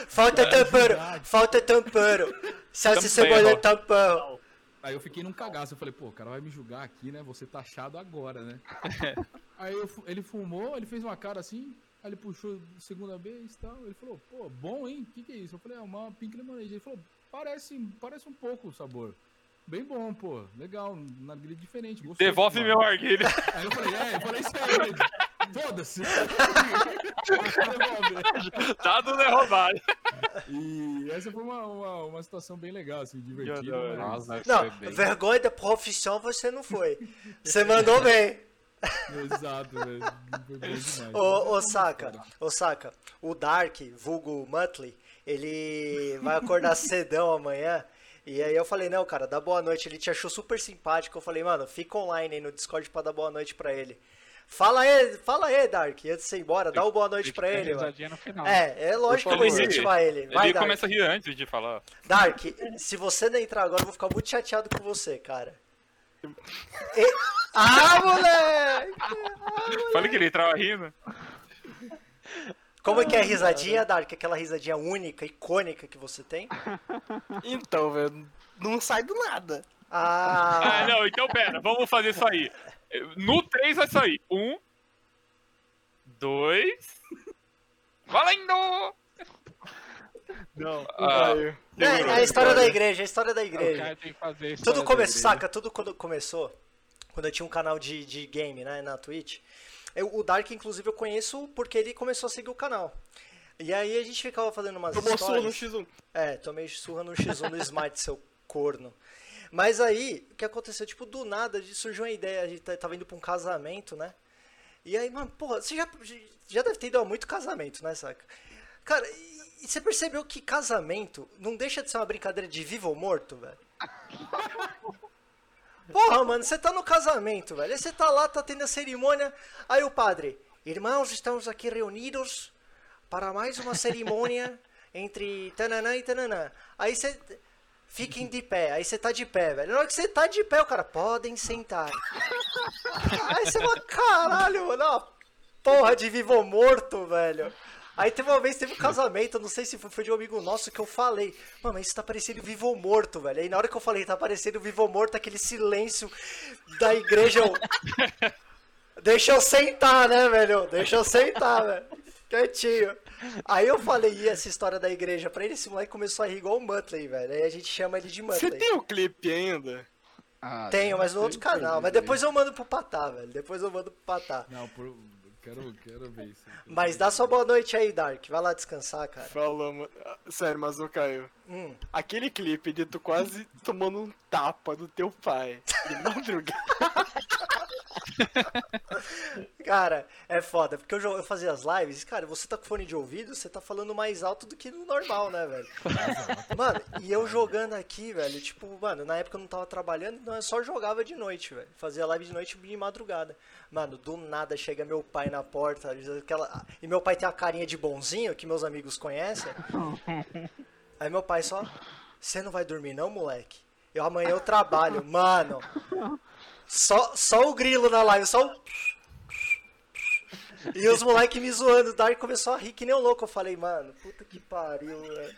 Falta verdade. falta e Tempero. cebola tempero. Aí eu fiquei num cagaço. Eu falei, pô, o cara vai me julgar aqui, né? Você tá achado agora, né? Aí eu ele fumou, ele fez uma cara assim, aí ele puxou segunda vez e tal. Ele falou, pô, bom, hein? O que, que é isso? Eu falei, é uma pink lemonade. Ele falou, parece, parece um pouco o sabor. Bem bom, pô. Legal, um narguilé diferente. gostoso, Devolve mano." meu arguilho. Aí eu falei, é, eu falei isso aí, ele, foda-se. Dado não é roubado. E essa foi uma, uma, uma situação bem legal, assim, divertida. Mas- Nossa, Não, bem. vergonha da profissão você não foi. Você mandou bem. Exato, velho. Foi bom demais. Ô, ô Saka, ô Saka, o Dark, vulgo Muttley, ele vai acordar cedão amanhã. E aí eu falei, não, cara, dá boa noite. Ele te achou super simpático. Eu falei, mano, fica online aí no Discord pra dar boa noite pra ele. Fala aí, fala aí, Dark, antes de você ir embora, dá uma boa noite pra ele, mano. risadinha no final. É, é lógico que eu vou incentivar ele. Vai, Ele Dark. começa a rir antes de falar. Dark, se você não entrar agora, eu vou ficar muito chateado com você, cara. E- Ah, moleque! Falei que ele tava rindo. Como é que é a risadinha, Dark? Aquela risadinha única, icônica que você tem? Então, velho, não sai do nada. Ah, Ah, não, então pera, vamos fazer isso aí. No 3 vai sair. Um. Dois. Valendo! Não, Ah, é, é a história da igreja, é a história da o igreja. isso. Tudo começou, saca? Tudo quando começou, quando eu tinha um canal de, de game, né, na Twitch. Eu- o Dark, inclusive, eu conheço porque ele começou a seguir o canal. E aí a gente ficava fazendo umas Tomou surra no histórias. X1. É, tomei surra no X1 do Smite, seu corno. Mas aí, o que aconteceu? Tipo, do nada, surgiu uma ideia, a gente tá- tava indo pra um casamento, né? E aí, mano, porra, você já, já deve ter ido a muito casamento, né, saca? Cara, e, e você percebeu que casamento não deixa de ser uma brincadeira de vivo ou morto, velho? Porra, mano, você tá no casamento, velho. Aí você tá lá, tá tendo a cerimônia. Aí o padre, irmãos, estamos aqui reunidos para mais uma cerimônia entre tananã e tananã. Aí você. Fiquem de pé. Aí você tá de pé, velho. Na hora que você tá de pé, o cara, podem sentar. Aí você fala, caralho, mano, ó, porra de vivo ou morto, velho. Aí teve uma vez, teve um casamento, não sei se foi, de um amigo nosso que eu falei, mano, mas isso tá parecendo vivo ou morto, velho. Aí na hora que eu falei, tá parecendo vivo ou morto, aquele silêncio da igreja. Eu... Deixa eu sentar, né, velho? Deixa eu sentar, velho. Quietinho. Aí eu falei essa história da igreja pra ele, esse moleque começou a rir igual o Muttley, velho. Aí a gente chama ele de Você Muttley. tem o clipe ainda? Ah, Tenho, mas no outro canal. Mas depois eu mando pro Patá, velho. Depois eu mando pro Patá. Não, por... quero, quero ver isso. Mas dá sua boa noite aí, Dark. Vai lá descansar, cara. Falou, mano. Sério, mas ô Caio. Hum. Aquele clipe de tu quase tomando um tapa do teu pai. De madrugada. Cara, é foda, porque eu, eu fazia as lives, cara, você tá com fone de ouvido, você tá falando mais alto do que no normal, né, velho? Mano, e eu jogando aqui, velho, tipo, mano, na época eu não tava trabalhando, então eu só jogava de noite, velho. Fazia live de noite e de madrugada. Mano, do nada chega meu pai na porta, aquela... e meu pai tem a carinha de bonzinho, que meus amigos conhecem. Aí meu pai só, você não vai dormir não, moleque? Eu amanhã eu trabalho, mano. Só, só o grilo na live, só o. E os moleques me zoando, o Dark começou a rir que nem um louco. Eu falei, mano, puta que pariu, velho.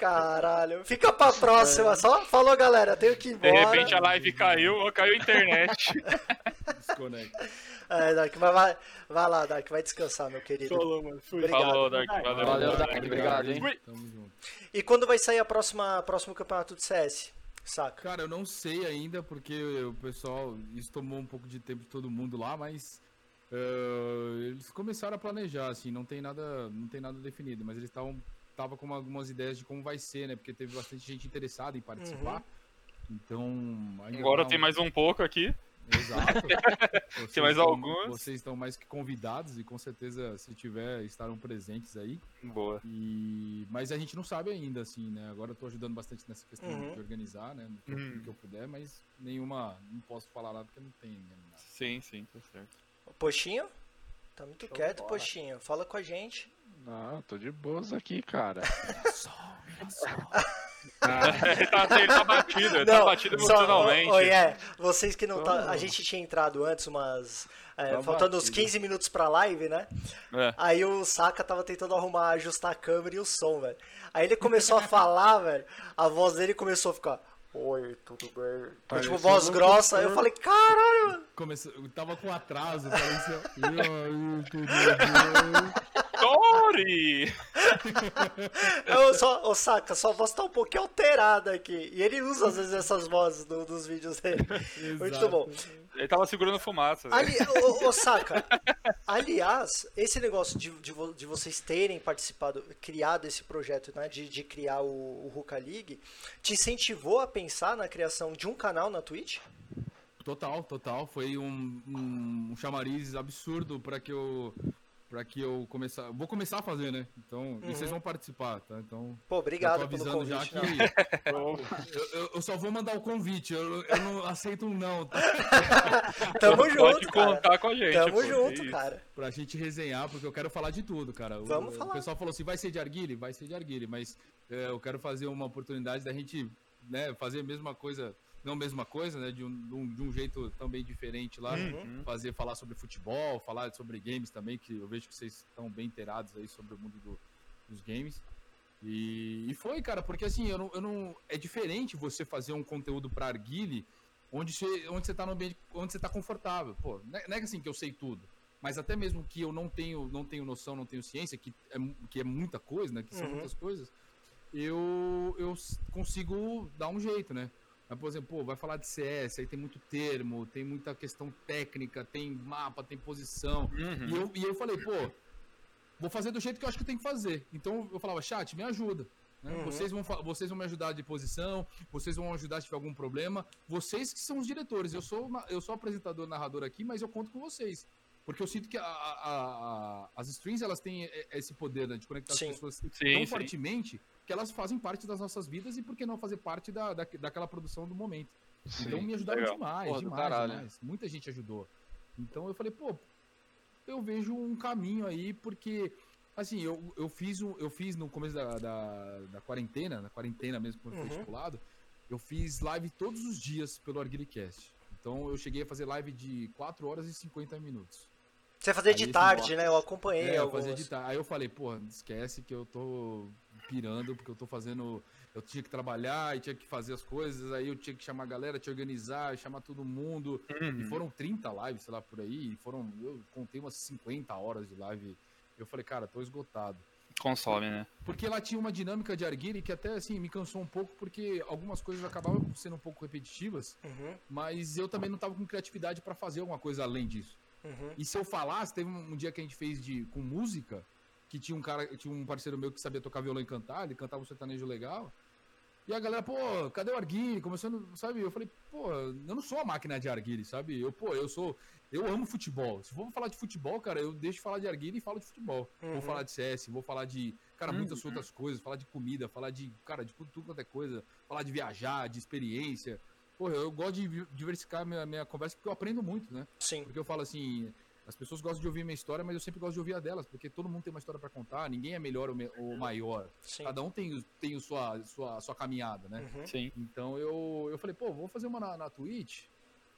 Caralho. Fica pra próxima, só falou, galera, tenho que ir De embora. repente a live caiu, ou caiu a internet. Desconecta. É, Dark, vai, vai, vai lá, Dark, vai descansar, meu querido. Falou, mano. Fui. Obrigado. Falou, Dark. Valeu. Valeu, Dark. Obrigado, hein? Tamo junto. E quando vai sair a próxima próximo campeonato de CS? Saca? Cara, eu não sei ainda, porque o pessoal, isso tomou um pouco de tempo de todo mundo lá, mas eh, eles começaram a planejar, assim, não tem nada, não tem nada definido, mas eles estavam tava com algumas ideias de como vai ser, né? Porque teve bastante gente interessada em participar. Então, ainda Agora tá tem um- mais um pouco aqui. Exato. Vocês Tem mais estão- alguns? Vocês estão mais que convidados e com certeza, se tiver, estarão presentes aí. Boa. E... Mas a gente não sabe ainda, assim, né? Agora eu tô ajudando bastante nessa questão Uhum. de organizar, né? No que, eu- Uhum. que eu puder, mas nenhuma. Não posso falar nada porque não tem né, nada. Sim, sim, tá certo. Poxinho? Tá muito Show quieto, bola. Poxinho. Fala com a gente. Não, tô de boas aqui, cara. ele, tá, ele tá batido, ele tá batido emocionalmente. Só, oh, yeah, vocês que não tá. A gente tinha entrado antes umas. é, Tá faltando uns batido. 15 minutos pra live, né? É. Aí o Saka tava tentando arrumar, ajustar a câmera e o som, velho. Aí ele começou a falar, velho. A voz dele começou a ficar. Oi, tudo bem? Tipo, Parecia voz grossa. Aí eu falei, caralho, mano. Começou... Tava com atraso, parecia. Tori! Eu só, ô Saka, sua voz tá um pouquinho alterada aqui. E ele usa às vezes essas vozes do- dos vídeos dele. Muito bom. Ele tava segurando fumaça. Ali, ô, ô, Saka, aliás, esse negócio de, de, de vocês terem participado, criado esse projeto, né, de, de criar o, o Ruka League, te incentivou a pensar na criação de um canal na Twitch? Total, total. Foi um, um, um chamariz absurdo pra que eu. Pra que eu começar. Vou começar a fazer, né? Então. E vocês vão participar, tá? Então. Pô, obrigado tô pelo avisando já convite. que. eu, eu- eu só vou mandar o convite. Eu, eu não aceito um não, tá? Tamo Pode junto, cara. contar com a gente. Tamo pô, junto, cara. Pra gente resenhar, porque eu quero falar de tudo, cara. O- Vamos o, falar. pessoal falou assim: vai ser de arguile? Vai ser de arguile, mas é, eu quero fazer uma oportunidade da gente né, fazer a mesma coisa, não a mesma coisa, né? De um, de um, jeito também diferente lá. Uhum. Fazer, falar sobre futebol, falar sobre games também, que eu vejo que vocês estão bem inteirados aí sobre o mundo do- dos games. E, e foi, cara, porque assim, eu não, eu não. É diferente você fazer um conteúdo pra arguile onde você, onde você tá no ambiente, onde você tá confortável. Pô, não é, não é assim que eu sei tudo. Mas até mesmo que eu não tenho, não tenho noção, não tenho ciência, que é, que é muita coisa, né? Que são Uhum. muitas coisas, eu, eu consigo dar um jeito, né? Mas, por exemplo, pô, vai falar de CS, aí tem muito termo, tem muita questão técnica, tem mapa, tem posição. Uhum. E, eu, e eu falei, pô, vou fazer do jeito que eu acho que eu tenho que fazer. Então eu falava, chat, me ajuda. né? Uhum. Vocês, vão, vocês vão me ajudar de posição, vocês vão ajudar se tiver algum problema. Vocês que são os diretores. Eu sou, eu sou apresentador, narrador aqui, mas eu conto com vocês. Porque eu sinto que a- a- a- as streams elas têm e- esse poder né, de conectar Sim. as pessoas Sim, tão sim. fortemente que elas fazem parte das nossas vidas e por que não fazer parte da, da, daquela produção do momento. Então me ajudaram legal. demais, Porra, demais, caralho. demais. Muita gente ajudou. Então eu falei, pô, eu vejo um caminho aí, porque, assim, eu, eu, fiz, um, eu fiz no começo da, da, da quarentena, na quarentena mesmo, quando foi Uhum. estipulado, eu fiz live todos os dias pelo Arguilecast. Então eu cheguei a fazer live de 4 horas e 50 minutos. Você fazia Aí de tarde, né? Eu acompanhei É, eu fazia de tarde. Aí eu falei, porra, esquece que eu tô pirando, porque eu tô fazendo. Eu tinha que trabalhar e tinha que fazer as coisas, aí eu tinha que chamar a galera, te organizar, chamar todo mundo. Uhum. E foram 30 lives, sei lá, por aí. E foram. Eu contei umas 50 horas de live. Eu falei, cara, tô esgotado. Consome, né? Porque lá tinha uma dinâmica de Arguile que até assim me cansou um pouco, porque algumas coisas acabavam sendo um pouco repetitivas, Uhum, mas eu também não tava com criatividade pra fazer alguma coisa além disso. uhum. E se eu falasse, teve um, um dia que a gente fez de, com música, que tinha um cara, tinha um parceiro meu que sabia tocar violão e cantar, ele cantava um sertanejo legal. E a galera, pô, cadê o Arguile? Começando, sabe? Eu falei, pô, eu não sou a máquina de Arguile, sabe? Eu, pô, eu sou. Eu amo futebol. Se for falar de futebol, cara, eu deixo de falar de Arguile e falo de futebol. Uhum. Vou falar de CS, vou falar de, cara, muitas outras coisas, falar de comida, falar de, cara, de tudo, tudo quanto é coisa, falar de viajar, de experiência. Pô, eu gosto de diversificar minha, minha conversa porque eu aprendo muito, né? Sim. Porque eu falo assim, as pessoas gostam de ouvir minha história, mas eu sempre gosto de ouvir a delas, porque todo mundo tem uma história pra contar, ninguém é melhor ou, me- ou maior. Sim. Cada um tem, tem o sua, sua, sua caminhada, né? Uhum. Sim. Então eu, eu falei, pô, vou fazer uma na, na Twitch,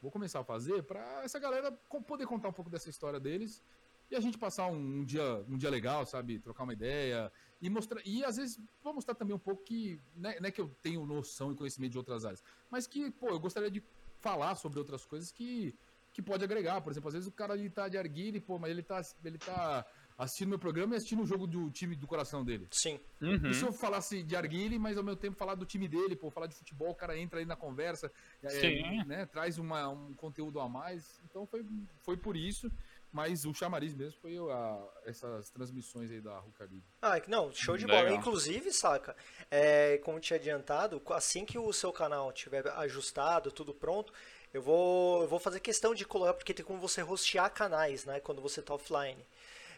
vou começar a fazer pra essa galera poder contar um pouco dessa história deles e a gente passar um, um dia, um dia legal, sabe? Trocar uma ideia e mostrar. E às vezes vou mostrar também um pouco que. Não é, não é que eu tenho noção e conhecimento de outras áreas, mas que, pô, eu gostaria de falar sobre outras coisas que, que pode agregar. Por exemplo, às vezes o cara ele tá de arguile, pô, mas ele tá, ele tá assistindo meu programa e assistindo o jogo do time do coração dele. Sim. Uhum. E se eu falasse de Arguile, mas ao mesmo tempo falar do time dele, pô, falar de futebol, o cara entra aí na conversa, é, né, traz uma, um conteúdo a mais. Então foi, foi por isso, mas o chamariz mesmo foi a- essas transmissões aí da Rucari. Ah, não, show de Legal. bola. Inclusive, saca, é, como tinha adiantado, assim que o seu canal tiver ajustado, tudo pronto, eu vou, eu vou fazer questão de colocar, porque tem como você hostear canais, né, quando você tá offline.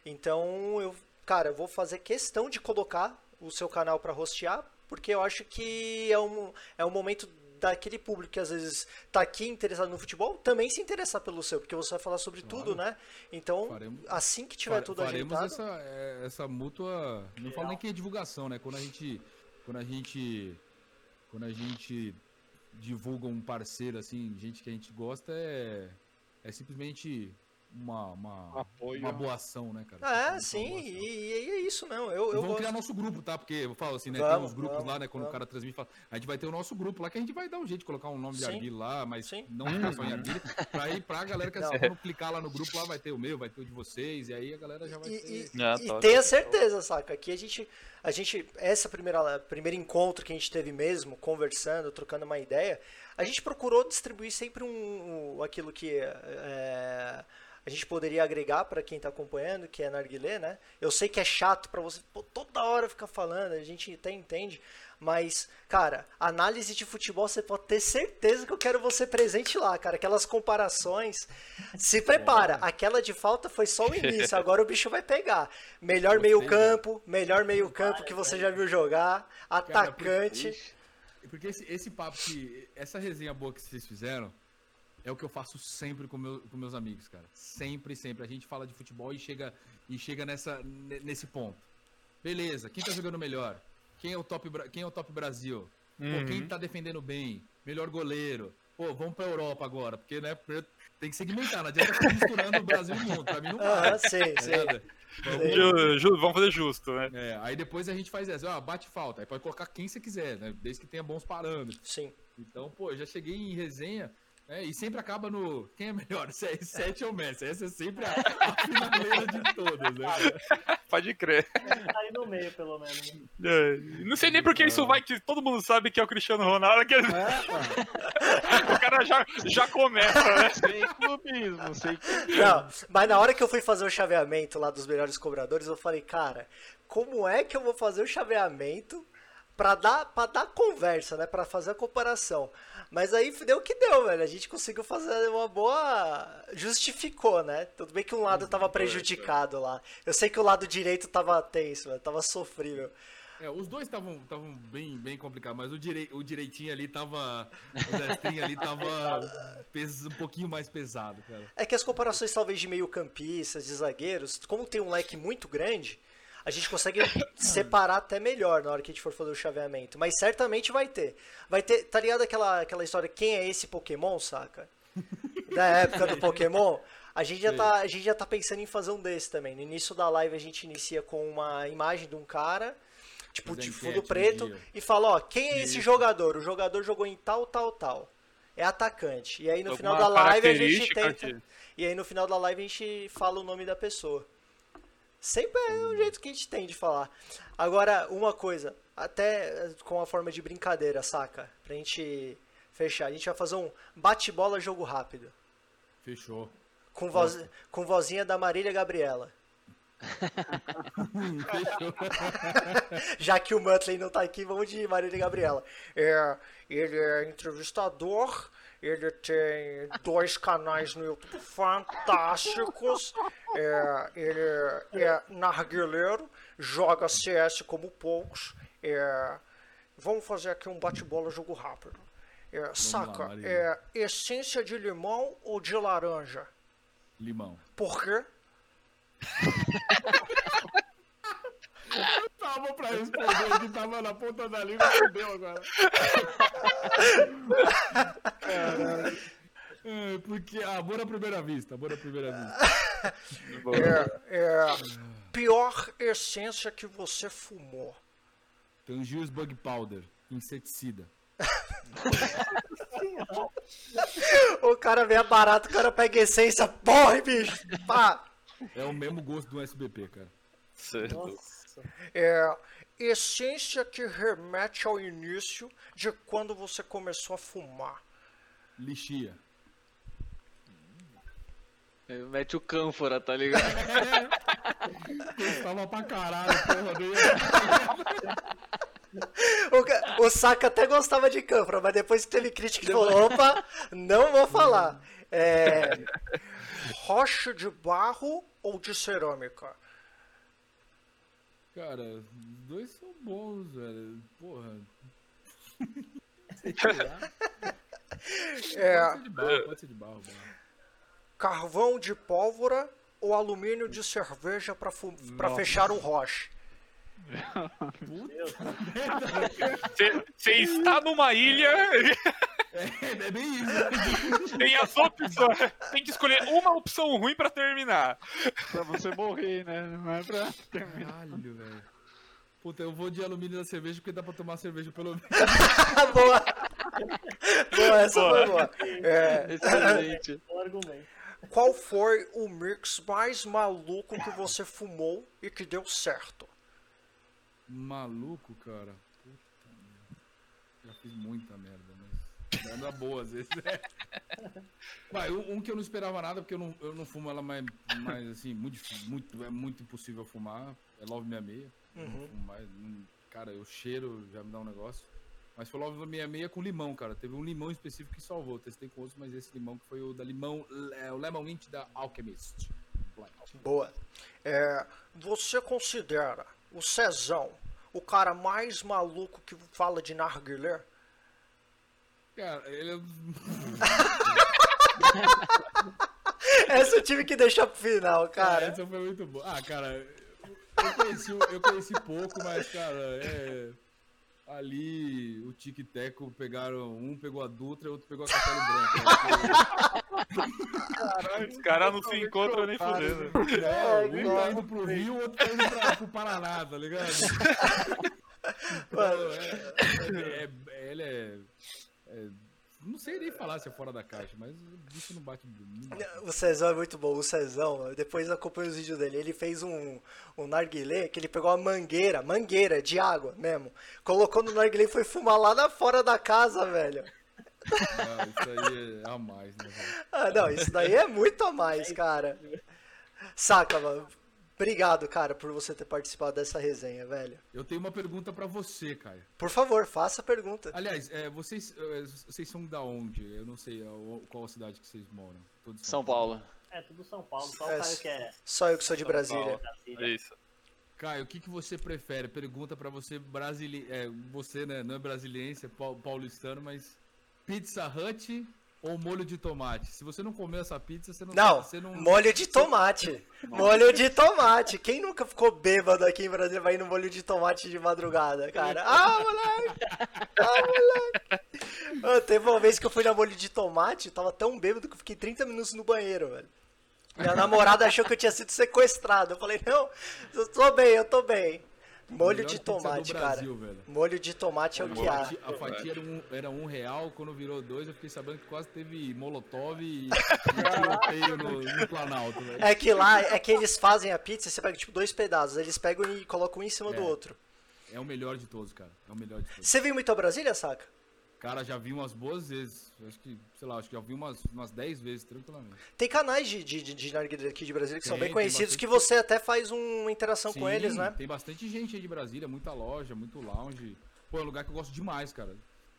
Então, eu, cara, eu vou fazer questão de colocar o seu canal para hostear, porque eu acho que é um, é um momento daquele público que às vezes tá aqui interessado no futebol, também se interessar pelo seu, porque você vai falar sobre Claro. tudo, né? Então, Faremos- assim que tiver Fare- tudo faremos ajeitado, essa, é, essa mútua. Não falo nem que é divulgação, né? Quando a gente. Quando a gente. Quando a gente divulga um parceiro, assim, gente que a gente gosta, é. É simplesmente uma. Uma, Apoio. uma boa ação, né, cara? Ah, Uma sim, e, e é isso mesmo. Eu, eu vamos gosto. criar nosso grupo, tá? Porque eu falo assim, né? Vamos, tem uns grupos vamos, lá, né? Quando vamos. o cara transmite, fala, a gente vai ter o nosso grupo lá que a gente vai dar um jeito de colocar um nome de Sim. Arguile lá, mas Sim. não ficar só em Arguile. Pra ir pra galera que Não. assim, quando clicar lá no grupo, lá vai ter o meu, vai ter o de vocês, e aí a galera já vai E, ter. e- Ah, e tenha certeza, saca? Aqui a gente, a gente, essa primeira, primeiro encontro que a gente teve mesmo, conversando, trocando uma ideia, a gente procurou distribuir sempre um, um- aquilo que é, a gente poderia agregar para quem tá acompanhando, que é narguilé, né? Eu sei que é chato para você pô, toda hora ficar falando, a gente até entende, mas, cara, análise de futebol você pode ter certeza que eu quero você presente lá, cara. Aquelas comparações. Se prepara, aquela de falta foi só o início, agora o bicho vai pegar. Melhor meio-campo, melhor meio-campo que você já viu jogar, atacante. Porque esse, esse papo que. Essa resenha boa que vocês fizeram é o que eu faço sempre com, meu, com meus amigos, cara. Sempre, sempre. A gente fala de futebol e chega, e chega nessa, ne- nesse ponto. Beleza, quem tá jogando melhor? Quem é o top, quem é o top Brasil? Pô, Uhum. quem tá defendendo bem? Melhor goleiro? Pô, vamos pra Europa agora, porque, né, tem que segmentar, não adianta ficar misturando o Brasil e o mundo. Pra mim não vai. Aham, sim, tá sim. ligado? Vamos- ju- vamos fazer justo, né? é, aí depois a gente faz essa, ó, bate falta. Aí pode colocar quem você quiser, né? Desde que tenha bons parâmetros. Sim. Então, pô, eu já cheguei em resenha, né? E sempre acaba no. Quem é melhor? CR7 ou Messi? Essa é sempre a, a finaleira de todas, né? Pode crer. Tá aí no meio, pelo menos. É, Não sei nem por que isso vai, que todo mundo sabe que é o Cristiano Ronaldo. Que... o cara já, já começa, né? Sem clubismo, sem clubismo. Não, mas na hora que eu fui fazer o chaveamento lá dos melhores cobradores, eu falei, cara, como é que eu vou fazer o chaveamento pra dar, pra dar conversa, né? Pra fazer a comparação. Mas aí deu o que deu, velho. A gente conseguiu fazer uma boa. Justificou, né? Tudo bem que um lado tava prejudicado lá. Eu sei que o lado direito tava tenso, velho. Tava sofrível. É, os dois estavam estavam bem, bem complicados, mas o, direi, o direitinho ali tava. O destrinho ali tava pes, um pouquinho mais pesado, cara. É que as comparações, talvez, de meio-campistas, de zagueiros, como tem um leque muito grande, a gente consegue separar até melhor na hora que a gente for fazer o chaveamento. Mas certamente vai ter. Vai ter, tá ligado aquela, aquela história, quem é esse Pokémon, saca? Da época do Pokémon. A gente, já tá, a gente já tá pensando em fazer um desse também. No início da live a gente inicia com uma imagem de um cara, tipo, de fundo do preto, e fala, ó, quem é esse jogador? O jogador jogou em tal, tal, tal. É atacante. E aí no final da Alguma live a gente tenta. que- E aí no final da live a gente fala o nome da pessoa. Sempre é o jeito que a gente tem de falar. Agora, uma coisa, até com a forma de brincadeira, saca? Pra gente fechar. A gente vai fazer um bate-bola jogo rápido. Fechou. Com, voz, com vozinha da Marília Gabriela. Já que o Muttley não tá aqui, vamos de Marília Gabriela. É, ele é entrevistador, ele tem dois canais no YouTube fantásticos, é, ele é narguileiro, joga CS como poucos. É, vamos fazer aqui um bate-bola jogo rápido. É, saca, Marília. é essência de limão ou de laranja? Limão. Por quê? Tava pra responder aqui, tava na ponta da língua, fudeu agora. Caralho. É, porque amor à primeira vista, amor à primeira vista. É, é, pior essência que você fumou. Tangiers Bug Powder, inseticida. O cara vê barato, o cara pega essência, porra, bicho! Pá! É o mesmo gosto do SBP, cara. Certo. Nossa. É, essência que remete ao início de quando você começou a fumar. Lixia. Mete o cânfora, tá ligado? Gostava pra caralho, porra dele. O, ca- o Saka até gostava de câmara, mas depois que teve crítica, ele falou: opa, não vou falar. É, rocha de barro ou de cerâmica? Cara, os dois são bons, velho. Porra. É, Pode ser de barro, pode ser de barro. barro. carvão de pólvora ou alumínio de cerveja para fechar o roche? Você está numa ilha, É, é bem isso. tem as opções. Tem que escolher uma opção ruim pra terminar. Pra você morrer, né? Não é pra terminar. Caralho, velho. Puta, eu vou de alumínio da cerveja porque dá pra tomar cerveja pelo menos. boa! Boa, essa foi boa. É, Excelente. Bom argumento. qual foi o mix mais maluco que você fumou e que deu certo? Maluco, cara. Puta merda. Já fiz muita merda, mas. Merda boa às vezes. Vai, um, um que eu não esperava nada, porque eu não, eu não fumo ela mais, mais assim, muito, muito, é muito impossível fumar. É Love 66. Eu não fumo mais. não- cara, eu cheiro já me dá um negócio. Mas foi Love 66 com limão, cara. Teve um limão específico que salvou. Eu Testei com outros, mas esse limão que foi o da limão, é, o Lemon Mint da Alchemist. Black. Boa. É, você considera o Cezão o cara mais maluco que fala de narguilé? Cara, ele é. Essa eu tive que deixar pro final, Cara, cara. essa foi muito boa. Ah, cara, eu conheci, eu conheci pouco, mas, cara, é. Ali o Tic Teco pegaram. Um pegou a Dutra e outro pegou a Castelo Branco. Os caras não se encontram nem fudendo. É, um tá indo pro Rio, o outro tá indo pra, pro Paraná, tá ligado? Então, é, é, é- ele é, é- Não sei nem falar se é fora da caixa, mas o bicho não bate. O Cezão é muito bom. O Cezão, depois eu acompanho os vídeos dele. Ele fez um, um narguilé que ele pegou uma mangueira, mangueira de água mesmo. Colocou no narguilé e foi fumar lá na fora da casa, velho. Ah, isso aí é a mais, né, velho? Ah, não, isso daí é muito a mais, cara. Saca, mano. Obrigado, cara, por você ter participado dessa resenha, velho. Eu tenho uma pergunta pra você, Caio. Por favor, faça a pergunta. Aliás, é, vocês, é, vocês são da onde? Eu não sei é, qual a cidade que vocês moram. Todos São Paulo. É tudo São Paulo, só É, o Caio que é Só eu que sou de Brasília. Brasília. Isso. Caio, o que, que você prefere? Pergunta pra você brasile... é, você, né, não é brasiliense, é pau- paulistano, mas Pizza Hut ou molho de tomate? Se você não comeu essa pizza, você não Não, você não molho de tomate. Molho de tomate. Quem nunca ficou bêbado aqui em Brasília vai ir no molho de tomate de madrugada, cara? Ah, moleque! Ah, moleque! Teve uma vez que eu fui na molho de tomate, tava tão bêbado que eu fiquei 30 minutos no banheiro, velho. Minha namorada achou que eu tinha sido sequestrado. Eu falei, não, eu tô bem, eu tô bem. Molho de do tomate, Brasil, cara. velho. Molho de tomate é o que A há. fatia, a fatia era, um, era um real, quando virou dois, eu fiquei sabendo que quase teve molotov e, e tiroteio no, no Planalto, velho. É que lá, é que eles fazem a pizza, você pega tipo dois pedaços, eles pegam e colocam um em cima do É. outro. É o melhor de todos, cara. É o melhor de todos. Você veio muito a Brasília, saca? Cara, já vi umas boas vezes. Acho que, sei lá, acho que já vi umas, umas 10 vezes, tranquilamente. Tem canais de, de, de, narguilé aqui de Brasília que são Tem, bem tem conhecidos, bastante que você até faz uma interação com Sim, eles, né? Tem bastante gente aí de Brasília, muita loja, muito lounge. Pô, é um lugar que eu gosto demais, cara.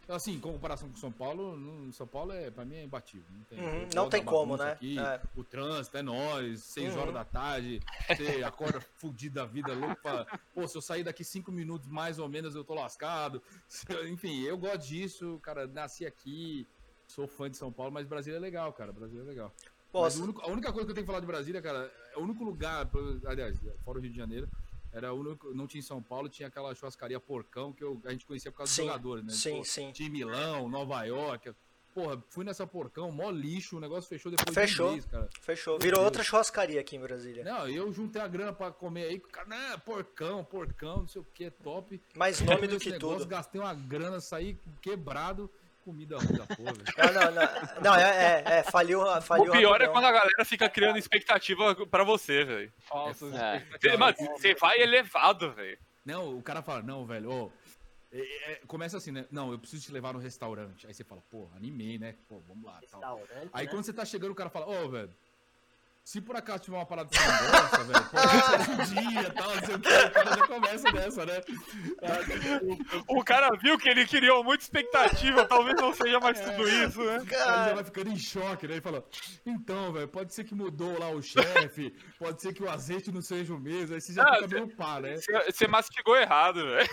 Assim, em comparação com São Paulo, São Paulo é, pra mim é imbatível. Não tem, Uhum, não tem como, né? aqui, É. O trânsito é nós, 6 Uhum. horas da tarde, você acorda fudido da vida, louco pra... Pô, se eu sair daqui 5 minutos mais ou menos eu tô lascado. Enfim, eu gosto disso, cara, nasci aqui, sou fã de São Paulo, mas Brasília é legal, cara, Brasília é legal. Posso. único- a única coisa que eu tenho que falar de Brasília, cara, é o único lugar, aliás, fora o Rio de Janeiro, era o único, não tinha em São Paulo, tinha aquela churrascaria Porcão que eu- a gente conhecia por causa Sim, dos jogadores, né? sim, Pô, sim. Tinha Milão, Nova York. Porra, fui nessa Porcão, mó lixo, o negócio fechou depois Fechou. de um mês, cara. Fechou. Virou outra churrascaria aqui em Brasília. Não, eu juntei a grana pra comer aí, não, porcão, porcão, não sei o que, top. Mais nome do que negócio, tudo. Gastei uma grana, saí quebrado, comida ruim da porra. velho. Não, não, não. Não, é, é, é faliu, faliu O pior é quando a galera fica criando expectativa pra você, velho. Falsas É. expectativas. Você- Mano, você vai elevado, velho. Não, o cara fala, não, velho, ô. é- é- começa assim, né? Não, eu preciso te levar no restaurante. Aí você fala, pô, animei, né? Pô, vamos lá. Aí né? quando você tá chegando, o cara fala, ô, velho. Se por acaso tiver uma parada que você não gosta, velho, você um dia, tal, não sei o que, o cara já começa nessa, né? O cara viu que ele criou muita expectativa, talvez não seja mais tudo isso, né? Aí ele já vai ficando em choque, né? E fala, então, velho, pode ser que mudou lá o chefe, pode ser que o azeite não seja o mesmo, aí você já Ah, fica meio pá, né? Você- mastigou errado, velho.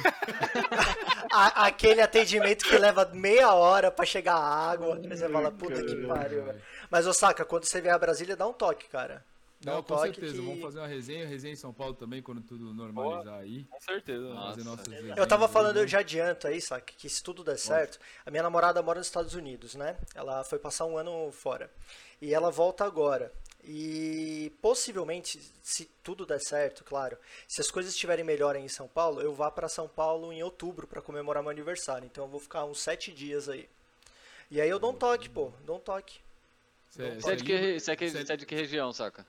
Aquele atendimento que leva meia hora pra chegar a água. Aí você fala, puta que pariu, velho. Mas, Osaka, quando você vier a Brasília, dá um toque, cara. Dá Não, um com toque certeza, que- vamos fazer uma resenha, resenha em São Paulo também, quando tudo normalizar aí. Com certeza. Nossa. Fazer nossas resenhas Eu tava falando, eu vamos- já adianto aí, saca, que se tudo der certo, a minha namorada mora nos Estados Unidos, né? Ela foi passar um ano fora. E ela volta agora. E possivelmente, se tudo der certo, claro, se as coisas estiverem melhor aí em São Paulo, eu vá pra São Paulo em outubro pra comemorar meu aniversário. Então eu vou ficar uns sete dias aí. E aí eu dou um toque, pô, dou um toque. Cê- Você é de que, cê- você é que- cê- você é de que região, saca?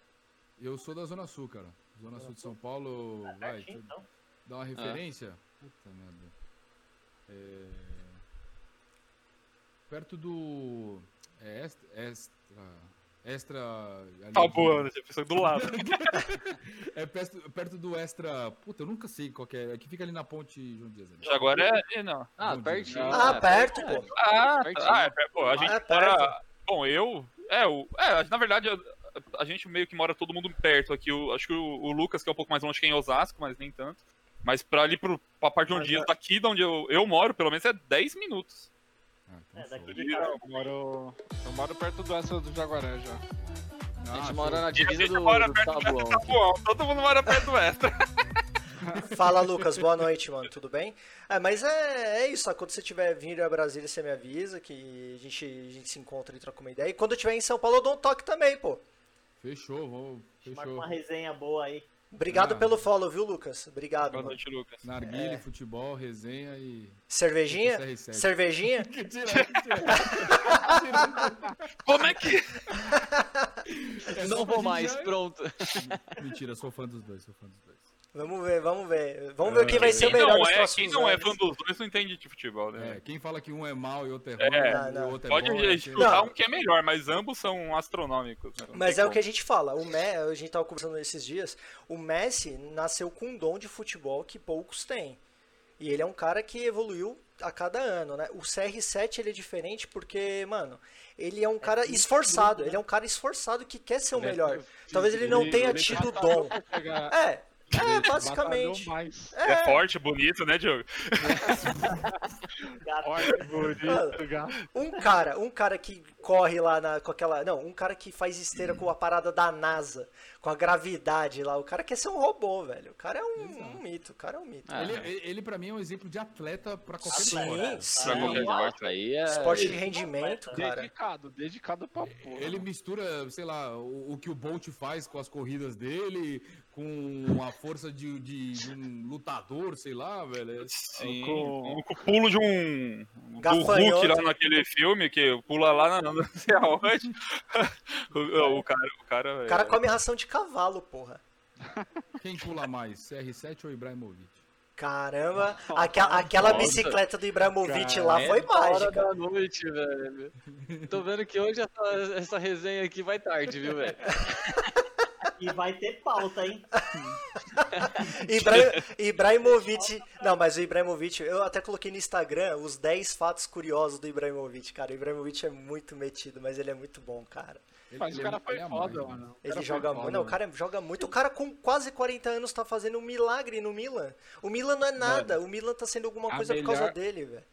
Eu sou da Zona Sul, cara. Zona Sul de São Paulo, vai, Pertinho, então. dá uma referência. Puta merda. É... Perto do... É extra... Extra... Tá boa, né? Pessoa do lado. É perto, perto do extra... Puta, eu nunca sei qual que é. É que fica ali na ponte João Dias. Ali. Agora é. é, Não. Ah, Bom pertinho. Ah, é, perto, é. pô. Ah, Pertinho. tá. ah, é, pô, a gente É perto. mora. Bom, eu. É, o, é, na verdade, a, a gente meio que mora todo mundo perto aqui. O, acho que o, o Lucas, que é um pouco mais longe que é em Osasco, mas nem tanto. Mas pra ali pro, pra parte de um Mas dia é- daqui, de onde eu, eu moro, pelo menos é 10 minutos. Ah, então É, daqui de. Eu moro, eu moro perto do Essa do Jaguaré já. A gente Ah, mora na a divisa gente do, mora do perto do Tabuão. Tabuão. Todo mundo mora perto do Extra. Fala, Lucas. Boa noite, mano. Tudo bem? É, mas é, é isso. ó, Quando você tiver vindo a Brasília, você me avisa que a gente, a gente se encontra e troca uma ideia. E quando eu estiver em São Paulo, eu dou um toque também, pô. Fechou, vou... Marca Fechou. uma resenha boa aí. Obrigado Ah. pelo follow, viu, Lucas? Obrigado. Boa mano. noite, Lucas. Narguile, É. futebol, resenha e... Cervejinha? CR7. Cervejinha? Como é que. É só Não vou mais, já- pronto. Mentira, sou fã dos dois, sou fã dos dois. Vamos ver, vamos ver. Vamos ver o que vai ser o melhor não nos é, quem não é fã dos dois não entende de futebol, né? É, quem fala que um é mal e outro é É. ruim, Não, e não. o outro é Pode bom, é escutar Não. um que é melhor, mas ambos são astronômicos. né? Não Mas tem é o que a como. gente fala. O Me... A gente tava conversando esses dias. O Messi nasceu com um dom de futebol que poucos têm. E ele é um cara que evoluiu a cada ano, né? O CR7 ele é diferente porque, mano, ele é um cara esforçado. Ele é um cara esforçado que quer ser o melhor. Talvez ele não tenha tido dom. Pegar- É, é, basicamente. mais. É forte, bonito, né, Diogo? Gato. Forte, bonito, gato. Um cara, um cara que corre lá na, com aquela. Não, um cara que faz esteira com a parada da NASA, com a gravidade lá. O cara quer ser um robô, velho. O cara é um, um mito, o cara é um mito. Ah, Ele, ele, ele, pra mim, é um exemplo de atleta pra qualquer Sim, esporte. sim. Pra qualquer esporte. Aí é. Esporte de rendimento, cara. Dedicado, dedicado pra porra. Ele mistura, sei lá, o, o que o Bolt faz com as corridas dele, com a força de, de- de um lutador, sei lá, velho. É- Sim, Com- com o pulo de um. Do Gafanhoto. Hulk lá naquele filme, que pula lá na, não sei aonde. o, o cara, o cara. O cara come ração de cavalo, porra. Quem pula mais, CR7 ou Ibrahimovic? Caramba, aquela, aquela Nossa. bicicleta do Ibrahimovic lá É foi hora mágica. da noite, velho. Tô vendo que hoje essa, essa resenha aqui vai tarde, viu, velho? E vai ter pauta, hein? Ibra... Ibrahimovic. Não, mas o Ibrahimovic, eu até coloquei no Instagram os 10 fatos curiosos do Ibrahimovic, cara. O Ibrahimovic é muito metido, mas ele é muito bom, cara. Ele- Mas o cara foi ele é foda, mano. Ele joga muito. Não, o mano. cara joga muito. O cara com quase 40 anos tá fazendo um milagre no Milan. O Milan não é nada. O Milan tá sendo alguma coisa por causa melhor- dele, velho.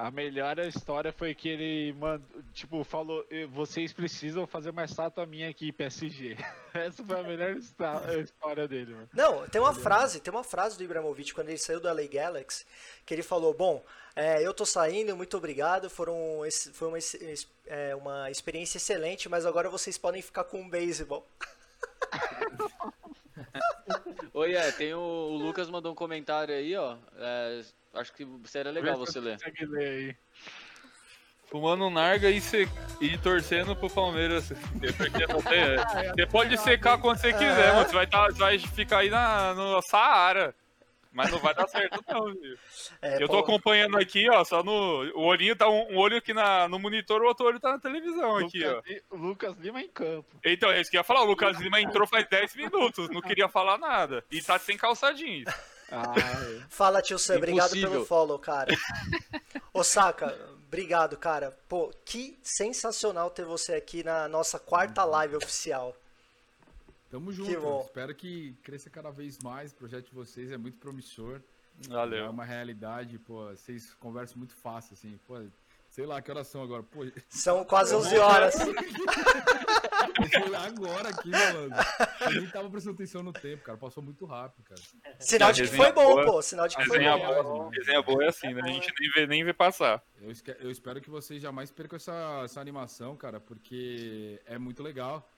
A melhor história foi que ele mandou, tipo, falou, "Eh, vocês precisam fazer uma estátua minha aqui, PSG. Essa foi a melhor histó- história dele, mano. Não, tem uma frase, tem uma frase do Ibrahimovic quando ele saiu da LA Galaxy, que ele falou, bom, é, eu tô saindo, muito obrigado, foram, foi uma, é, uma experiência excelente, mas agora vocês podem ficar com o beisebol. Oi, é, tem o, o Lucas mandou um comentário aí, ó. É, acho que seria legal Vê você ler. Consegue ler aí. Fumando um narga e, se... e torcendo pro Palmeiras. Tem- é. Você pode secar quando você quiser, mano. Você vai, tá, você vai ficar aí na, no Saara. Mas não vai dar certo, não, viu? É, Eu tô pô, acompanhando aqui, ó, só no. O olhinho tá um, um olho aqui na, no monitor, o outro olho tá na televisão aqui, ó. Lucas, Li- Lucas Lima em campo. Então, é isso que eu ia falar. O Lucas Lima entrou faz 10 minutos, não queria falar nada. E tá sem calça jeans. Fala, tio Sam, obrigado pelo follow, cara. Osaka, obrigado, cara. Pô, que sensacional ter você aqui na nossa quarta live oficial. Tamo Que junto. bom. Espero que cresça cada vez mais. O projeto de vocês é muito promissor. É Valeu. uma realidade, pô. Vocês conversam muito fácil, assim. Pô, sei lá que horas são agora. Pô, São quase 11 horas. agora aqui, mano. Eu nem tava prestando atenção no tempo, cara. Passou muito rápido, cara. Sinal de que foi bom, pô. Sinal de que foi bom. boa, resenha boa é assim, né? A gente nem vê, nem vê passar. Eu, esque- eu espero que vocês jamais percam essa, essa animação, cara, porque é muito legal.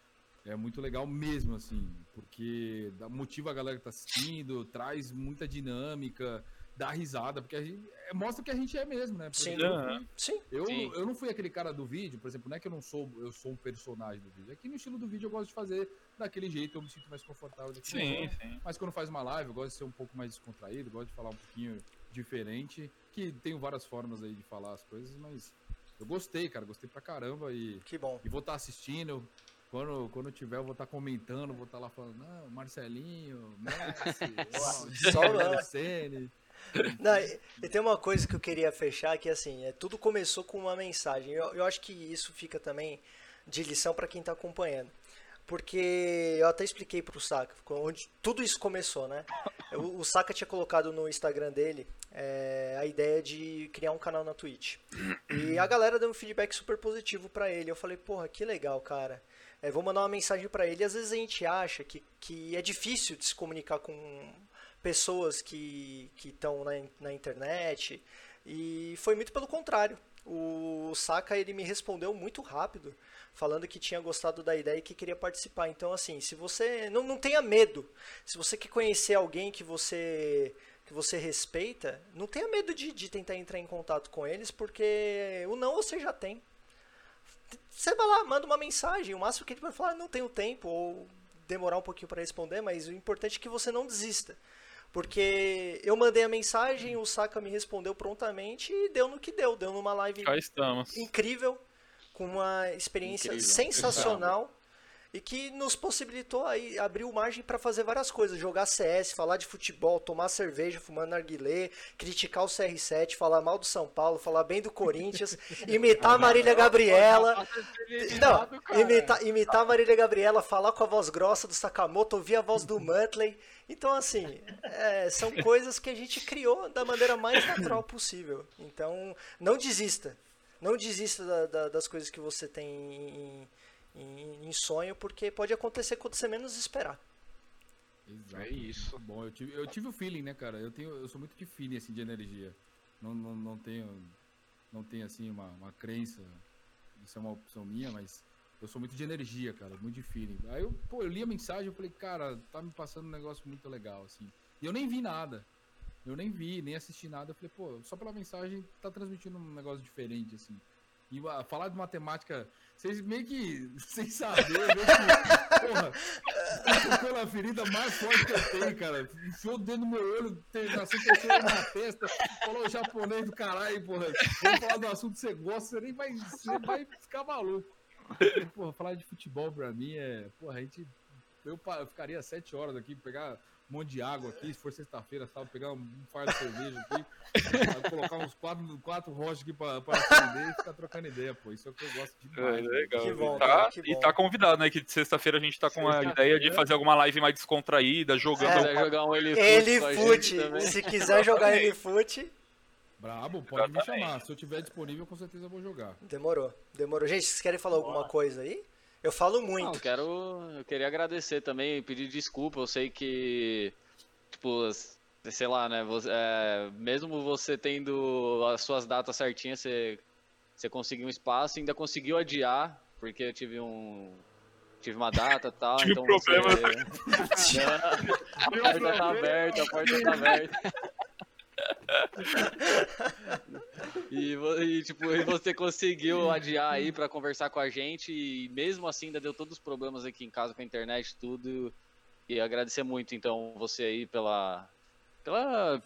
É muito legal mesmo, assim, porque motiva a galera que tá assistindo, traz muita dinâmica, dá risada, porque a gente, é, mostra que a gente é mesmo, né? Porque Sim. eu, Aham. fui- Sim. eu, Sim. eu não fui aquele cara do vídeo, por exemplo, não é que eu não sou, eu sou um personagem do vídeo. Aqui no estilo do vídeo eu gosto de fazer daquele jeito, eu me sinto mais confortável Sim, jeito. sim. Mas quando faz uma live, eu gosto de ser um pouco mais descontraído, gosto de falar um pouquinho diferente. Que tenho várias formas aí de falar as coisas, mas eu gostei, cara, gostei pra caramba e, Que bom. e vou estar assistindo. Quando, quando tiver, eu vou estar comentando, vou estar lá falando, não, Marcelinho, Messi, Só lá. Ronaldo, Não, e, tem uma coisa que eu queria fechar que assim, é, tudo começou com uma mensagem. Eu, eu acho que isso fica também de lição para quem tá acompanhando. Porque eu até expliquei pro Saka onde tudo isso começou, né? O, o Saka tinha colocado no Instagram dele é, a ideia de criar um canal na Twitch. E a galera deu um feedback super positivo para ele. Eu falei, porra, que legal, cara. É, vou mandar uma mensagem para ele. Às vezes a gente acha que, que é difícil de se comunicar com pessoas que estão na, na internet. E foi muito pelo contrário. O Saka ele me respondeu muito rápido, falando que tinha gostado da ideia e que queria participar. Então, assim, se você não, não tenha medo, se você quer conhecer alguém que você que você respeita, não tenha medo de, de tentar entrar em contato com eles, porque o não você já tem. Você vai lá, manda uma mensagem, o máximo que ele vai falar, "Ah, não tenho tempo, ou demorar um pouquinho para responder, mas o importante é que você não desista. Porque eu mandei a mensagem, o Saka me respondeu prontamente e deu no que deu. Deu numa live Cá estamos. incrível, com uma experiência Incrível. sensacional e que nos possibilitou aí, abriu margem para fazer várias coisas, jogar CS, falar de futebol, tomar cerveja, fumando narguilé, criticar o CR7, falar mal do São Paulo, falar bem do Corinthians, imitar a Marília Gabriela, não, imitar, imitar a Marília Gabriela, falar com a voz grossa do Sakamoto, ouvir a voz do Muttley. Então, assim, é, são coisas que a gente criou da maneira mais natural possível. Então, não desista. Não desista da- da- das coisas que você tem em, em- em sonho, porque pode acontecer quando você menos esperar. Exato. É isso. Bom, eu tive, eu tive o feeling, né, cara? Eu, tenho, eu sou muito de feeling, assim, de energia. Não, não, não tenho, não tenho, assim, uma, uma crença. Isso é uma opção minha, mas eu sou muito de energia, cara. Muito de feeling. Aí eu, pô, eu li a mensagem eu falei, cara, tá me passando um negócio muito legal, assim. E eu nem vi nada. Eu nem vi, nem assisti nada. Eu falei, pô, só pela mensagem tá transmitindo um negócio diferente, assim. E ah, falar de matemática, vocês meio que, sem saber, meio que, porra, tocou na ferida mais forte que eu tenho, cara. Enfiou o dedo no meu olho, nasceu terceiro na testa, falou japonês do caralho, porra. Vamos falar do assunto que você gosta, você nem vai, você vai ficar maluco. Porra, falar de futebol pra mim é, porra, a gente, eu, eu ficaria sete horas aqui, pegar um monte de água aqui, se for sexta-feira, sabe, pegar um fardo de cerveja aqui, colocar uns quatro, quatro rochas aqui pra, pra acender e ficar trocando ideia, pô. Isso é o que eu gosto É, demais. legal. Que bom, e, tá, que e bom. tá convidado, né? Que de sexta-feira a gente tá com a ideia de fazer alguma live mais descontraída, Se jogando. quiser jogar um ele Ele fute, se quiser jogar ele fute, Brabo, pode me Exatamente. chamar. Se eu tiver disponível, com certeza eu vou jogar. demorou, demorou. Gente, vocês querem falar alguma coisa aí? Eu falo Não, muito. eu quero. Eu queria agradecer também e pedir desculpa. Eu sei que. Tipo, sei lá, né? você- é, mesmo você tendo as suas datas certinhas, você, você conseguiu um espaço e ainda conseguiu adiar, porque eu tive um. Tive uma data e tal, Tive então problema. você. a porta tá aberta, a porta tá aberta. E, e, tipo, e você conseguiu adiar aí pra conversar com a gente e mesmo assim ainda deu todos os problemas aqui em casa com a internet tudo. E agradecer muito então você aí pela pela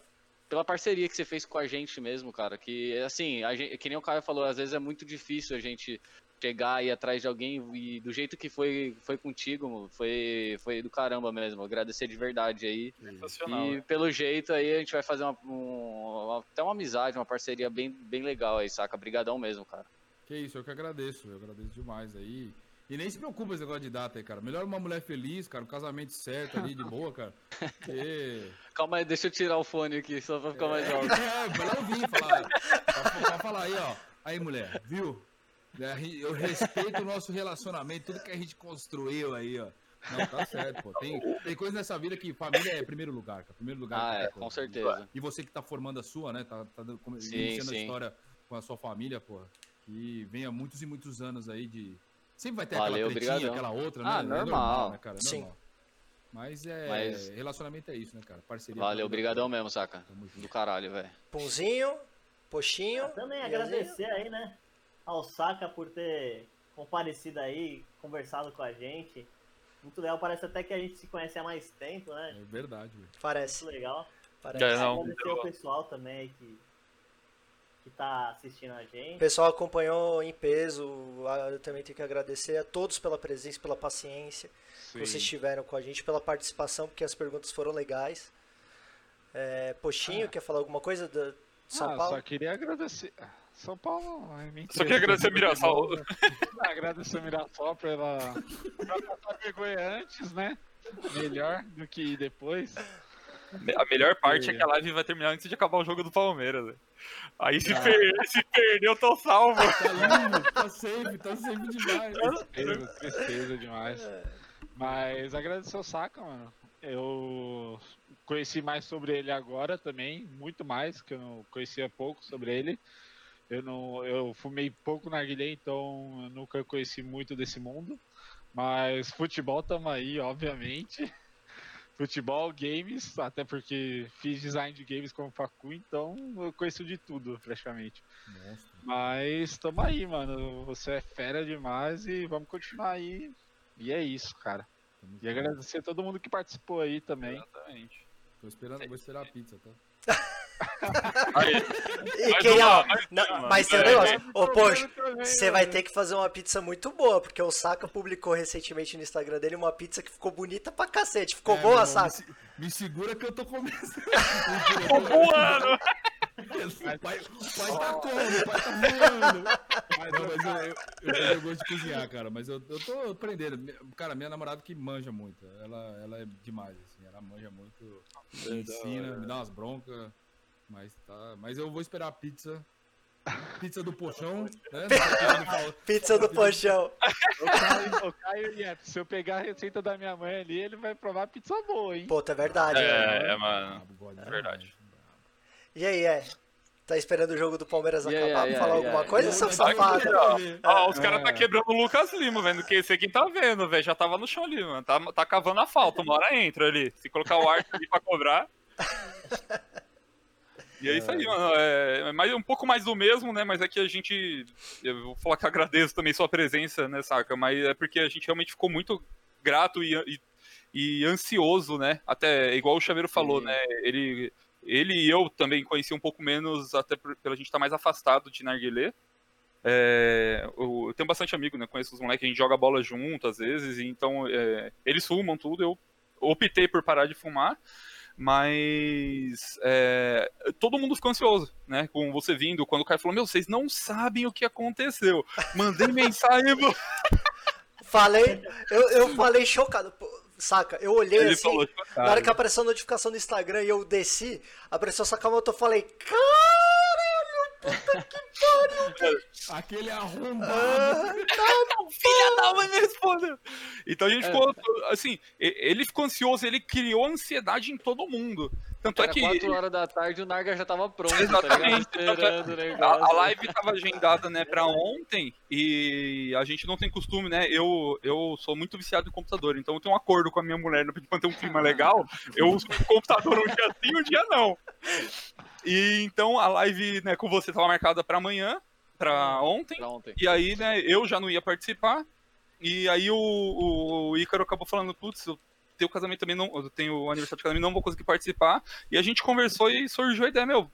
pela parceria que você fez com a gente mesmo, cara, que assim, a gente, que nem o Caio falou, às vezes é muito difícil a gente chegar e ir atrás de alguém e do jeito que foi foi contigo, foi foi do caramba mesmo. Agradecer de verdade aí. Sensacional. E né? pelo jeito aí a gente vai fazer uma, um- até uma amizade, uma parceria bem, bem legal aí, saca? Brigadão mesmo, cara. Que isso, eu que agradeço. Eu agradeço demais aí. E nem se preocupa esse negócio de data aí, cara. Melhor uma mulher feliz, cara, um casamento certo ali, de boa, cara. Porque... Calma aí, deixa eu tirar o fone aqui, só pra ficar mais alto. É, pra ouvir falar. Pra, pra falar aí, ó. Aí, mulher, viu? É, Eu respeito o nosso relacionamento, tudo que a gente construiu aí, ó. Não, tá certo, pô. Tem, tem coisa nessa vida que família é primeiro lugar, cara. Primeiro lugar. Ah, é, com coisa. certeza. E você que tá formando a sua, né? Tá, tá Sim, iniciando a sim. história com a sua família, porra. Que venha muitos e muitos anos aí de. Sempre vai ter Valeu, aquela tretinha, obrigadão. aquela outra, né? Ah, É normal. né, cara? Sim. Normal. Mas é. Mas- Relacionamento é isso, né, cara? Parceria. Valeu, pra vida brigadão toda. mesmo, saca? Tamo junto. Do caralho, velho. Punzinho, Poxinho. Também Iazinho. agradecer aí, né, ao Saka por ter comparecido aí, conversado com a gente. Muito legal, parece até que a gente se conhece há mais tempo, né? É verdade, velho. Parece, Muito legal. parece. É, não, agradecer ao pessoal também que, que tá assistindo a O gente. pessoal acompanhou em peso. ah, Eu também tenho que agradecer a todos pela presença, pela paciência que vocês tiveram com a gente, pela participação, porque as perguntas foram legais. É, Poxinho, quer falar alguma coisa de São ah, Paulo? só queria agradecer. São Paulo. ai, me Só queria agradecer a interessa Mirassol. novo. Ah, agradecer a Mirassol pela. pra passar vergonha antes, né? Melhor do que depois. A melhor parte é que a live vai terminar antes de acabar o jogo do Palmeiras. né? Aí se, Ah. per- se perder, eu tô salvo. Tá lindo, tá safe, tá safe demais. Tristeza, tristeza demais. Mas agradecer o Saka, mano. Eu conheci mais sobre ele agora também, muito mais, que eu conhecia pouco sobre ele. Eu não, eu fumei pouco na narguilé, então eu nunca conheci muito desse mundo. Mas futebol tamo aí, obviamente. Futebol, games, até porque fiz design de games como Facu, então eu conheço de tudo praticamente. Monstro. Mas tamo aí, mano. Você é fera demais e vamos continuar aí. E é isso, cara. Tamo E agradecer a todo mundo que participou aí também. Exatamente. Tô esperando, vou esperar a pizza, tá? E quem, uma, ó, mais não, mas tem um É, negócio. Ô, poxa, Também, você vai ter que fazer uma pizza muito boa, porque o Saka publicou recentemente no Instagram dele uma pizza que ficou bonita pra cacete. Ficou É, boa, irmão, Saka? Me, me segura que eu tô começando. Tô voando. o pai, o pai tá como? O pai tá voando. Não, mas eu, eu, eu, eu gosto de cozinhar, cara. Mas eu, eu tô aprendendo. Cara, minha namorada que manja muito. Ela, ela é demais, assim. Ela manja muito. Me ensina, me dá umas broncas. Mas tá. Mas eu vou esperar a pizza. Pizza do Pochão, né? Pizza do Pochão. O Caio, o Caio Iep, se eu pegar a receita da minha mãe ali, ele vai provar pizza boa, hein? Puta, é verdade. né? É, é, mano. É verdade. E aí, é? Tá esperando o jogo do Palmeiras aí, acabar e pra falar e alguma coisa, Eu- seu eu- safado? Ó, ó, os caras É. tá quebrando o Lucas Lima, vendo que esse aqui tá vendo, velho. Já tava no chão ali, mano. Tá, tá cavando a falta. Uma hora entra ali. Se colocar o arco ali pra cobrar. E é isso aí, mano. É, é mais, um pouco mais do mesmo, né? Mas é que a gente. Eu vou falar que agradeço também sua presença, né, saca? Mas é porque a gente realmente ficou muito grato e, e, e ansioso, né? Até, igual o Chaveiro falou, Sim. né? Ele, ele e eu também conheci um pouco menos, até por, pela gente estar mais afastado de Narguilé. É, eu, eu tenho bastante amigo, né? Conheço os moleques, a gente joga bola junto às vezes, então é, eles fumam tudo. Eu optei por parar de fumar, mas é, todo mundo ficou ansioso, né? Com você vindo, quando o cara falou: Meu, vocês não sabem o que aconteceu. Mandei mensagem. Falei, eu, eu falei chocado. Saca, eu olhei Ele assim, falou: na hora que apareceu a notificação do Instagram e eu desci, apareceu Sakamoto, eu falei, caralho, Aquele arrombado. ah, Filha da mãe me respondeu. Então a gente É. ficou, assim, ele ficou ansioso, ele criou ansiedade em todo mundo. Tanto Era é que 4 horas da tarde o Narga já tava pronto, Exatamente. tá ligado? Esperando o a, a live tava agendada, né, pra ontem e a gente não tem costume, né? Eu, eu sou muito viciado em computador, então eu tenho um acordo com a minha mulher pra manter um clima legal. Eu uso o computador um dia sim, um dia não. E então a live, né, com você tava marcada pra amanhã, pra ontem. Ontem. E aí, né, eu já não ia participar. E aí o, o, Ícaro acabou falando, putz, eu tenho casamento também, não, eu tenho o aniversário de casamento, não vou conseguir participar. E a gente conversou e surgiu a ideia, meu,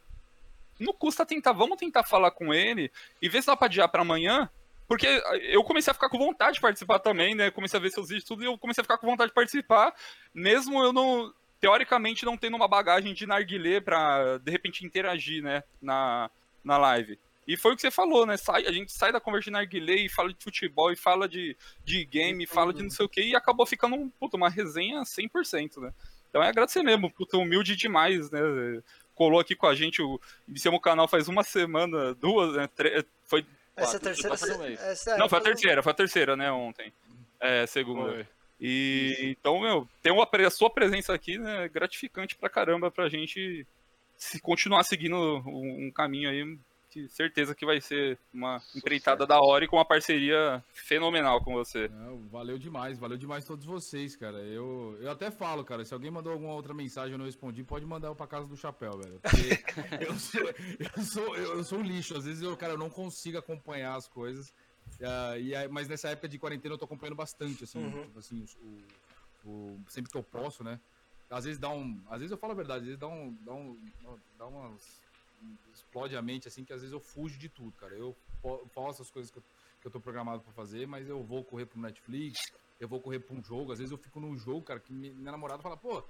não custa tentar, vamos tentar falar com ele e ver se dá pra adiar pra amanhã. Porque eu comecei a ficar com vontade de participar também, né? Comecei a ver seus vídeos e tudo, e eu comecei a ficar com vontade de participar, mesmo eu não, teoricamente, não tendo uma bagagem de narguilé pra, de repente, interagir, né, na, na live. E foi o que você falou, né? Sai, a gente sai da conversa de narguilé e fala de futebol, e fala de, de game, fala de não sei o que, e acabou ficando um, puta, uma resenha 100%, né? Então é agradecer mesmo, puta, humilde demais, né? Colou aqui com a gente, o, iniciamos o canal faz uma semana, duas, né? Tre- foi, essa é a Quatro, terceira. essa é- não, foi a terceira, foi a terceira, né, ontem. É, segunda. Foi. E então, meu, ter uma, a sua presença aqui né, é gratificante pra caramba pra gente se continuar seguindo um, um caminho aí que certeza que vai ser uma empreitada da hora e com uma parceria fenomenal com você. Não, valeu demais, valeu demais todos vocês, cara. Eu, eu até falo, cara, se alguém mandou alguma outra mensagem e eu não respondi, pode mandar eu pra casa do chapéu, velho. Eu sou, eu sou, eu sou um lixo. Às vezes eu, cara, eu não consigo acompanhar as coisas. Ah, e aí- mas nessa época de quarentena eu tô acompanhando bastante, assim, Uhum. tipo assim, o, o- sempre que eu posso, né? Às vezes dá um. Às vezes eu falo a verdade, às vezes dá um. Dá um. Dá umas. Explode a mente, assim, que às vezes eu fujo de tudo, cara. Eu faço as coisas que eu, que eu tô programado pra fazer, mas eu vou correr pro Netflix, eu vou correr pra um jogo. Às vezes eu fico num jogo, cara, que mi- minha namorada fala, pô,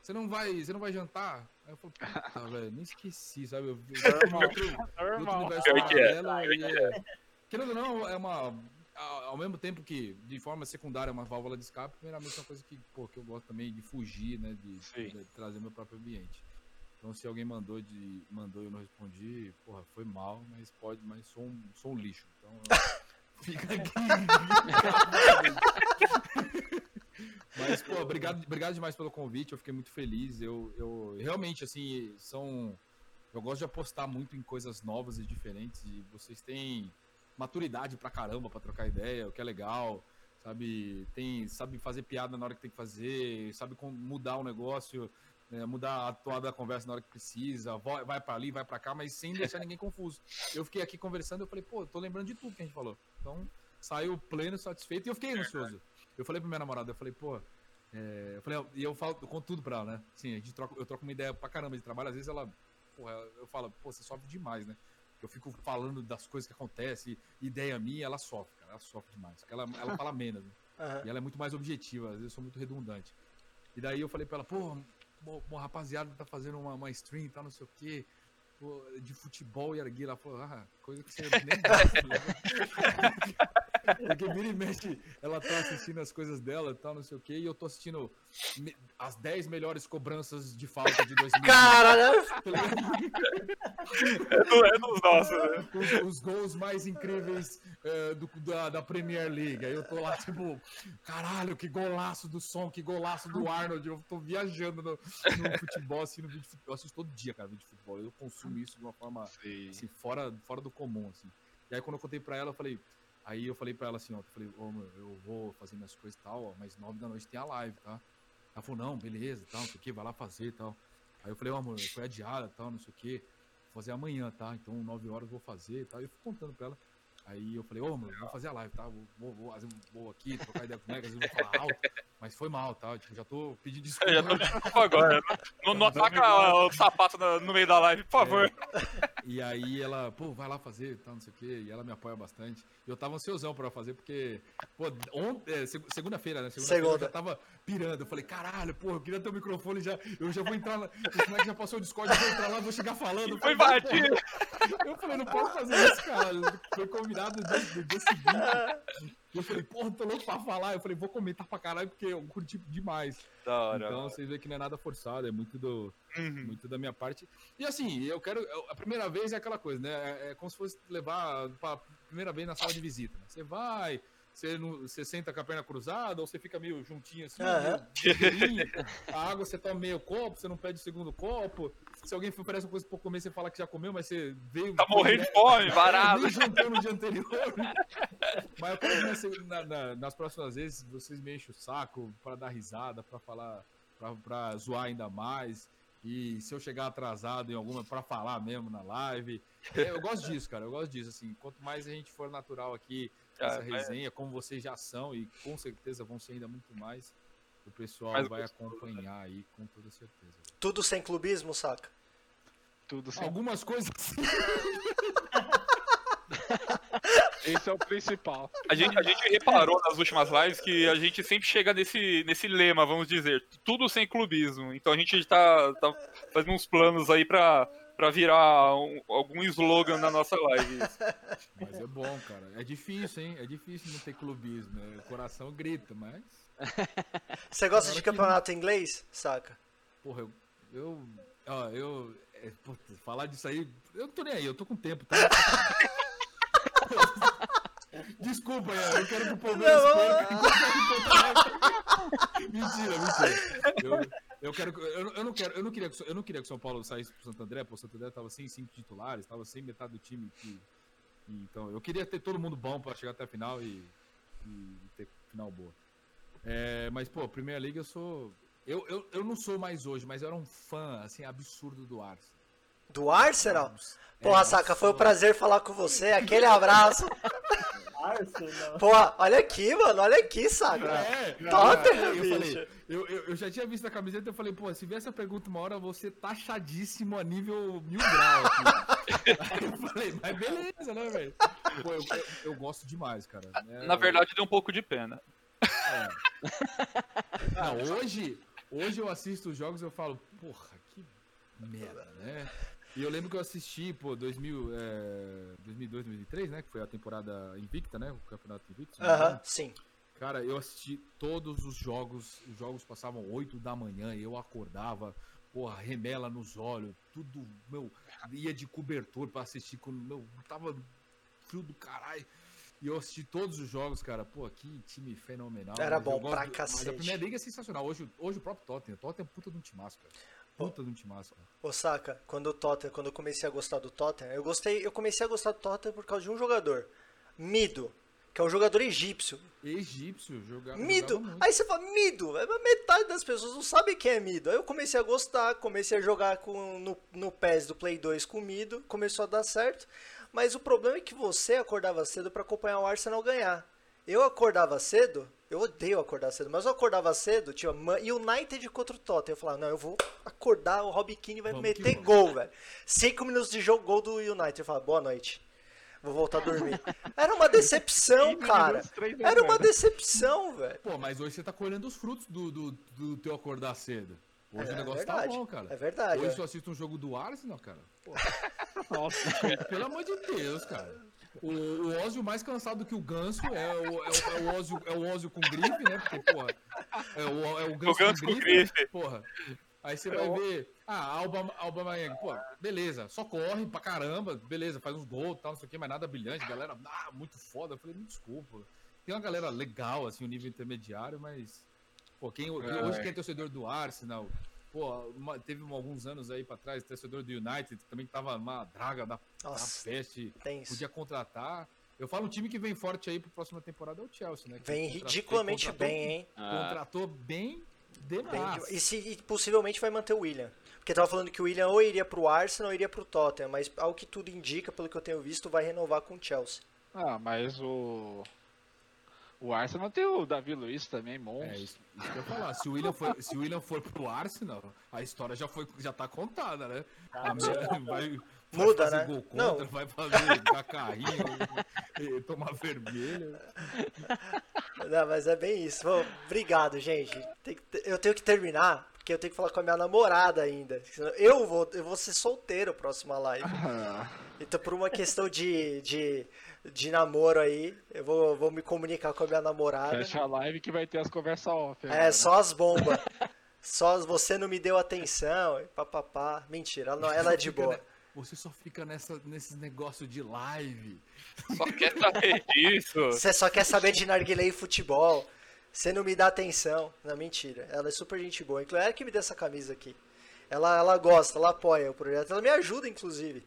você não vai, você não vai jantar? Aí eu falo, puta, velho, nem esqueci, sabe? Eu, eu, Normal. outro, outro Normal. universo que é, paralelo e é- Querendo ou não, é uma. Ao mesmo tempo que, de forma secundária, é uma válvula de escape, primeiramente é uma coisa que, pô, que eu gosto também de fugir, né? De, de trazer meu próprio ambiente. Então se alguém mandou de. mandou e eu não respondi, porra, foi mal, mas pode, mas sou um, sou um lixo. Então fica aqui. mas, pô, obrigado, obrigado demais pelo convite, eu fiquei muito feliz. Eu, eu realmente, assim, são. Eu gosto de apostar muito em coisas novas e diferentes. E vocês têm maturidade pra caramba pra trocar ideia, o que é legal. Sabe, tem, sabe fazer piada na hora que tem que fazer, sabe mudar o negócio, né, mudar a toada da conversa na hora que precisa, vai, para ali, vai pra cá, mas sem deixar ninguém confuso. Eu fiquei aqui conversando, eu falei, pô, tô lembrando de tudo que a gente falou. Então, saiu pleno, satisfeito, e eu fiquei ansioso. Eu falei pra minha namorada, eu falei, pô, é, eu falei, e eu falo, eu conto tudo pra ela, né? Sim, a gente troca, eu troco uma ideia pra caramba de trabalho, às vezes ela, porra, eu falo, pô, você sofre demais, né? Eu fico falando das coisas que acontecem, ideia minha, ela sofre, cara, ela sofre demais. Ela, ela fala menos, né? Aham. E ela é muito mais objetiva, às vezes eu sou muito redundante. E daí eu falei pra ela, pô, mo- rapaziada tá fazendo uma, uma stream, tá não sei o quê, pô, de futebol e arguilha. Ela falou, ah, coisa que você nem gosta. Porque vira e mexe, ela tá assistindo as coisas dela e tal, não sei o quê, e eu tô assistindo as 10 melhores cobranças de falta de 2020. Caralho! É, do- é dos nossos, né? os, os gols mais incríveis eh, do- da, da Premier League. Aí eu tô lá, tipo, caralho, que golaço do som, que golaço do Arnold. Eu tô viajando no, no futebol, assim, no vídeo de futebol. Eu assisto todo dia, cara, vídeo de futebol. Eu consumo isso de uma forma assim, fora, fora do comum, assim. E aí quando eu contei pra ela, eu falei. Aí eu falei pra ela assim, ó, eu falei, ô, meu, eu vou fazer minhas coisas e tal, ó, mas nove da noite tem a live, tá? Ela falou, não, beleza, tal, não sei o que, vai lá fazer e tal. Aí eu falei, ó, amor, foi adiada tal, não sei o que, vou fazer amanhã, tá? Então nove horas eu vou fazer e tal. E eu fui contando pra ela. Aí eu falei, ô, mano, vou fazer a live, tá? Vou, vou, vou, fazer- vou aqui, trocar ideia com o Mega, às vezes eu vou falar alto, mas foi mal, tá? Tipo, já tô pedindo desculpa. Eu já tô desculpa agora. Não, não ataca o sapato no, no meio da live, por favor. E aí ela, pô, vai lá fazer, tal, não sei o quê, e ela me apoia bastante. E eu tava ansiosão pra fazer, porque, pô, ontem, é, seg- segunda-feira, né? Segunda-feira eu Segunda. já tava pirando. Eu falei, caralho, pô, eu queria ter o microfone já, eu já vou entrar lá, os moleques já passou o Discord, eu vou entrar lá, vou chegar falando. Foi. "Pô, Eu falei, não posso fazer isso, cara. Foi convidado no dia, no dia seguinte. E eu falei, porra, tô louco pra falar. Eu falei, vou comentar pra caralho, porque eu curti demais. Da hora. Então vocês veem que não é nada forçado, é muito do, Uhum. muito da minha parte. E assim, eu quero. A primeira vez é aquela coisa, né? É, é como se fosse levar pra primeira vez na sala de visita. né? Você vai, você, não, você senta com a perna cruzada, ou você fica meio juntinho assim, Aham. meio a água você toma meio copo, você não pede o segundo copo. Se alguém oferece uma coisa pra comer, você fala que já comeu, mas você veio. Tá morrendo de fome, varado. Nem jantou no dia anterior. Mas eu quero que na na- na- nas próximas vezes vocês me enchem o saco pra dar risada, pra falar, pra, pra zoar ainda mais. E se eu chegar atrasado em alguma, pra falar mesmo na live. É, Eu gosto disso, cara. Eu gosto disso. Assim, quanto mais a gente for natural aqui é. resenha, como vocês já são, e com certeza vão ser ainda muito mais, o pessoal Mais vai gostoso, acompanhar aí com toda certeza. Tudo sem clubismo, saca? Tudo sem... Algumas coisas. Esse é o principal. A gente, a gente reparou nas últimas lives que a gente sempre chega nesse, nesse lema, vamos dizer, tudo sem clubismo. Então a gente tá, tá fazendo uns planos aí pra, pra virar um- algum slogan na nossa live. Mas é bom, cara. É difícil, hein? É difícil não ter clubismo. né? O coração grita, mas. Você gosta Agora de que- campeonato inglês, saca? Porra, eu. Eu. Ó, eu. é, puta, falar disso aí. Eu não tô nem aí, eu tô com tempo, tá? Desculpa, Ian, eu quero que o Palmeiras Não, perca enquanto- Mentira, mentira. Eu, eu, quero, que- eu, eu não quero, eu não queria que, eu não queria que o São Paulo saísse pro Santo André, porque o Santo André tava sem cinco titulares, tava sem metade do time que. então, eu queria ter todo mundo bom pra chegar até a final e, e ter final boa. É, mas, pô, Primeira Liga eu sou. Eu, eu, eu não sou mais hoje, mas eu era um fã, assim, absurdo do Arsenal. Do Arsenal? É, Porra, nossa, saca, foi um prazer falar com você. Aquele abraço. Arsenal. Porra, olha aqui, mano, olha aqui, saca. É, Tottenham, eu, bicho. falei, eu, eu, eu já tinha visto a camiseta e eu falei, pô, se vier essa pergunta uma hora, você taxadíssimo a nível mil grau aqui. Aí eu falei, mas beleza, né, velho? Pô, eu, eu, eu gosto demais, cara. É, Na verdade, deu um pouco de pena. Não, hoje, hoje eu assisto os jogos e eu falo, porra, que merda, né? E eu lembro que eu assisti, pô, 2000, é, 2002, 2003, né? Que foi a temporada invicta, né? O campeonato invicto. se não me engano. Aham, sim. Cara, eu assisti todos os jogos, os jogos passavam 8 da manhã, eu acordava, porra, remela nos olhos, tudo, meu, ia de cobertor pra assistir, com, meu, tava frio do caralho. E eu assisti todos os jogos, cara, pô, que time fenomenal. Era bom eu gosto pra do- Mas cacete. a primeira liga é sensacional, hoje, hoje o próprio Tottenham, o Tottenham é puta de um timaço, cara. Puta de um timaço, cara. Ô, saca, quando o Tottenham, quando eu comecei a gostar do Tottenham, eu gostei, eu comecei a gostar do Tottenham por causa de um jogador, Mido, que é um jogador egípcio. Egípcio, jogava, Mido. jogava muito. Aí você fala, Mido. É, Metade das pessoas não sabe quem é Mido. Aí eu comecei a gostar, comecei a jogar com, no, no PES do Play 2 com Mido, começou a dar certo. Mas o problema é que você acordava cedo pra acompanhar o Arsenal ganhar. Eu acordava cedo, eu odeio acordar cedo, mas eu acordava cedo, tinha United contra o Tottenham. Eu falava, não, eu vou acordar, o Robbie Keane vai meter gol, velho. Cinco minutos de jogo, gol do United. Eu falava, boa noite. Vou voltar a dormir. Era uma decepção, cara. Era uma decepção, velho. Pô, mas hoje você tá colhendo os frutos do, do, do teu acordar cedo. Hoje É o negócio verdade, tá bom, cara. é verdade, Hoje é. eu assisto um jogo do Arsenal, cara. Pô, Nossa. pelo amor de Deus, cara. O, o Ózio mais cansado que o Ganso é o, é o, é o, Ózio, é o Ózio com grife, né? Porque, porra, é o, é o Ganso, Ganso com com grife. grife, porra. Aí você vai ver, ah, Alba, Alba Maeng, pô, beleza, só corre pra caramba, beleza, faz uns gols e tal, não sei o que, mas nada brilhante, galera, ah, muito foda. Eu falei, me desculpa. Tem uma galera legal, assim, o nível intermediário, mas, pô, quem, quem É. hoje quem é torcedor do Arsenal, pô, uma- teve alguns anos aí pra trás, torcedor do United, também tava uma draga da, da Nossa, peste, tem isso. podia contratar. Eu falo um time que vem forte aí pra próxima temporada é o Chelsea, né? que Vem ridiculamente bem, hein? Contratou bem Bem demais. de- E, se, e possivelmente vai manter o William. Porque tava falando que o William ou iria pro Arsenal ou iria pro Tottenham, mas ao que tudo indica, pelo que eu tenho visto, vai renovar com o Chelsea. Ah, mas o. O Arsenal tem o Davi Luiz também, É monstro. isso, isso que eu ia falar. Se o William for, se o William for pro Arsenal, a história já, foi, já tá contada, né? A merda vai, vai Muda, fazer né? gol contra, Não. vai fazer dar carrinho, e tomar vermelho. Não, mas é bem isso. Bom, obrigado, gente. Tem que ter- eu tenho que terminar, porque eu tenho que falar com a minha namorada ainda. Eu vou, eu vou ser solteiro próxima live. Então, por uma questão de, de, de namoro aí, eu vou, vou me comunicar com a minha namorada. Fecha a live que vai ter as conversas off. É, agora. só as bombas. Só as- você não me deu atenção, papapá. Mentira, ela, não- ela é de boa. Você só fica nessa, nesses negócios de live. Só quer saber disso. Você só quer saber de narguilé e futebol. Você não me dá atenção. Não, mentira. Ela é super gente boa. Inclusive, ela que me deu essa camisa aqui. Ela, ela gosta, ela apoia o projeto. Ela me ajuda, inclusive.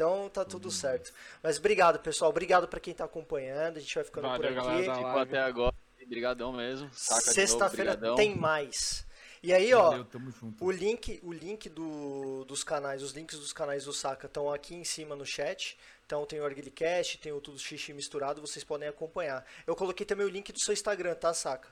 Então tá tudo certo. Mas obrigado, pessoal. Obrigado pra quem tá acompanhando. A gente vai ficando Valeu, por aqui. ficou até agora. Obrigadão mesmo. Saca Sexta-feira tem mais. E aí, ó. Valeu, junto. O link, o link do, dos canais, os links dos canais do Saka estão aqui em cima no chat. Então tem o Arguilicast, tem o Tudo Xixi misturado, vocês podem acompanhar. Eu coloquei também o link do seu Instagram, tá, Saka?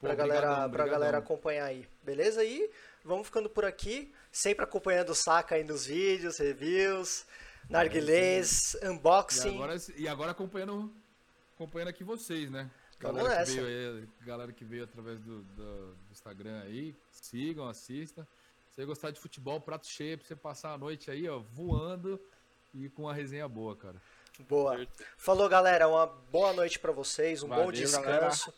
Pra, Pô, galera, brigadão, pra galera acompanhar aí, beleza? E vamos ficando por aqui, sempre acompanhando o Saka aí nos vídeos, reviews, narguilés, E unboxing. agora, e agora acompanhando, acompanhando aqui vocês, né? Vamos Galera que, nessa. veio aí, galera que veio através do, do- do Instagram aí, sigam, assistam. Se você gostar de futebol, prato cheio pra você passar a noite aí, ó, voando e com uma resenha boa, cara. Boa. Falou, galera. Uma boa noite pra vocês, um bom Valeu, galera. descanso.